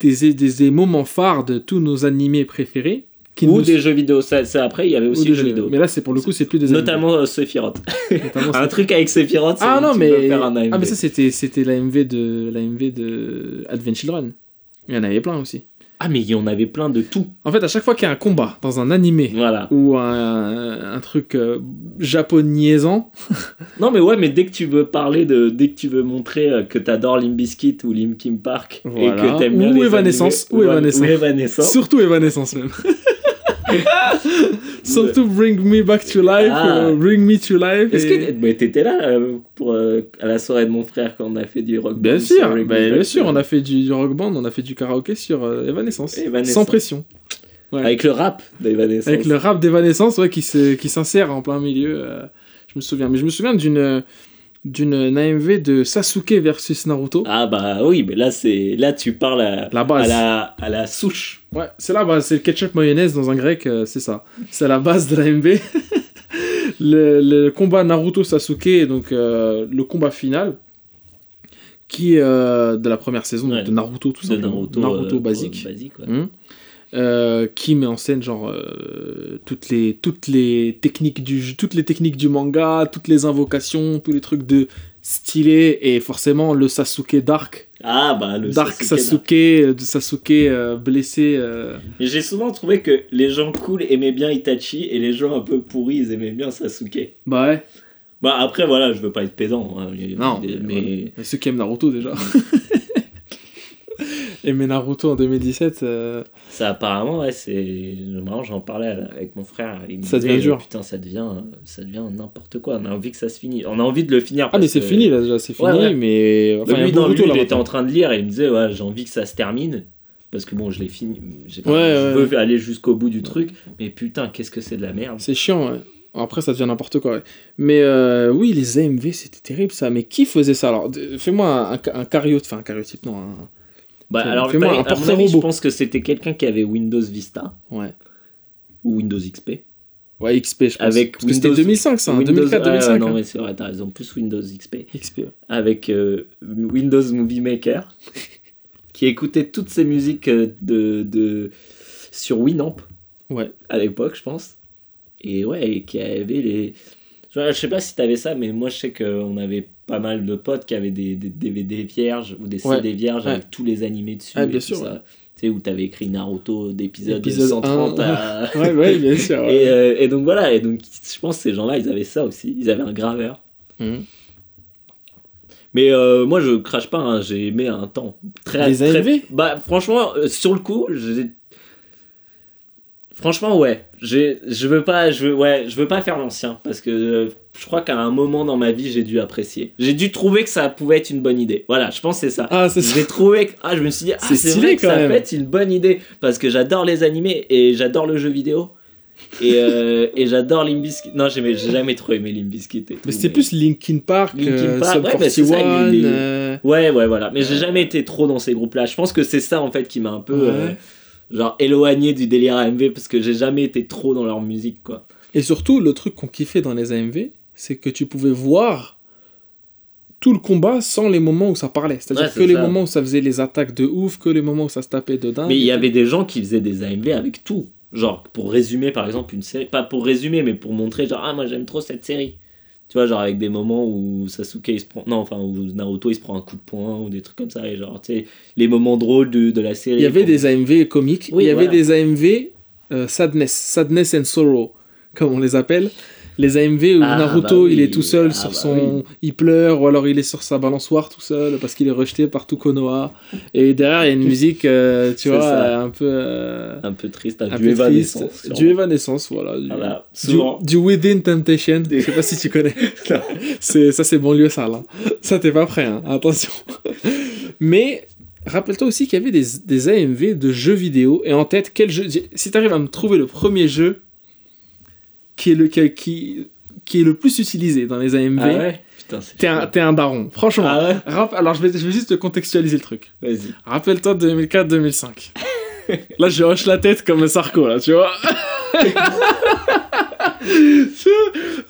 des, des, moments phares de tous nos animés préférés. Qui Ou nous- des jeux vidéo. Ça, ça, après, il y avait aussi des jeux jeux. vidéo. Mais là, c'est pour le coup, c'est plus des AMV. Notamment euh, Sephiroth. Notamment, Un truc avec Sephiroth, c'est Ah non, mais. peux faire un AMV. Ah, mais ça, c'était, c'était l'AMV de, l'AMV de Advent Children. Il y en avait plein aussi. Ah, mais il y en avait plein de tout. En fait, à chaque fois qu'il y a un combat dans un animé Voilà. ou un, un truc euh, Non, mais ouais, mais dès que tu veux parler de. Dès que tu veux montrer euh, que t'adores Limbiskit ou Linkin Park et que t'aimes bien Ou les Evanescence, animés- ou Evanescence. ou Evanescence. surtout Evanescence même. surtout Bring Me Back to Life, Ah. euh, Bring Me to Life. Est-ce et- que mais t'étais là euh, pour, euh, à la soirée de mon frère quand on a fait du rock Bien band sûr, bah, bien sûr, to on Life a fait du, du rock band, on a fait du karaoké sur Evanescence, Evanescence. sans pression. ouais. Avec le rap d'Evanescence. Avec le rap d'Evanescence ouais, qui, s'insère en plein milieu. je me souviens. Mais je me souviens d'une d'une AMV de Sasuke versus Naruto. Ah bah oui, mais là c'est là tu parles à, La base. à la à la souche. Ouais, c'est là, bah, c'est le ketchup mayonnaise dans un grec, euh, c'est ça. C'est la base de l'AMV. le, le combat Naruto-Sasuke, donc euh, le combat final, qui est euh, de la première saison Ouais. de Naruto, tout simplement. Naruto, euh, basique. basique ouais. Hum. Euh, qui met en scène genre euh, toutes les toutes les techniques du toutes les techniques du manga, toutes les invocations, tous les trucs de stylé et forcément le Sasuke Dark, Ah bah le Dark Sasuke, Sasuke, euh, de Sasuke euh, blessé. J'ai souvent trouvé que les gens cool aimaient bien Itachi et les gens un peu pourris ils aimaient bien Sasuke. Bah ouais. Bah après voilà, je veux pas être pédant. hein, Non, mais, mais, Mais ceux qui aiment Naruto déjà. Aimer Naruto en 2017, euh, ça apparemment ouais, c'est marrant, j'en parlais avec mon frère, il me Ça disait, devient dur. Putain, ça devient ça devient n'importe quoi. On a envie que ça se finisse. On a envie de le finir. Ah mais parce c'est que- fini là déjà, c'est fini, Ouais, ouais. mais... Enfin, il y a lui, lui, là, il était en train de lire et il me disait ouais, j'ai envie que ça se termine parce que bon, je l'ai fini, pas- je veux aller jusqu'au bout du truc, mais putain, qu'est-ce que c'est de la merde. C'est chiant, ouais. Après, ça devient n'importe quoi. ouais. Mais euh, oui, les AMV, c'était terrible ça. Mais qui faisait ça? Alors, fais-moi un, un, un cariotype, enfin un cariotype, non, un, Bah, alors, fais-moi un à mon avis, je pense que c'était quelqu'un qui avait Windows Vista Ouais. ou Windows XP. Ouais, XP, je pense. Avec Parce que c'était Windows- 2005, ça, hein, Windows- 2004, ah, 2005. non, hein. mais c'est vrai, t'as raison. Plus Windows XP. XP. ouais. Avec euh, Windows Movie Maker qui écoutait toutes ces musiques euh, de, de... sur Winamp Ouais. à l'époque, je pense. Et ouais, et qui avait les. Je je sais pas si t'avais ça, mais moi je sais qu'on avait pas mal de potes qui avaient des, des DVD vierges ou des Ouais. CD vierges Ouais. avec tous les animés dessus. Ah, et bien tout sûr, ça. Tu sais, où t'avais écrit Naruto d'épisode Épisode 130 un, à. Ouais, ouais, bien sûr. Et, euh, et donc voilà, et donc je pense que ces gens-là, ils avaient ça aussi. Ils avaient un graveur. Mhm. Mais euh, moi, je crache pas, hein, j'ai aimé un temps. Très, Les très- AMV Bah, franchement, euh, sur le coup, j'ai. Franchement, ouais. Je veux pas, je veux, ouais, je veux pas faire l'ancien parce que je crois qu'à un moment dans ma vie, j'ai dû apprécier. J'ai dû trouver que ça pouvait être une bonne idée. Voilà, je pense que c'est ça. Ah, c'est ça. J'ai trouvé que ah, je me suis dit, ah, C'est vrai que ça même. peut être une bonne idée parce que j'adore les animés et j'adore le jeu vidéo. Et, euh, et j'adore Limbiskit. Non, j'ai jamais trop aimé Limbiskit. Mais c'était plus Linkin Park, Linkin euh, Park, Sum ouais, mais c'est ça, 41, les- les- euh, Ouais, ouais, voilà. Mais j'ai jamais été trop dans ces groupes-là. Je pense que c'est ça, en fait, qui m'a un peu, Ouais. euh, genre, éloigné du délire AMV parce que j'ai jamais été trop dans leur musique, quoi. Et surtout, le truc qu'on kiffait dans les AMV, c'est que tu pouvais voir tout le combat sans les moments où ça parlait. C'est-à-dire Ouais, que c'est les ça. moments où ça faisait les attaques de ouf, que les moments où ça se tapait dedans. Mais il y avait des gens qui faisaient des AMV avec tout. Genre, pour résumer, par exemple, une série. Pas pour résumer, mais pour montrer, genre, ah, moi j'aime trop cette série. Tu vois, genre, avec des moments où Sasuke il se prend. Non, enfin, où Naruto il se prend un coup de poing ou des trucs comme ça. Et genre, tu sais, les moments drôles de, de la série. Il y avait des AMV comiques, Oui, il y avait des AMV euh, sadness, sadness and sorrow, comme on les appelle. Les AMV où Ah, Naruto bah il est tout seul Ah, sur bah son. Il pleure, ou alors il est sur sa balançoire tout seul parce qu'il est rejeté par tout Konoha. Et derrière il y a une musique, euh, tu vois, ça. un peu. euh, Un peu triste, un, un du peu évanescence. triste. Du évanescence, voilà. Du, Voilà, du, souvent. du Within Temptation. Je sais pas si tu connais. Ça, c'est banlieue sale. hein. Ça, t'es pas prêt, hein. attention. Mais rappelle-toi aussi qu'il y avait des, des AMV de jeux vidéo. Et en tête, quel jeu. Si t'arrives à me trouver le premier jeu qui est le, qui, qui, est le plus utilisé dans les AMV, Ah ouais t'es, un, un daron. Franchement. Ah ouais Rap- Alors, je vais, je vais juste te contextualiser le truc. Vas-y. Rappelle-toi 2004-2005. là, je hoche la tête comme un Sarko, là, tu vois.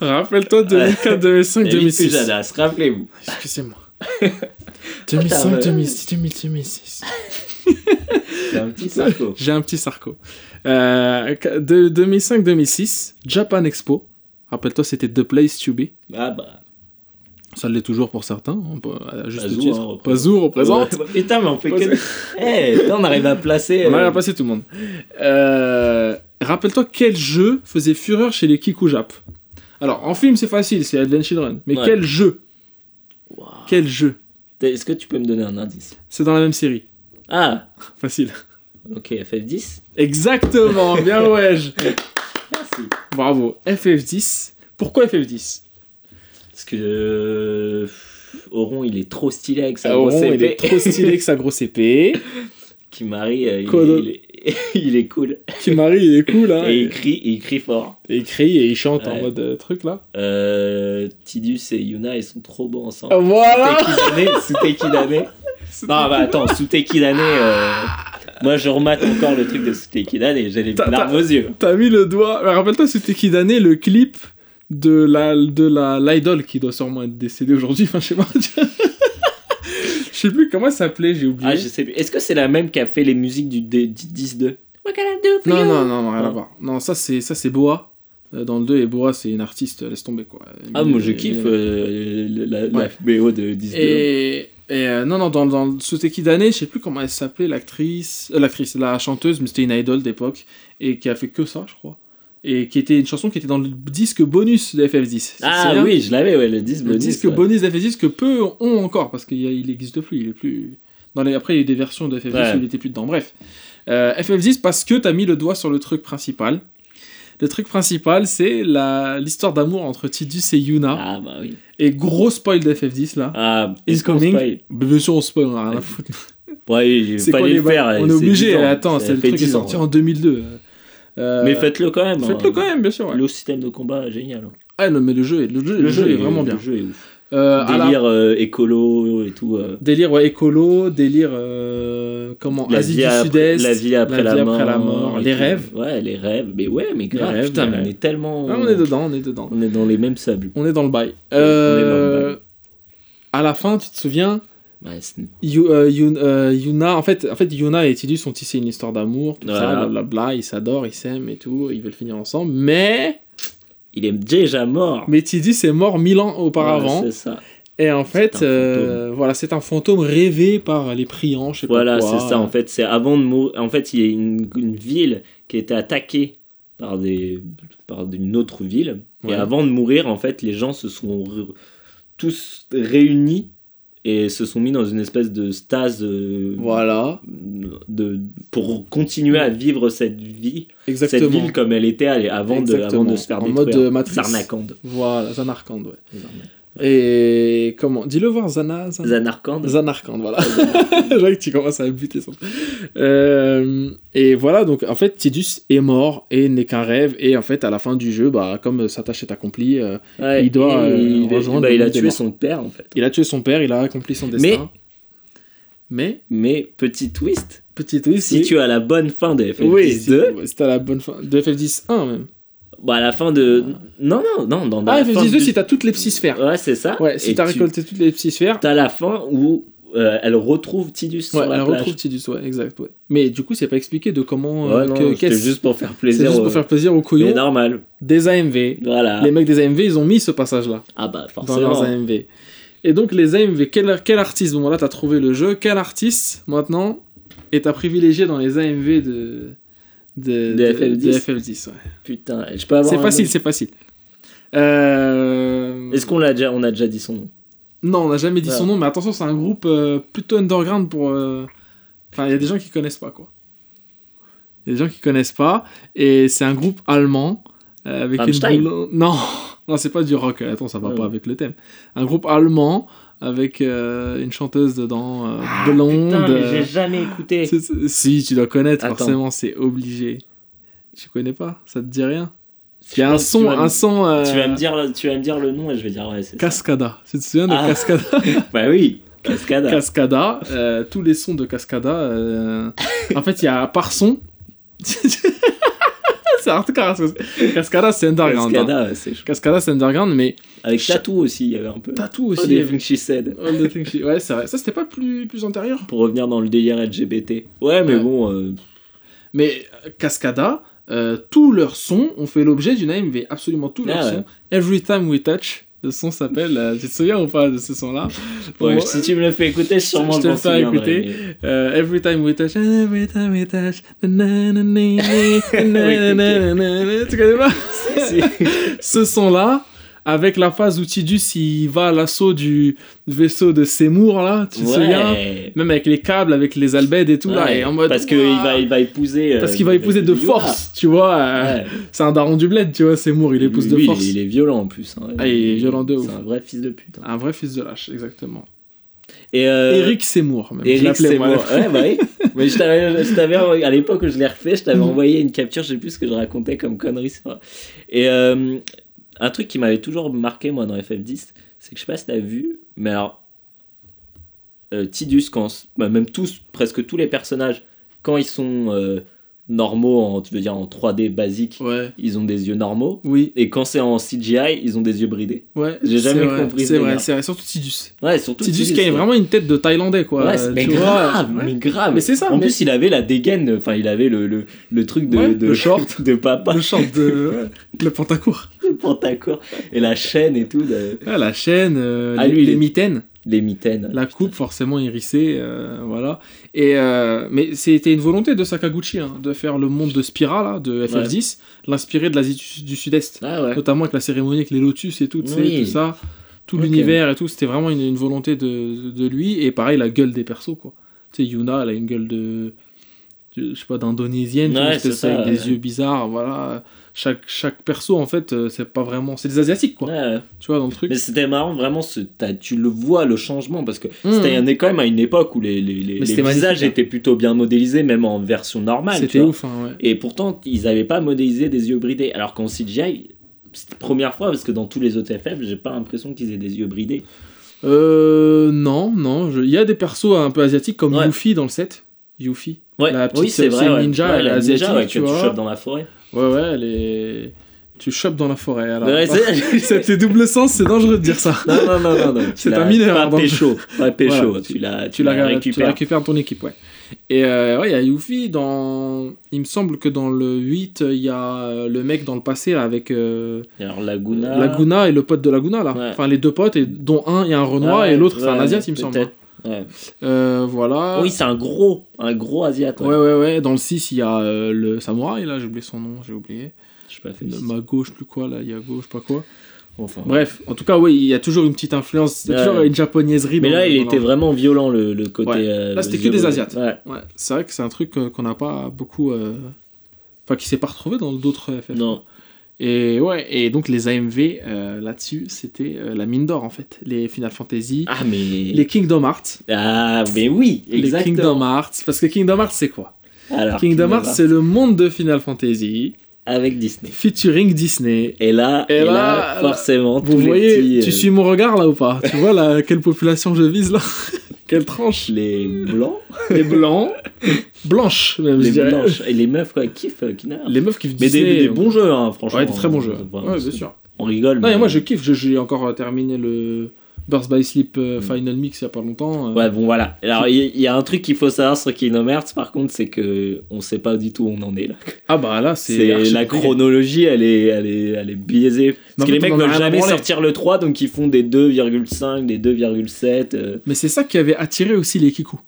Rappelle-toi 2004, 2005, David 2006. Pujadas, rappelez-vous. Excusez-moi. 2005, 2006, 2006. C'est un petit sarco. J'ai un petit Sarko. Euh, de 2005-2006, Japan Expo. Rappelle-toi, c'était The Place to Be. Ah bah. Ça l'est toujours pour certains. À juste Pazou, titre. hein. Pazou représente. Ouais, Putain, mais on fait Pas que. Eh, putain, on arrive à placer. On arrive euh, à passer tout le monde. Euh, Rappelle-toi quel jeu faisait fureur chez les Kikujap. Alors, en film, c'est facile, c'est Advent Children. Mais Ouais. quel jeu? Quel jeu? Est-ce que tu peux me donner un indice? C'est dans la même série. Ah, Facile. Ok, FF10. Exactement, bien ouais. Merci. Bravo. FF10. Pourquoi FF10 Parce que. euh, Oron, il est trop stylé avec sa grosse il épée. est trop stylé avec sa grosse épée. Kimari, euh, il, il est... il est cool. Kimari, il est cool, hein. Et il crie, il crie fort. Et il crie et il chante en mode euh, truc là. Euh, Tidus et Yuna, ils sont trop beaux ensemble. Voilà Suteki Dane. Non, bah attends, Suteki Dane. euh, Moi, je remate encore le truc de Suteki Dane et j'ai les larmes aux yeux. T'as mis le doigt. Rappelle-toi, c'était qui d'année le clip de la de la l'idol qui doit sûrement être décédée aujourd'hui. Enfin, je sais pas. Je sais plus comment elle s'appelait, j'ai oublié. Ah, je sais plus. Est-ce que c'est la même qui a fait les musiques du, du 10-2 What can I do for Non, non, non, non, rien à voir. Non, ça c'est ça c'est Boa. Euh, Dans le 2, et Boa c'est une artiste, laisse tomber quoi. Ah, Mais- moi je kiffe euh, la, la Ouais. BO de 10-2. Et, et, euh, non, non, dans, dans Soteki d'année, je sais plus comment elle s'appelait, l'actrice, euh, l'actrice, la chanteuse, mais c'était une idol d'époque, et qui a fait que ça, je crois. Et qui était une chanson qui était dans le disque bonus de FF10. C'est- c'est Ah oui, je l'avais, ouais, le 10 Le bonus. disque ouais. bonus de FF10 que peu ont encore, parce qu'il n'existe plus, il est plus... Dans les... Après, il y a eu des versions de FF10 Ouais. où il était plus dedans, bref. Euh, FF10 parce que t'as mis le doigt sur le truc principal. Le truc principal, c'est la... l'histoire d'amour entre Tidus et Yuna. Ah bah oui. Et gros spoil de FF10, là. Ah, Incoming. Bah, Bien sûr, on spoil, on a rien à foutre. Ouais, C'est quoi fallait les le ba- faire. On est obligé, 10 ans. attends, c'est le truc qui est 10 ans, sorti ouais. en 2002. Euh, Mais faites-le quand même. Faites-le hein. quand même, bien sûr. ouais. Le système de combat génial. hein. Ah non, mais le jeu, est- le jeu, le jeu est vraiment bien. Le jeu est ouf. Euh, la- Délire euh, écolo et tout. euh, Délire ouais, écolo, délire comment la, Asie vie du après, Sud-Est, la vie après la, vie mort, après la mort, et les tout. rêves. Ouais, les rêves. Mais ouais, mais grave. rêves, putain, mais on est tellement. Ah, on est dedans, on est dedans. On est dans les mêmes sables. On est dans le bail. est dans le bail. À la fin, tu te souviens, Ouais, euh, euh, Yuna, en fait, en fait, Yuna et Tidus ont tissé une histoire d'amour, tout ça, blablabla, ils s'adorent, ils s'aiment et tout, ils veulent finir ensemble, mais, Il est déjà mort. mais Tidus est mort mille ans auparavant, Ouais, c'est ça. et en fait, C'est un euh, voilà, c'est un fantôme rêvé par les priants, je sais Voilà, pas c'est ça. En fait, c'est avant de mourir. En fait, il y a une, une ville qui a été attaquée par des par une autre ville. Ouais. Et avant de mourir, en fait, les gens se sont tous réunis et se sont mis dans une espèce de stase euh, Voilà, de pour continuer à vivre cette vie, exactement. cette ville comme elle était avant de Exactement. avant de se faire En détruire. mode, euh. Zarnakand. Voilà, Zanarkand, ouais. Et comment? Dis-le voir, Zana, Zana. Zanarkand. Zanarkand, voilà. Je vois que tu commences à buter son. Euh, et voilà, donc en fait, Tidus est mort et n'est qu'un rêve. Et en fait, à la fin du jeu, bah, comme sa tâche est accomplie, euh, Ouais, il doit, euh, il, rejoindre bah, il a tué son père en fait. il a tué son père, il a accompli son destin. Mais, Mais petit twist, petit twist, si tu as la bonne fin de FF10 Oui, si- 2, c'était à la bonne fin. De FF10 1 même. Bah à la fin de non non non dans Ah, la fin FF10 2, du- si t'as toutes les psysphères. Ouais, c'est ça. Ouais, si t'as tu- récolté toutes les psysphères, T'as la fin où euh, elle retrouve Tidus ouais, sur la elle plage. retrouve Tidus, ouais, exact. Ouais. Mais du coup, c'est pas expliqué de comment. euh, Ouais, qu'est-ce- juste pour faire C'est plaisir. juste pour faire plaisir aux couillons normal. des AMV. Voilà. Les mecs des AMV, ils ont mis ce passage-là Ah bah dans forcément. leurs AMV. Et donc, les AMV, quel, quel artiste Bon, là, t'as trouvé le jeu. Quel artiste, maintenant, est à privilégier dans les AMV de. De, De FF10? de FF10, ouais. Putain, je peux avoir. C'est facile, c'est facile. Euh... Est-ce qu'on l'a déjà, on a déjà dit son nom? Non, on n'a jamais dit Ouais. son nom, mais attention, c'est un groupe euh, plutôt underground pour. euh, Enfin, il y a des gens qui connaissent pas, quoi. Il y a des gens qui connaissent pas, et c'est un groupe allemand euh, avec Rammstein? une boule- Non, non, c'est pas du rock. Attends, ça va Ouais. pas avec le thème. Un groupe allemand avec euh, une chanteuse dedans euh, blonde. Ah, Putain, mais j'ai jamais écouté. Si, tu dois connaître, Attends. forcément, c'est obligé. Tu connais pas? Ça te dit rien? Il y a un son, tu vas me- un son. euh, Tu vas me dire, tu vas me dire le nom et je vais dire ouais c'est ça. Cascada. Tu te souviens de Ah. Cascada? Bah oui, Cascada. Cascada, euh, tous les sons de Cascada. euh, En fait, il y a par son. hardcore. parce que Cascada, c'est underground. hein. Cascada, ouais, c'est. Cascada, c'est underground, mais Avec Tattoo aussi, il y avait un peu. All aussi. the things she said. All the things she- Ouais, c'est vrai. Ça, c'était pas plus, plus antérieur? Pour revenir dans le délire LGBT. Ouais, mais Ouais. bon. euh, Mais euh, Cascada, euh, tous leurs sons ont fait l'objet d'une AMV. Absolument tous leurs Ah ouais. sons. Every Time We Touch. Le son s'appelle. Euh, tu te souviens ou pas de ce son-là Si tu me le fais écouter, sûrement je te le fais écouter. Euh, every time we touch, every time we touch, tu connais pas. Ce son-là, avec la phase où Tidus il va à l'assaut du vaisseau de Seymour là, tu te souviens? Même avec les câbles, avec les albèdes et tout là, Ouais, et en mode. Parce qu'il va, il va épouser. euh, Parce qu'il va épouser de force, tu vois. euh, Ouais. C'est un daron du bled, tu vois, Seymour, il épouse de force. Il, est violent en plus. hein. Ah, il est violent de ouf. C'est un vrai fils de pute. hein. Un vrai fils de lâche, exactement. Et euh, Eric Seymour, même. Eric. Seymour. Ouais, bah oui. Mais je t'avais, je t'avais envoyé- à l'époque où je l'ai refait, je t'avais Mhm. envoyé une capture, je sais plus ce que je racontais comme connerie. Et euh, un truc qui m'avait toujours marqué, moi, dans FF10, c'est que je sais pas si t'as vu, mais alors, euh, Tidus, quand, bah, même tous, presque tous les personnages, quand ils sont euh, normaux, en, tu veux dire en 3D basique, Ouais. ils ont des yeux normaux. Oui, Et quand c'est en CGI, ils ont des yeux bridés. ouais. J'ai jamais vrai, compris ce C'est vrai, c'est vrai, surtout Tidus. Ouais, surtout Tidus Tidus, qui a vraiment une tête de Thaïlandais, quoi. Ouais, mais tu grave, vois. mais grave. Mais c'est ça, En mais- plus, il avait la dégaine, enfin, il avait le, le, le truc de, Ouais, de le short. de papa, Le short de. le pantacourt. le pantacourt, et la chaîne et tout, de- Ah, la chaîne, euh, Ah, les, lui, les est- mitaines, les mitaines. la coupe forcément hérissée, euh, voilà. Et, euh, mais c'était une volonté de Sakaguchi hein, de faire le monde de Spira, là, de FF10, l'inspirer de l'Asie du, du Sud-Est. Ah ouais. Notamment avec la cérémonie avec les lotus et tout, Oui. tout ça. Tout l'univers et tout, c'était vraiment une, une volonté de, de lui. Et pareil, la gueule des persos, quoi. Tu sais, Yuna, elle a une gueule de. Je sais pas, d'indonésienne, Ouais, c'est ça, avec des yeux bizarres, voilà. Chaque, chaque perso, en fait, euh, c'est pas vraiment. C'est des asiatiques, quoi. Ouais. Tu vois, dans le truc. Mais c'était marrant, vraiment, ce- tu le vois, le changement, parce que Mmh. c'était quand même à une époque où les, les, les, visages hein. étaient plutôt bien modélisés, même en version normale. C'était ouf, hein, ouais. Et pourtant, ils n'avaient pas modélisé des yeux bridés. Alors qu'en CGI, c'était la première fois parce que dans tous les autres FF, j'ai pas l'impression qu'ils aient des yeux bridés. Euh, non, non. je- Il y a des persos un peu asiatiques comme. Yuffie dans le set. Yuffie. Ouais, La petite, oui, c'est euh, vrai. ouais. ninja, Ouais, elle est la asiatique, tu que vois. chopes dans la forêt. Ouais, ouais, elle est. Tu chopes dans la forêt. Alors. C'était double sens, c'est dangereux de dire ça. non, non, non, non, C'est un mineur, Pas donc. pécho. Pas pécho. Voilà, tu l'as tu la, tu la récupères dans ton équipe, ouais. Et euh, ouais, il y a Yuffie dans. Il me semble que dans le 8, il y a euh, le mec dans le passé là, avec euh, Alors, Laguna. Laguna et le pote de Laguna là. Ouais. Enfin, les deux potes, et dont un, il y a un Renoir Ouais, et l'autre, c'est un Asiat, il me semble. Ouais. Euh, voilà. Oui, c'est un gros, un gros Asiat. Ouais, ouais, ouais. Dans le 6, il y a euh, le samouraï, là, j'ai oublié son nom, j'ai oublié. Je sais pas fait. Le- Ma gauche, plus quoi, là, il y a gauche, pas quoi. Enfin. Bref, en tout cas, oui, il y a toujours une petite influence, il y a toujours une japonaiserie. Mais dans- là, il dans était leur- vraiment violent le, le côté. Ouais. euh, Là, c'était que des. Asiates. Ouais. C'est vrai que c'est un truc qu'on n'a pas beaucoup. Enfin, qui s'est pas retrouvé dans d'autres FF. Non. Et ouais, et donc les AMV euh, là-dessus, c'était euh, la mine d'or en fait. Les Final Fantasy, Ah, mais. les Kingdom Hearts. Ah, mais oui, Les exactement. Kingdom Hearts. Parce que Kingdom Hearts, c'est quoi? Alors, Kingdom Hearts, c'est le monde de Final Fantasy, Avec Disney. featuring Disney. Et là, Et et là, là, forcément, Vous tous les voyez, tu euh, suis mon regard là ou pas? Tu vois là, quelle population je vise là Quelle tranche les blancs, Les blancs, blanches même, je les dirais. blanches et les meufs quoi, kiffent euh. Les meufs qui Mais des, Disney, des euh, bons jeux, hein, franchement. Ouais, des très bons jeux. Ouais, bien c'est- sûr. On rigole. Non, et moi je kiffe, Je- j'ai encore terminé le Burst by Sleep euh, Mm. Final Mix il y a pas longtemps. euh. Ouais, bon voilà. Alors, il y, a un truc qu'il faut savoir sur Kingdom Hearts, par contre, c'est que on sait pas du tout où on en est là. Ah bah là c'est. La chronologie, elle est, elle est, elle est biaisée. Parce que les mecs a veulent jamais sortir le 3, donc ils font des 2,5, des 2,7. euh. Mais c'est ça qui avait attiré aussi les Kiku.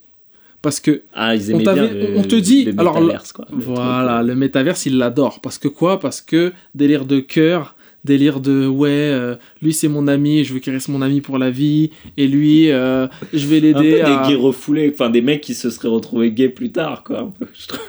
Parce que Ah, ils On aimaient bien. le- on te dit- le alors, quoi. Le voilà, truc, le métaverse il l'adore. Parce que quoi? Parce que délire de cœur, délire de ouais, euh, lui c'est mon ami, je veux qu'il reste mon ami pour la vie. Et lui, euh, je vais un peu l'aider des à. gays refoulés, enfin des mecs qui se seraient retrouvés gays plus tard, quoi.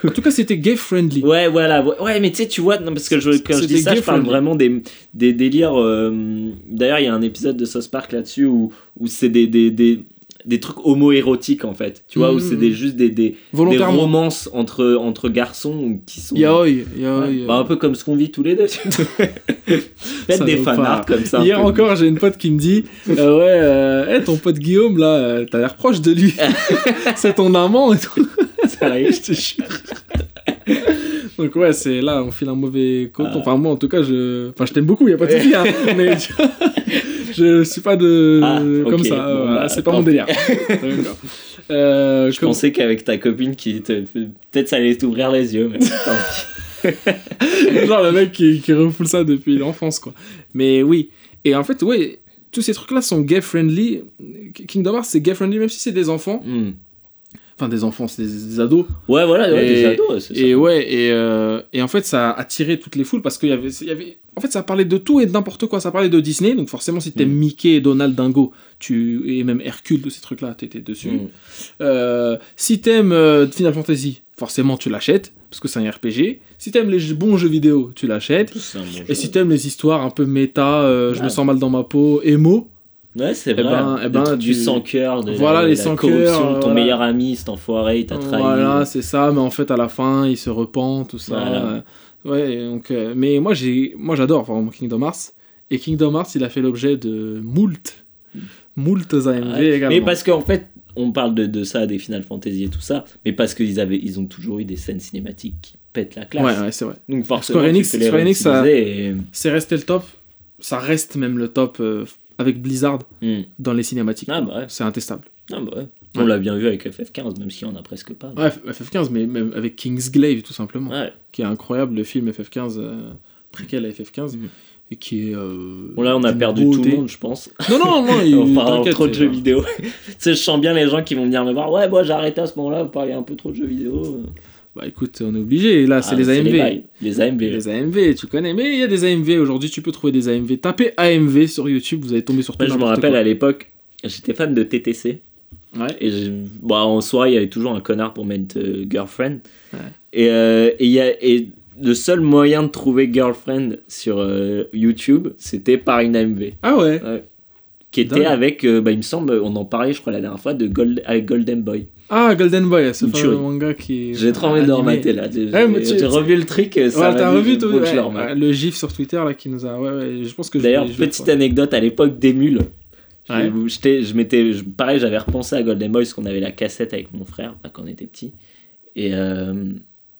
En tout cas c'était gay friendly. Ouais, voilà. Ouais, mais tu sais, tu vois, non, parce que je, quand je dis ça, je parle friendly. vraiment des, des délires. euh, D'ailleurs, il y a un épisode de South Park là-dessus où, où c'est des, des, des, des trucs homo-érotiques en fait. Tu vois, où Mhm. c'est des, juste des, des, des romances entre, entre garçons qui sont. Yaoi, yaoi. Ouais, bah, un peu comme ce qu'on vit tous les deux. Faites des fanarts comme ça. Hier encore, j'ai une pote qui me dit euh, Ouais, euh, hey, ton pote Guillaume, là, euh, t'as l'air proche de lui. c'est ton amant et tout. Sérieux je te jure. Donc, ouais, c'est là, on file un mauvais compte. Ah. Enfin, moi, en tout cas, je, enfin, je t'aime beaucoup, y a pas de souci. Hein, mais je suis pas de. Ah, comme ça. bon, voilà, bah, c'est pas mon délire. Euh, Je comme- pensais qu'avec ta copine qui te. Peut-être ça allait t'ouvrir les yeux, mais. Genre le mec qui, qui refoule ça depuis l'enfance, quoi. Mais oui. Et en fait, oui, tous ces trucs-là sont gay-friendly. Kingdom Hearts, c'est gay-friendly, même si c'est des enfants. Hmm. Enfin, des enfants, c'est des, des ados. Ouais, voilà, ouais, Et- des ados, c'est ça. Et ouais, et, euh, et en fait, ça a attiré toutes les foules parce qu'il y avait, il y avait. En fait, ça parlait de tout et de n'importe quoi. Ça parlait de Disney, donc forcément, si t'aimes Mm. Mickey et Donald Dingo, tu, et même Hercule, tous ces trucs-là, t'étais dessus. Hmm. Euh, si t'aimes euh, Final Fantasy, forcément, tu l'achètes, parce que c'est un RPG. Si t'aimes les bons jeux vidéo, tu l'achètes. Bon Et jeu. si t'aimes les histoires un peu méta, euh, je me Ouais. sens mal dans ma peau, émo, Ouais, c'est Eh vrai. ben- eh ben, du tu- sans cœur, de Voilà, la, les sans corruption cœur, de ton voilà. meilleur ami, cet enfoiré, il t'a trahi. Voilà, c'est ça, mais en fait, à la fin, il se repent, tout ça. Voilà. Ouais, donc, euh, mais moi, j'ai, moi, j'adore vraiment Kingdom Hearts. Et Kingdom Hearts, il a fait l'objet de moult, moult AMV Ouais. également. Mais parce qu'en fait, on parle de, de ça, des Final Fantasy et tout ça, mais parce qu'ils avaient, ils ont toujours eu des scènes cinématiques qui pètent la classe. Ouais, ouais, c'est vrai. Donc forcément, Square Enix- Square Enix, ça- réutiliser et- C'est resté le top. Ça reste même le top euh, avec Blizzard Hmm. dans les cinématiques. Ah bah ouais. C'est intestable. Ah bah ouais. On l'a bien vu avec FF15, même s'il y en a presque pas. Ouais, FF15, mais même avec Kingsglaive, tout simplement. Qui est incroyable, le film FF15, euh, préquel à FF15. Mhm. Et qui est. euh, Bon là, on a perdu tout le monde, je pense. Non, non, non, il, on parle trop de jeux vidéo. tu sais, je sens bien les gens qui vont venir me voir. Ouais, moi j'ai arrêté à ce moment-là, vous parlez un peu trop de jeux vidéo. Bah écoute, on est obligé. Là, c'est Ah, les AMV. Les AMV. Les AMV, tu connais. Mais il y a des AMV. Aujourd'hui, tu peux trouver des AMV. Tapez AMV sur YouTube, vous allez tomber sur tout Moi, je me rappelle quoi. à l'époque, j'étais fan de TTC. Ouais. Et je- bah, en soirée, il y avait toujours un connard pour mettre euh, girlfriend. Ouais. Et, euh, et, y a, et le seul moyen de trouver girlfriend sur euh, YouTube, c'était par une AMV. Ah ouais. Qui était Dingue. avec, euh, bah, il me semble, on en parlait, je crois, la dernière fois, de Gold, avec Golden Boy. Ah, Golden Boy, ce Une fameux manga qui. J'ai trop envie de le remater là. J'ai Ouais, revu le truc ça Ouais, t'as revu tout ouais, le gif sur Twitter là qui nous a. Ouais, ouais, je pense que D'ailleurs, petite anecdote, à l'époque d'Emule, Ouais. je, m'étais, pareil, j'avais repensé à Golden Boy parce qu'on avait la cassette avec mon frère là, quand on était petit. Et euh,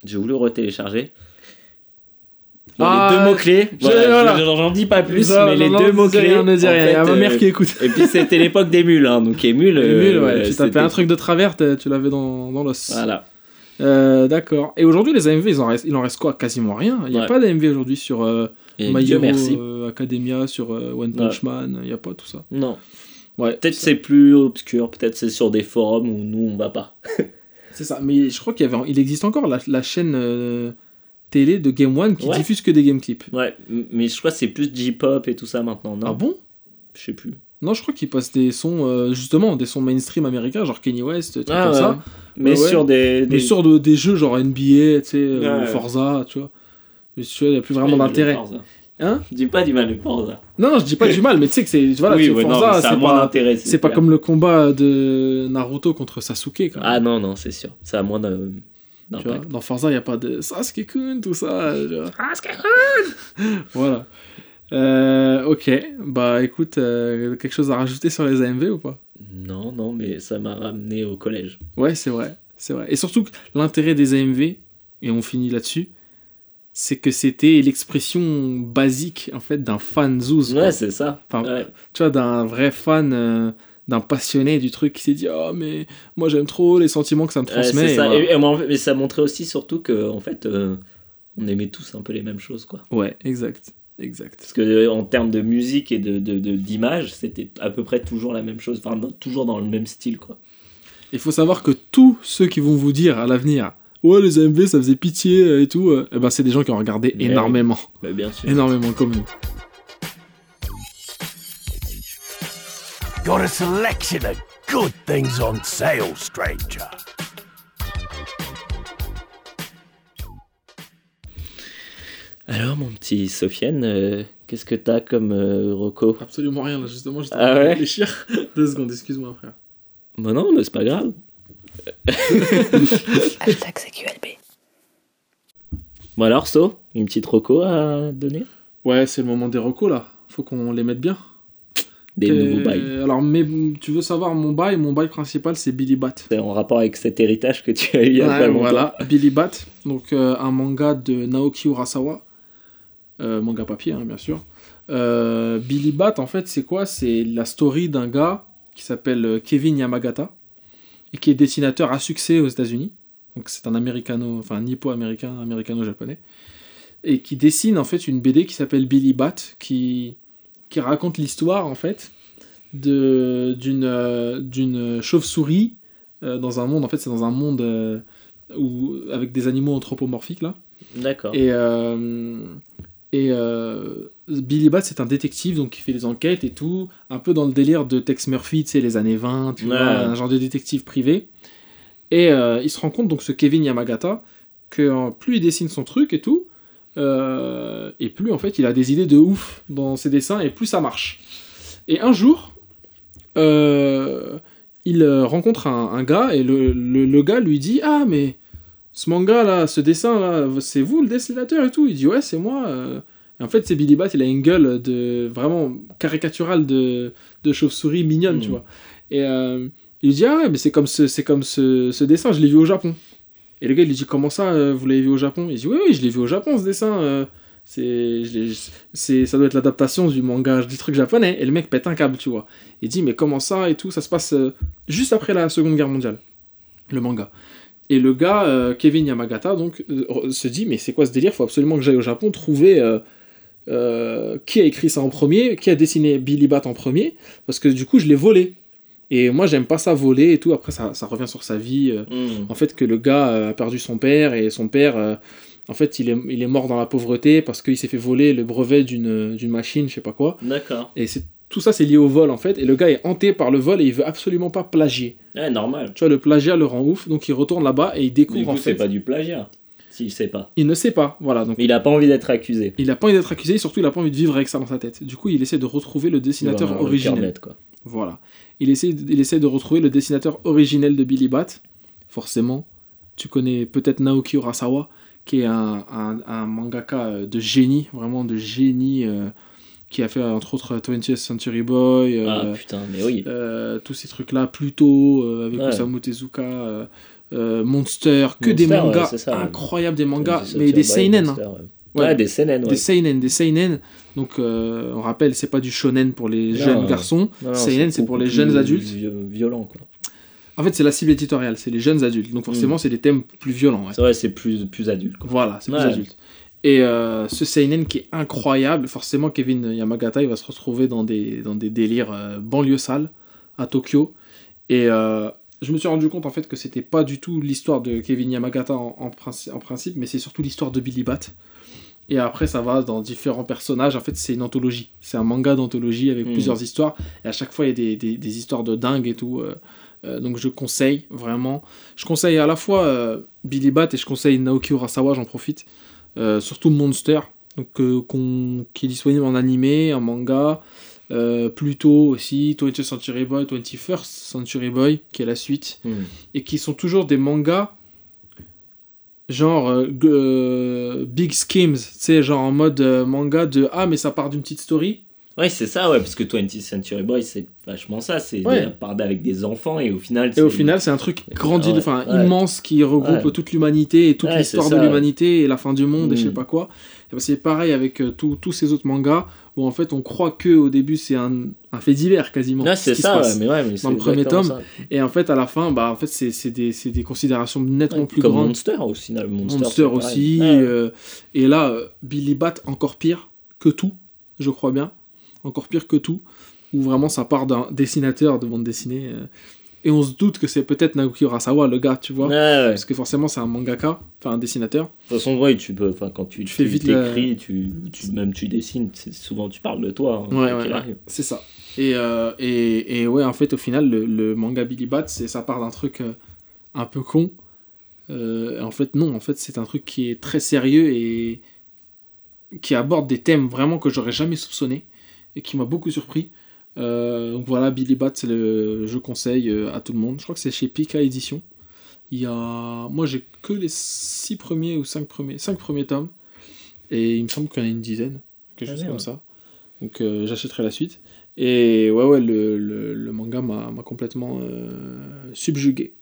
j'ai voulu retélécharger. Bon, Ah, les deux mots-clés, voilà, voilà. je- j'en dis pas plus, mais les non, deux ne mots-clés. rien, ne en rien. Il y a ma mère euh, qui écoute. Et puis c'était l'époque d'Emule, hein, donc Emule. euh, Emule, ouais, tu c'était- tapais un truc de travers, tu l'avais dans, dans l'os. Voilà. Euh, D'accord. Et aujourd'hui, les AMV, ils en restent- il en reste quoi? Quasiment rien. Il n'y a Ouais. pas d'AMV aujourd'hui sur euh, My Hero merci. euh, Academia, sur euh, One Punch Man. Il n'y a pas tout ça. Non. Ouais. Peut-être c'est plus obscur, peut-être c'est sur des forums où nous on va pas. C'est ça. Mais je crois qu'il y avait, il existe encore la, la chaîne euh, télé de Game One qui Ouais. diffuse que des game clips. Ouais, mais je crois que c'est plus J-pop et tout ça maintenant, non? Ah bon? Je sais plus. Non, je crois qu'ils passent des sons, euh, justement, des sons mainstream américains, genre Kanye West, trucs Ah comme ouais. ça. Mais Ouais, ouais. sur des. Mais des... sur de- des jeux genre NBA, tu sais, euh. Forza, tu vois. Mais tu vois, il n'y a plus vraiment d'intérêt. Hein? Dis pas du mal de Forza. Non, non, je dis pas du mal, mais tu sais que c'est. Voilà, oui, ouais, Forza, mais c'est moins pas. d'intérêt. C'est pas comme le combat de Naruto contre Sasuke, quand même. Ah non, non, c'est sûr. Ça a moins de- tu vois, d'impact. dans Forza, il n'y a pas de Sasuke-kun, tout ça. Sasuke-kun Voilà. Euh, ok, bah écoute, euh, quelque chose à rajouter sur les AMV ou pas? Non, non, mais ça m'a ramené au collège. Ouais, c'est vrai, c'est vrai. Et surtout, que l'intérêt des AMV, et on finit là-dessus, c'est que c'était l'expression basique, en fait, d'un fan zouz. Ouais, c'est ça. Enfin, Ouais. tu vois, d'un vrai fan, euh, d'un passionné du truc qui s'est dit Oh, mais moi j'aime trop les sentiments que ça me transmet. et ça. voilà. Et, et moi, mais ça montrait aussi surtout que, en fait, euh, on aimait tous un peu les mêmes choses, quoi. Ouais, exact. Exact. Parce que euh, en termes de musique et de d'image, c'était à peu près toujours la même chose. Enfin, dans- toujours dans le même style, quoi. Il faut savoir que tous ceux qui vont vous dire à l'avenir Ouais, les AMV ça faisait pitié euh, et tout, euh, eh ben, c'est des gens qui ont regardé Mais énormément. Bah, bien sûr. Énormément comme nous. Got a selection of good things on sale, stranger. Alors, mon petit Sofiane, euh, qu'est-ce que t'as comme euh, reco? Absolument rien, là, justement, j'étais en Ah train de ouais? réfléchir. Deux secondes, excuse-moi, frère. Bah non, mais c'est pas grave. Hashtag CQLB. Bon alors, So, une petite reco à donner? Ouais, c'est le moment des recos là. Faut qu'on les mette bien. Des Euh, nouveaux bails. Alors, mais, tu veux savoir mon bail Mon bail principal, c'est Billy Bat. C'est en rapport avec cet héritage que tu as eu il y a Ouais, voilà, Billy Bat, donc euh, un manga de Naoki Urasawa, Euh, manga papier hein, bien sûr. Euh, Billy Bat en fait c'est quoi? C'est la story d'un gars qui s'appelle Kevin Yamagata et qui est dessinateur à succès aux États-Unis. Donc c'est un américano, enfin nippo-américain, américano-japonais, et qui dessine en fait une BD qui s'appelle Billy Bat qui qui raconte l'histoire en fait de d'une euh, d'une chauve-souris euh, dans un monde en fait c'est dans un monde euh, où, avec des animaux anthropomorphiques là D'accord. et et Billy Bat c'est un détective donc qui fait des enquêtes et tout un peu dans le délire de Tex Murphy tu sais les années 20 tu Ouais. vois un genre de détective privé et il se rend compte donc ce Kevin Yamagata que plus il dessine son truc et tout euh, et plus en fait il a des idées de ouf dans ses dessins et plus ça marche. Et un jour euh, il euh, rencontre un, un gars et le, le, le gars lui dit ah mais ce manga là ce dessin là c'est vous le dessinateur et tout? Il dit ouais c'est moi. Et en fait c'est Billy Bat il a une gueule de vraiment caricaturale de, de chauve-souris mignonne tu vois. Et euh, il lui dit ah ouais mais c'est comme ce c'est comme ce, ce dessin je l'ai vu au Japon et le gars il lui dit comment ça euh, vous l'avez vu au Japon? Il dit oui oui je l'ai vu au Japon ce dessin euh. c'est ça doit être l'adaptation du manga du truc japonais. Et le mec pète un câble tu vois. Il dit mais comment ça et tout ça se passe euh, juste après la seconde guerre mondiale le manga. Et le gars Kevin Yamagata donc se dit mais c'est quoi ce délire? Faut absolument que j'aille au Japon trouver qui a écrit ça en premier qui a dessiné Billy Bat en premier parce que du coup je l'ai volé et moi j'aime pas ça voler et tout après ça, ça revient sur sa vie euh, Hmm. en fait que le gars euh, a perdu son père et son père euh, en fait il est, il est mort dans la pauvreté parce qu'il s'est fait voler le brevet d'une d'une machine je sais pas quoi D'accord. et c'est tout ça c'est lié au vol en fait et le gars est hanté par le vol et il veut absolument pas plagier Ouais, normal. tu vois le plagiat le rend ouf donc il retourne là-bas et il Du découvre coup, en c'est fait pas du plagiat. S'il sait pas. il ne sait pas voilà donc Mais il a pas envie d'être accusé. il a pas envie d'être accusé et surtout il a pas envie de vivre avec ça dans sa tête du coup il essaie de retrouver le dessinateur cœur originel quoi. Voilà il essaie il essaie de retrouver le dessinateur originel de Billy Bat forcément. Tu connais peut-être Naoki Urasawa, qui est un, un, un mangaka euh, de génie, vraiment de génie, euh, qui a fait entre autres 20th Century Boy, euh, Ah putain, mais oui. euh, tous ces trucs-là, Pluto, avec Ouais. Osamu Tezuka, Monster, que des Monster, mangas ça, incroyables, des mangas, mais des seinen. hein. Ouais. Ouais. Ouais, des seinen, ouais. Des seinen, des seinen. Donc, euh, on rappelle, c'est pas du shonen pour les Non, jeunes garçons. Non, non, seinen, c'est pour les jeunes adultes. vi- Violent, quoi. En fait, c'est la cible éditoriale, c'est les jeunes adultes. Donc, forcément, c'est des thèmes plus violents. ouais. C'est vrai, c'est plus, plus adulte, quoi. Voilà, c'est plus adulte. Et euh, ce seinen qui est incroyable, forcément, Kevin Yamagata, il va se retrouver dans des, dans des délires euh, banlieue sales à Tokyo. Et je me suis rendu compte, en fait, que c'était pas du tout l'histoire de Kevin Yamagata en, en princi- en principe, mais c'est surtout l'histoire de Billy Bat. Et après, ça va dans différents personnages. En fait, c'est une anthologie. C'est un manga d'anthologie avec Mhm. plusieurs histoires. Et à chaque fois, il y a des, des- des histoires de dingue et tout. euh, euh, donc, je conseille vraiment. Je conseille à la fois euh, Billy Bat et je conseille Naoki Urasawa, j'en profite. Euh, surtout Monster, donc, qui est disponible en animé, en manga. Pluto aussi, 20th Century Boy, 21st Century Boy, qui est la suite. Hmm. Et qui sont toujours des mangas genre euh, euh, Big Schemes, tu sais, genre en mode euh, manga de Ah, mais ça part d'une petite story. Ouais, c'est ça, ouais, parce que 20th Century Boy, c'est vachement ça. C'est Ouais. part avec des enfants et au final. Et au final, c'est un truc grandi, enfin ouais. immense qui regroupe toute l'humanité et toute l'histoire de l'humanité et la fin du monde et je sais Mm. pas quoi. Ben, c'est pareil avec tous tous ces autres mangas où en fait on croit que au début c'est un, un fait divers quasiment. Ce c'est ça, ouais, mais ouais, mais c'est le premier tome, ça. Et en fait à la fin, bah en fait c'est c'est des, c'est des considérations nettement Ouais, plus Comme grandes. Monster au final. Monster, aussi. Euh, et là, euh, Billy Bat, encore pire que tout, je crois bien. Encore pire que tout. Où vraiment ça part d'un dessinateur de bande dessinée. euh, et on se doute que c'est peut-être Naoki Urasawa, le gars, tu vois. Ouais, ouais. Parce que forcément, c'est un mangaka, enfin un dessinateur. De toute façon, ouais, tu peux, enfin, quand tu, Tu fais tu vite t'écris, tu, tu, même tu dessines, souvent tu parles de toi. hein, Ouais, ouais. C'est ça. Et, euh, et, et ouais, en fait, au final, le, le manga Billy Bat, c'est, ça part d'un truc euh, un peu con. Euh, en fait, non, en fait, c'est un truc qui est très sérieux et qui aborde des thèmes vraiment que j'aurais jamais soupçonné et qui m'a beaucoup surpris. Euh, donc voilà, Billy Bat, c'est le, je conseille euh, à tout le monde. Je crois que c'est chez Pika Édition. Il y a, moi, j'ai que les six premiers ou cinq premiers, cinq premiers tomes, et il me semble qu'il y en a une dizaine, quelque Ah, chose comme ça. Donc euh, j'achèterai la suite. Et ouais, ouais, le, le, le manga m'a m'a complètement euh, subjugué.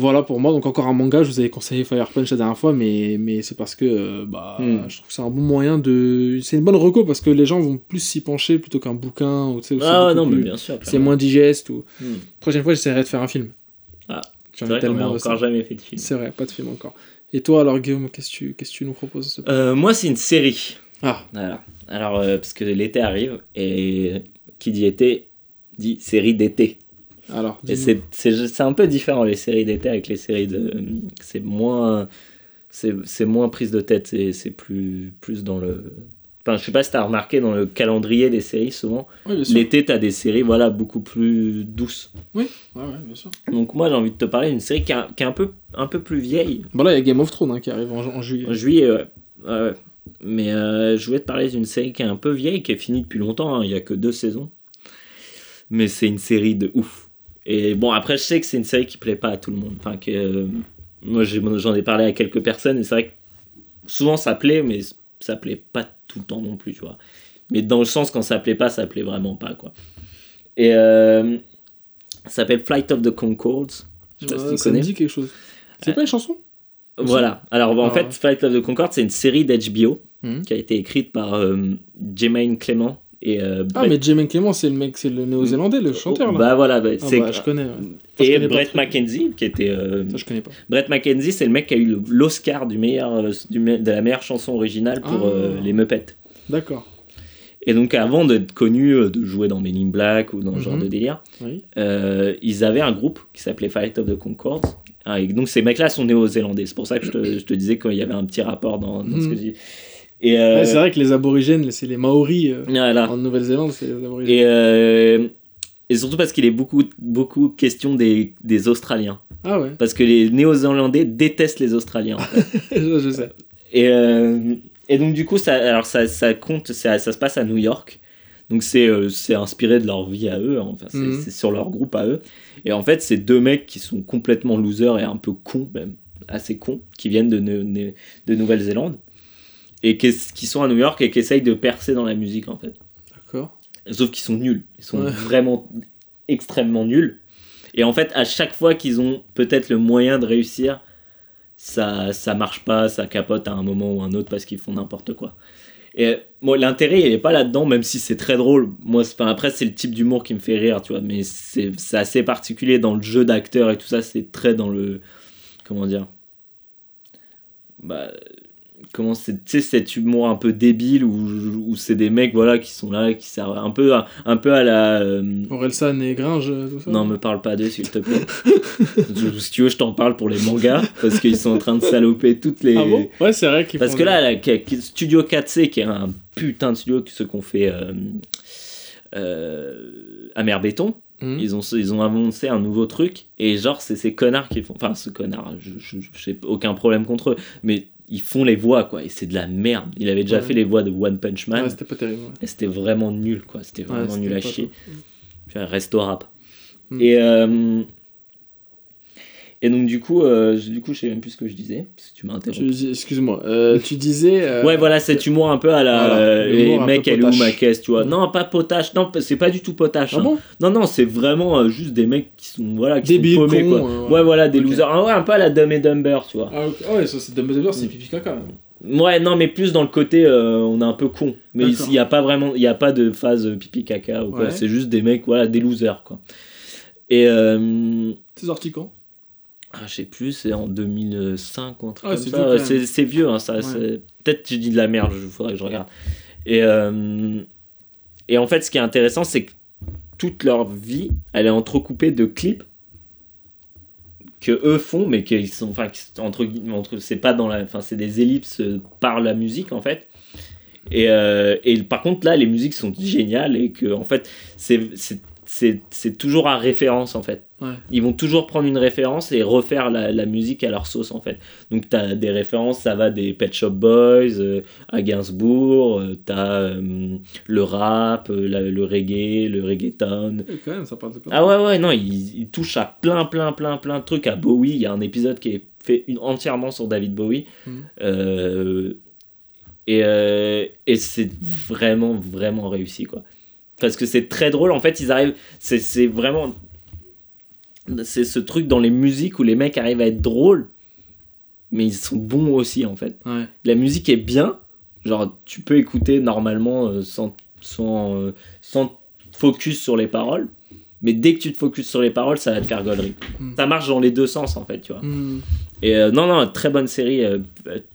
Voilà pour moi, donc encore un manga, je vous avais conseillé Fire Punch la dernière fois, mais, mais c'est parce que euh, bah, Hmm. je trouve que c'est un bon moyen de. C'est une bonne reco parce que les gens vont plus s'y pencher plutôt qu'un bouquin. Ou, tu sais, Ah, non, mais bien sûr. C'est moins digeste. Ou... Hmm. Prochaine fois, j'essaierai de faire un film. Ah, C'est ai vrai qu'on tellement. encore jamais fait de film. C'est vrai, pas de film encore. Et toi alors, Guillaume, qu'est-ce que tu, qu'est-ce que tu nous proposes Euh, moi, c'est une série. Ah, Voilà. Alors, euh, parce que l'été arrive, et qui dit été, dit série d'été. Alors. Et c'est- c'est c'est un peu différent les séries d'été avec les séries de. C'est moins. C'est c'est moins prise de tête, c'est c'est plus, plus dans le. Enfin, je sais pas si t'as remarqué dans le calendrier des séries, souvent, sûr. l'été t'as des séries voilà, beaucoup plus douces. Ouais, ouais, bien sûr. Donc, moi j'ai envie de te parler d'une série qui est, un, qui est un, peu, un peu plus vieille. Bon, là, il y a Game of Thrones hein, qui arrive en, en juillet. En juillet, ouais. Mais euh, je voulais te parler d'une série qui est un peu vieille, qui est finie depuis longtemps, hein, il y a que deux saisons. Mais c'est une série de ouf. Et bon, après, je sais que c'est une série qui plaît pas à tout le monde. Enfin, que, euh, moi, j'en ai parlé à quelques personnes, et c'est vrai que souvent ça plaît, mais ça plaît pas tout le temps non plus, tu vois. Mais dans le sens, quand ça plaît pas, ça plaît vraiment pas, quoi. Et euh, ça s'appelle Flight of the Concords. Je sais pas si tu ça me connais. dit quelque chose. C'est Ouais. pas une chanson? Voilà. Alors en Ah fait, ouais. Flight of the Concorde, c'est une série d'HBO Mhm. qui a été écrite par euh, Jermaine Clément et euh, Ah, Brett- mais Jermaine Clément, c'est le mec, c'est le néo-zélandais, le chanteur là. Bah voilà, bah, Ah, c'est bah, je connais. je et connais Brett. McKenzie qui était euh, Ça, je connais pas. Brett McKenzie, c'est le mec qui a eu l'Oscar du meilleur euh, du me- de la meilleure chanson originale pour Ah. euh, les Muppets. D'accord. Et donc avant d'être connu, de jouer dans Men in Black ou dans ce genre Mhm. de délire, Oui. euh, ils avaient un groupe qui s'appelait Flight of the Concorde. Ah, et donc ces mecs-là sont néo-zélandais. C'est pour ça que je te, je te disais qu'il y avait un petit rapport dans, dans ce que Mhm. je dis. Et euh, Ouais, c'est vrai que les aborigènes, c'est les Maoris euh, voilà. en Nouvelle-Zélande, c'est les aborigènes. Et, euh, et surtout parce qu'il est beaucoup, beaucoup question des, des Australiens. Ah ouais, Parce que les Néo-Zélandais détestent les Australiens. en fait. je, je sais. et, euh, et donc, du coup, ça, alors ça, ça compte, ça, ça se passe à New York. Donc c'est euh, inspiré de leur vie à eux, enfin c'est Mhm. c'est sur leur groupe à eux. Et en fait, c'est deux mecs qui sont complètement losers et un peu cons même, assez cons, qui viennent de, de Nouvelle-Zélande et qui, qui sont à New York et qui essayent de percer dans la musique en fait. D'accord. Sauf qu'ils sont nuls. Ils sont Ouais. vraiment extrêmement nuls. Et en fait, à chaque fois qu'ils ont peut-être le moyen de réussir, ça, ça marche pas, ça capote à un moment ou un autre parce qu'ils font n'importe quoi. Et moi, l'intérêt, il est pas là-dedans, même si c'est très drôle. Moi, enfin, après, c'est le type d'humour qui me fait rire, tu vois. Mais c'est assez particulier dans le jeu d'acteur et tout ça. C'est très dans le. Comment dire Bah. Comment c'est, tu sais, cet humour un peu débile où, où c'est des mecs, voilà, qui sont là, qui servent un peu à, un peu à la. euh, Orelsan et Gringe, tout ça non, me parle pas d'eux, s'il te plaît. Je- si tu veux, je t'en parle pour les mangas, parce qu'ils sont en train de saloper toutes les. Ah bon? Ouais, c'est vrai qu'ils parce font que là, qui- Studio 4C, qui est un putain de studio, ceux qu'on fait euh, euh, Amer Béton, Mhm. ils, ont, ils ont annoncé un nouveau truc, et genre, c'est ces connards qui font. Enfin, ce connard, je j'ai aucun problème contre eux, mais ils font les voix, quoi, et c'est de la merde. Il avait déjà Ouais. fait les voix de One Punch Man, Ouais, c'était pas terrible. ouais. et c'était vraiment nul, quoi. C'était vraiment nul à chier. un resto rap. Mm. Et, euh, et donc du coup, euh, je- du coup, je sais même plus ce que je disais, parce que tu m'as interrompu. Excuse-moi, euh, tu disais. euh, Ouais, voilà, cet humour un peu à la. Voilà, les mecs, elle est où ma caisse, tu vois. Non, pas potache, non, c'est pas du tout potache. Ah hein. bon? Non, non, c'est vraiment juste des mecs qui sont, voilà, qui Débiles, sont paumés, cons, quoi. ouais. voilà, des losers. Ah ouais, un peu à la Dumb et Dumber, tu vois. Ah. Ah ouais, ça c'est Dumbledore, c'est pipi caca. hein. Ouais, non, mais plus dans le côté, euh, on est un peu con. Mais il n'y a pas vraiment, il y a pas de phase pipi caca ou quoi. Ouais. C'est juste des mecs, voilà, des losers, quoi. Et. euh, C'est sorti quand? Ah, je sais plus, c'est en 2005 ou un truc Ah, comme ça. C'est vieux, hein, ça. Ouais. Peut-être que j'ai dit de la merde, il faudrait que je regarde. Et, euh, et en fait, ce qui est intéressant, c'est que toute leur vie, elle est entrecoupée de clips que eux font, mais qu'ils sont, enfin, qui sont entre, guillemets, entre c'est pas dans la, enfin, c'est des ellipses euh, par la musique en fait. Et, euh, et par contre là, les musiques sont géniales et que en fait, c'est c'est- toujours à référence en fait. Ouais. Ils vont toujours prendre une référence et refaire la, la musique à leur sauce en fait. Donc t'as des références, ça va des Pet Shop Boys euh, à Gainsbourg, euh, t'as euh, le rap, euh, la- le reggae, le reggaeton, Et quand même, ça parle de plein ah ouais, ouais, non, il, il touche à plein, plein, plein, plein de trucs. À Bowie, il y a un épisode qui est fait une- entièrement sur David Bowie. Euh, et et c'est vraiment, vraiment réussi, quoi. Parce que c'est très drôle, en fait, ils arrivent. C'est c'est vraiment. C'est ce truc dans les musiques où les mecs arrivent à être drôles, mais ils sont bons aussi, en fait Ouais. la musique est bien, genre tu peux écouter normalement euh, sans, sans, euh, sans focus sur les paroles, mais dès que tu te focuses sur les paroles, ça va te faire gaulerie. Mm. Ça marche dans les deux sens en fait, tu vois. Hmm. Et euh, non, non, très bonne série euh,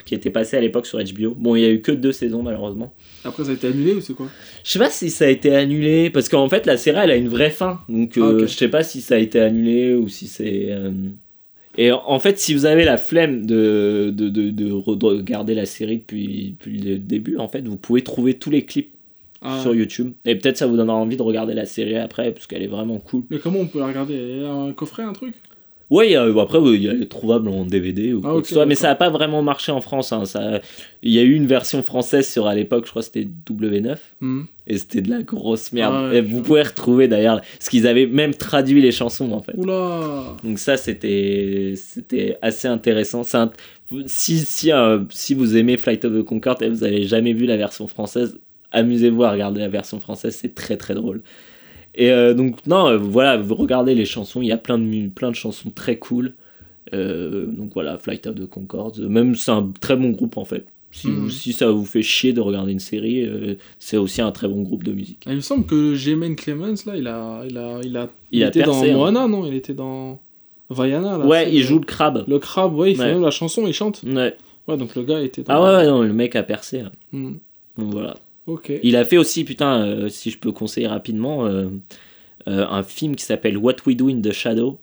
qui était passée à l'époque sur HBO. Bon, il y a eu que deux saisons malheureusement. Après, ça a été annulé ou c'est quoi? Je sais pas si ça a été annulé, parce qu'en fait la série elle a une vraie fin, donc euh, Ah, je sais pas si ça a été annulé ou si c'est. Et en fait, si vous avez la flemme de, de, de, de re- de regarder la série depuis, depuis le début, en fait, vous pouvez trouver tous les clips Ah. sur YouTube. Et peut-être ça vous donnera envie de regarder la série après, parce qu'elle est vraiment cool. Mais comment on peut la regarder? Un coffret, un truc? A- après, oui, il y a les trouvables en DVD ou Ah, quoi que ce soit, mais ça n'a pas vraiment marché en France. hein, ça... Il y a eu une version française sur, à l'époque, je crois que c'était W9. Hmm. Et c'était de la grosse merde. Ah ouais, et je vous pouvez retrouver d'ailleurs, parce qu'ils avaient même traduit les chansons en fait. Oula Donc ça, c'était assez intéressant. Un- Si, si, euh, si vous aimez Flight of the Concorde et vous avez jamais vu la version française, amusez-vous à regarder la version française, c'est très très drôle. Et euh, donc non, euh, voilà, vous regardez les chansons, il y a plein de, plein de chansons très cool. Euh, donc voilà, Flight of the Concorde, même c'est un très bon groupe en fait. Si, Mhm. si ça vous fait chier de regarder une série, euh, c'est aussi un très bon groupe de musique. Ah, Il me semble que Jermaine Clemens, là, il a. Il, a, il, a, Il a était percé, dans hein. Moana, non? Il était dans. Vaiana, là. ouais, il joue le crabe. Le crabe, ouais, il fait Ouais. même la chanson, il chante. Ouais. Ouais, donc le gars était dans. Ah ouais, ouais, non, le mec a percé. hein. Hmm. Donc voilà. Il a fait aussi, putain, euh, si je peux conseiller rapidement, euh, euh, un film qui s'appelle What We Do in the Shadow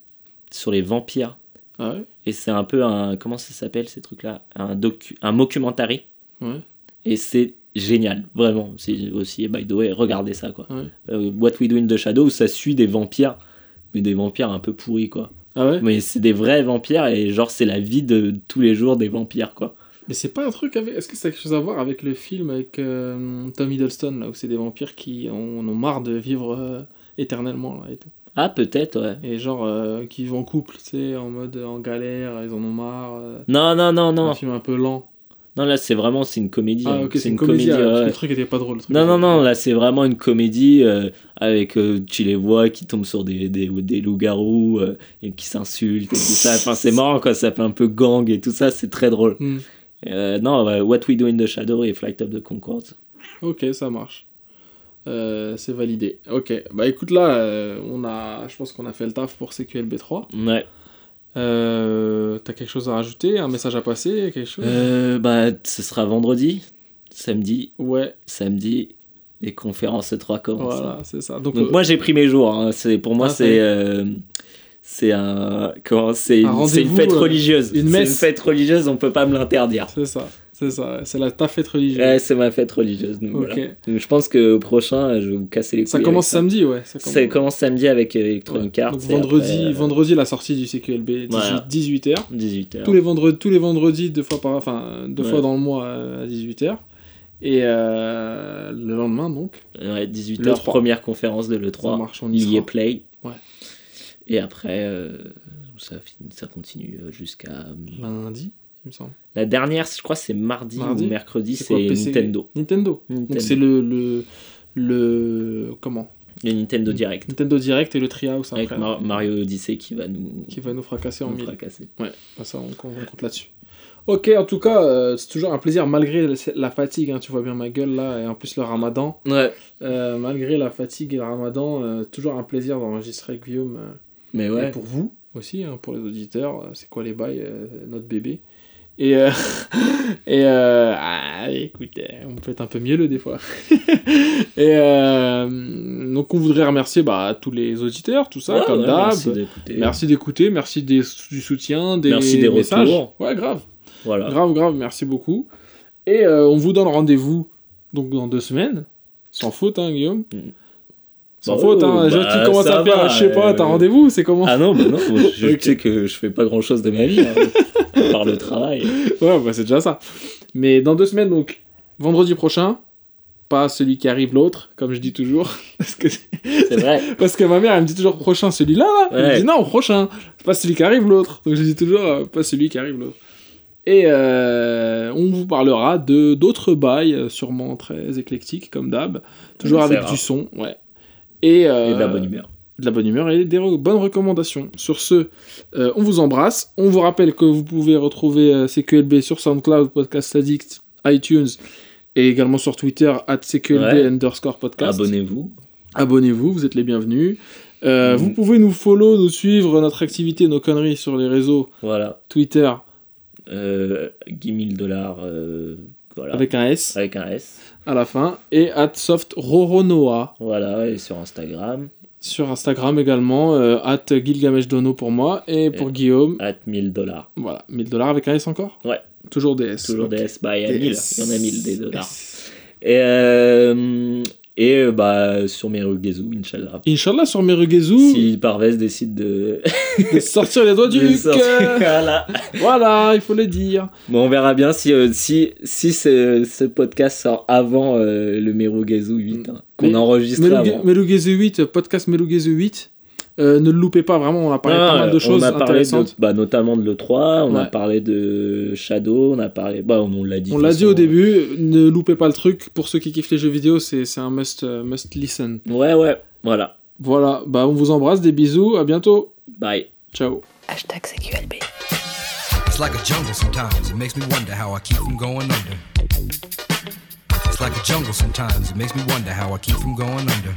sur les vampires. Ah ouais? Et c'est un peu un. Comment ça s'appelle ces trucs-là? Un, docu, un mockumentary. Ouais. Et c'est génial, vraiment. C'est aussi, by the way, regardez ça, quoi. Ouais. What We Do in the Shadow, où ça suit des vampires, mais des vampires un peu pourris, quoi. Ah Mais c'est des vrais vampires et genre, c'est la vie de tous les jours des vampires, quoi. Mais c'est pas un truc avec. Est-ce que ça a quelque chose à voir avec le film avec euh, Tom Hiddleston, là, où c'est des vampires qui en ont marre de vivre euh, éternellement, là, et tout. Ah, peut-être, ouais. Et genre, euh, qui vivent en couple, tu sais, en mode en galère, ils en ont marre. euh, Non, non, non, Un non. film un peu lent. Non, là, c'est vraiment, c'est une comédie. Ah, hein. ok, c'est une comédie. ah, ouais, parce que ouais. Le truc était pas drôle. le truc Non, non, non, là, c'est vraiment une comédie euh, avec, euh, tu les vois qui tombent sur des, des, des loups-garous euh, et qui s'insultent et tout ça. Enfin, c'est marrant, quoi. Ça fait un peu gang et tout ça, c'est très drôle. Hmm. Euh, non, ouais, What We Do in the Shadow et Flight of the Conchords. Ok, ça marche. Euh, c'est validé. Ok, bah écoute là, euh, on a, je pense qu'on a fait le taf pour CQLB3. Ouais. Euh, T'as quelque chose à rajouter, un message à passer, quelque chose? Euh, bah, ce sera vendredi, samedi, Ouais, samedi, les conférences 3 commencent. voilà, c'est ça. Donc, Donc euh, moi j'ai pris mes jours. hein. C'est pour moi Ah, c'est est. euh, c'est un comment c'est Un une, une fête euh, religieuse. une C'est une messe. fête religieuse, on peut pas me l'interdire. c'est ça, c'est ça, c'est la ta fête religieuse. Ouais, c'est ma fête religieuse. Donc, ok. voilà. Donc, je pense que au prochain, je vais vous casser les couilles. Ça commence samedi, ouais. Ça Ça commence samedi avec euh, Electronic Ouais. Arts. Donc vendredi, après, euh, vendredi la sortie du CQLB, Voilà. 18h. 18h. Tous les vendredis, tous les vendredis, deux fois par, enfin deux Ouais. fois dans le mois à 18h. Et euh, le lendemain donc, Ouais, 18h, Le 3. première conférence de ça l'E3. marche, on y EA sera. Play. Et après, euh, ça, finit- ça continue euh, jusqu'à. Lundi, il me semble. La dernière, je crois, c'est mardi, Mardi ou mercredi, C'est? Nintendo. Nintendo. Nintendo. Donc c'est le, le le comment Le Nintendo Direct. Nintendo Direct et le Treehouse Avec après Mar- Mario Odyssey qui va nous, qui va nous fracasser en mille. fracasser. Ouais, bah ça on, compte- on compte là-dessus. Ok, en tout cas, euh, c'est toujours un plaisir malgré la fatigue. hein, tu vois bien ma gueule là, et en plus le Ramadan. Ouais. Euh, malgré la fatigue et le Ramadan, euh, toujours un plaisir d'enregistrer avec Guillaume. Mais Et pour vous aussi, hein, pour les auditeurs, euh, c'est quoi les bails, euh, notre bébé. Et, euh, et euh, ah, écoute, euh, on peut être un peu mielleux des fois. et donc on voudrait remercier bah, tous les auditeurs, tout ça, Ouais, comme ouais, d'hab. Merci d'écouter. Merci des, du soutien, des, Merci des messages. retours. Ouais, grave, Voilà. grave, grave, merci beaucoup. Et on vous donne rendez-vous donc dans deux semaines, sans faute, hein, Guillaume. Mm. Sans Bah, faute, hein. oh, bah, tu commences à faire, va, je sais pas, t'as euh, rendez-vous, c'est comment Ah non, bah non, je Ok. sais que je fais pas grand chose de ma vie, hein, par le travail. Ouais, bah c'est déjà ça. Mais dans deux semaines, donc, vendredi prochain, pas celui qui arrive l'autre, comme je dis toujours. Parce que, C'est vrai. parce que ma mère, elle me dit toujours prochain celui-là, là. Elle me dit non, prochain. Pas celui qui arrive l'autre. Donc je dis toujours euh, pas celui qui arrive l'autre. Et euh, on vous parlera de d'autres bails, sûrement très éclectiques, comme d'hab. Toujours avec rare. du son, ouais. Et, euh, Et de la bonne humeur. de la bonne humeur et des re- bonnes recommandations. Sur ce, euh, on vous embrasse. On vous rappelle que vous pouvez retrouver euh, CQLB sur SoundCloud, Podcast Addict, iTunes et également sur Twitter, at CQLB Ouais. underscore podcast. Abonnez-vous. Abonnez-vous, vous êtes les bienvenus. Euh, Mhm. Vous pouvez nous follow, nous suivre, notre activité, nos conneries sur les réseaux Voilà. Twitter Euh, 10 000 dollars. euh, voilà. avec un S Avec un S. à la fin et at soft Roronoa Voilà. Et sur Instagram, sur Instagram également, euh, at Gilgamesh Dono pour moi et pour Guillaume. at 1000 dollars. Voilà, 1000 dollars avec un S encore? Ouais. Toujours des S. Toujours ok. des S. Bah, il y a 1000. DS. Il y en a 1000 des dollars. Et, euh, et euh, bah, sur Merugezu, Inch'Allah. Inch'Allah sur Merugezu, Si Parvez décide de. de sortir les doigts du de voilà. voilà, il faut le dire. Bon, on verra bien si, euh, si, si ce, ce podcast sort avant euh, le Merugezu 8, hein, qu'on enregistré Meruge- avant. Merugezu 8, podcast Merugezu 8. Euh, ne le loupez pas, vraiment, on a parlé de pas Ah, mal de choses on a parlé de, intéressantes. bah, notamment de l'E3, on a Ouais. parlé de Shadow, on a parlé. Bah, on, on l'a dit. On de l'a dit au façon. début, ne loupez pas le truc. Pour ceux qui kiffent les jeux vidéo, c'est c'est un must, euh, must listen. Ouais, ouais, voilà. Voilà, bah on vous embrasse, des bisous, à bientôt. Bye. Ciao. Hashtag CQLB. It's like a jungle sometimes. It makes me wonder how I keep from going under. It's like a jungle sometimes. It makes me wonder how I keep from going under.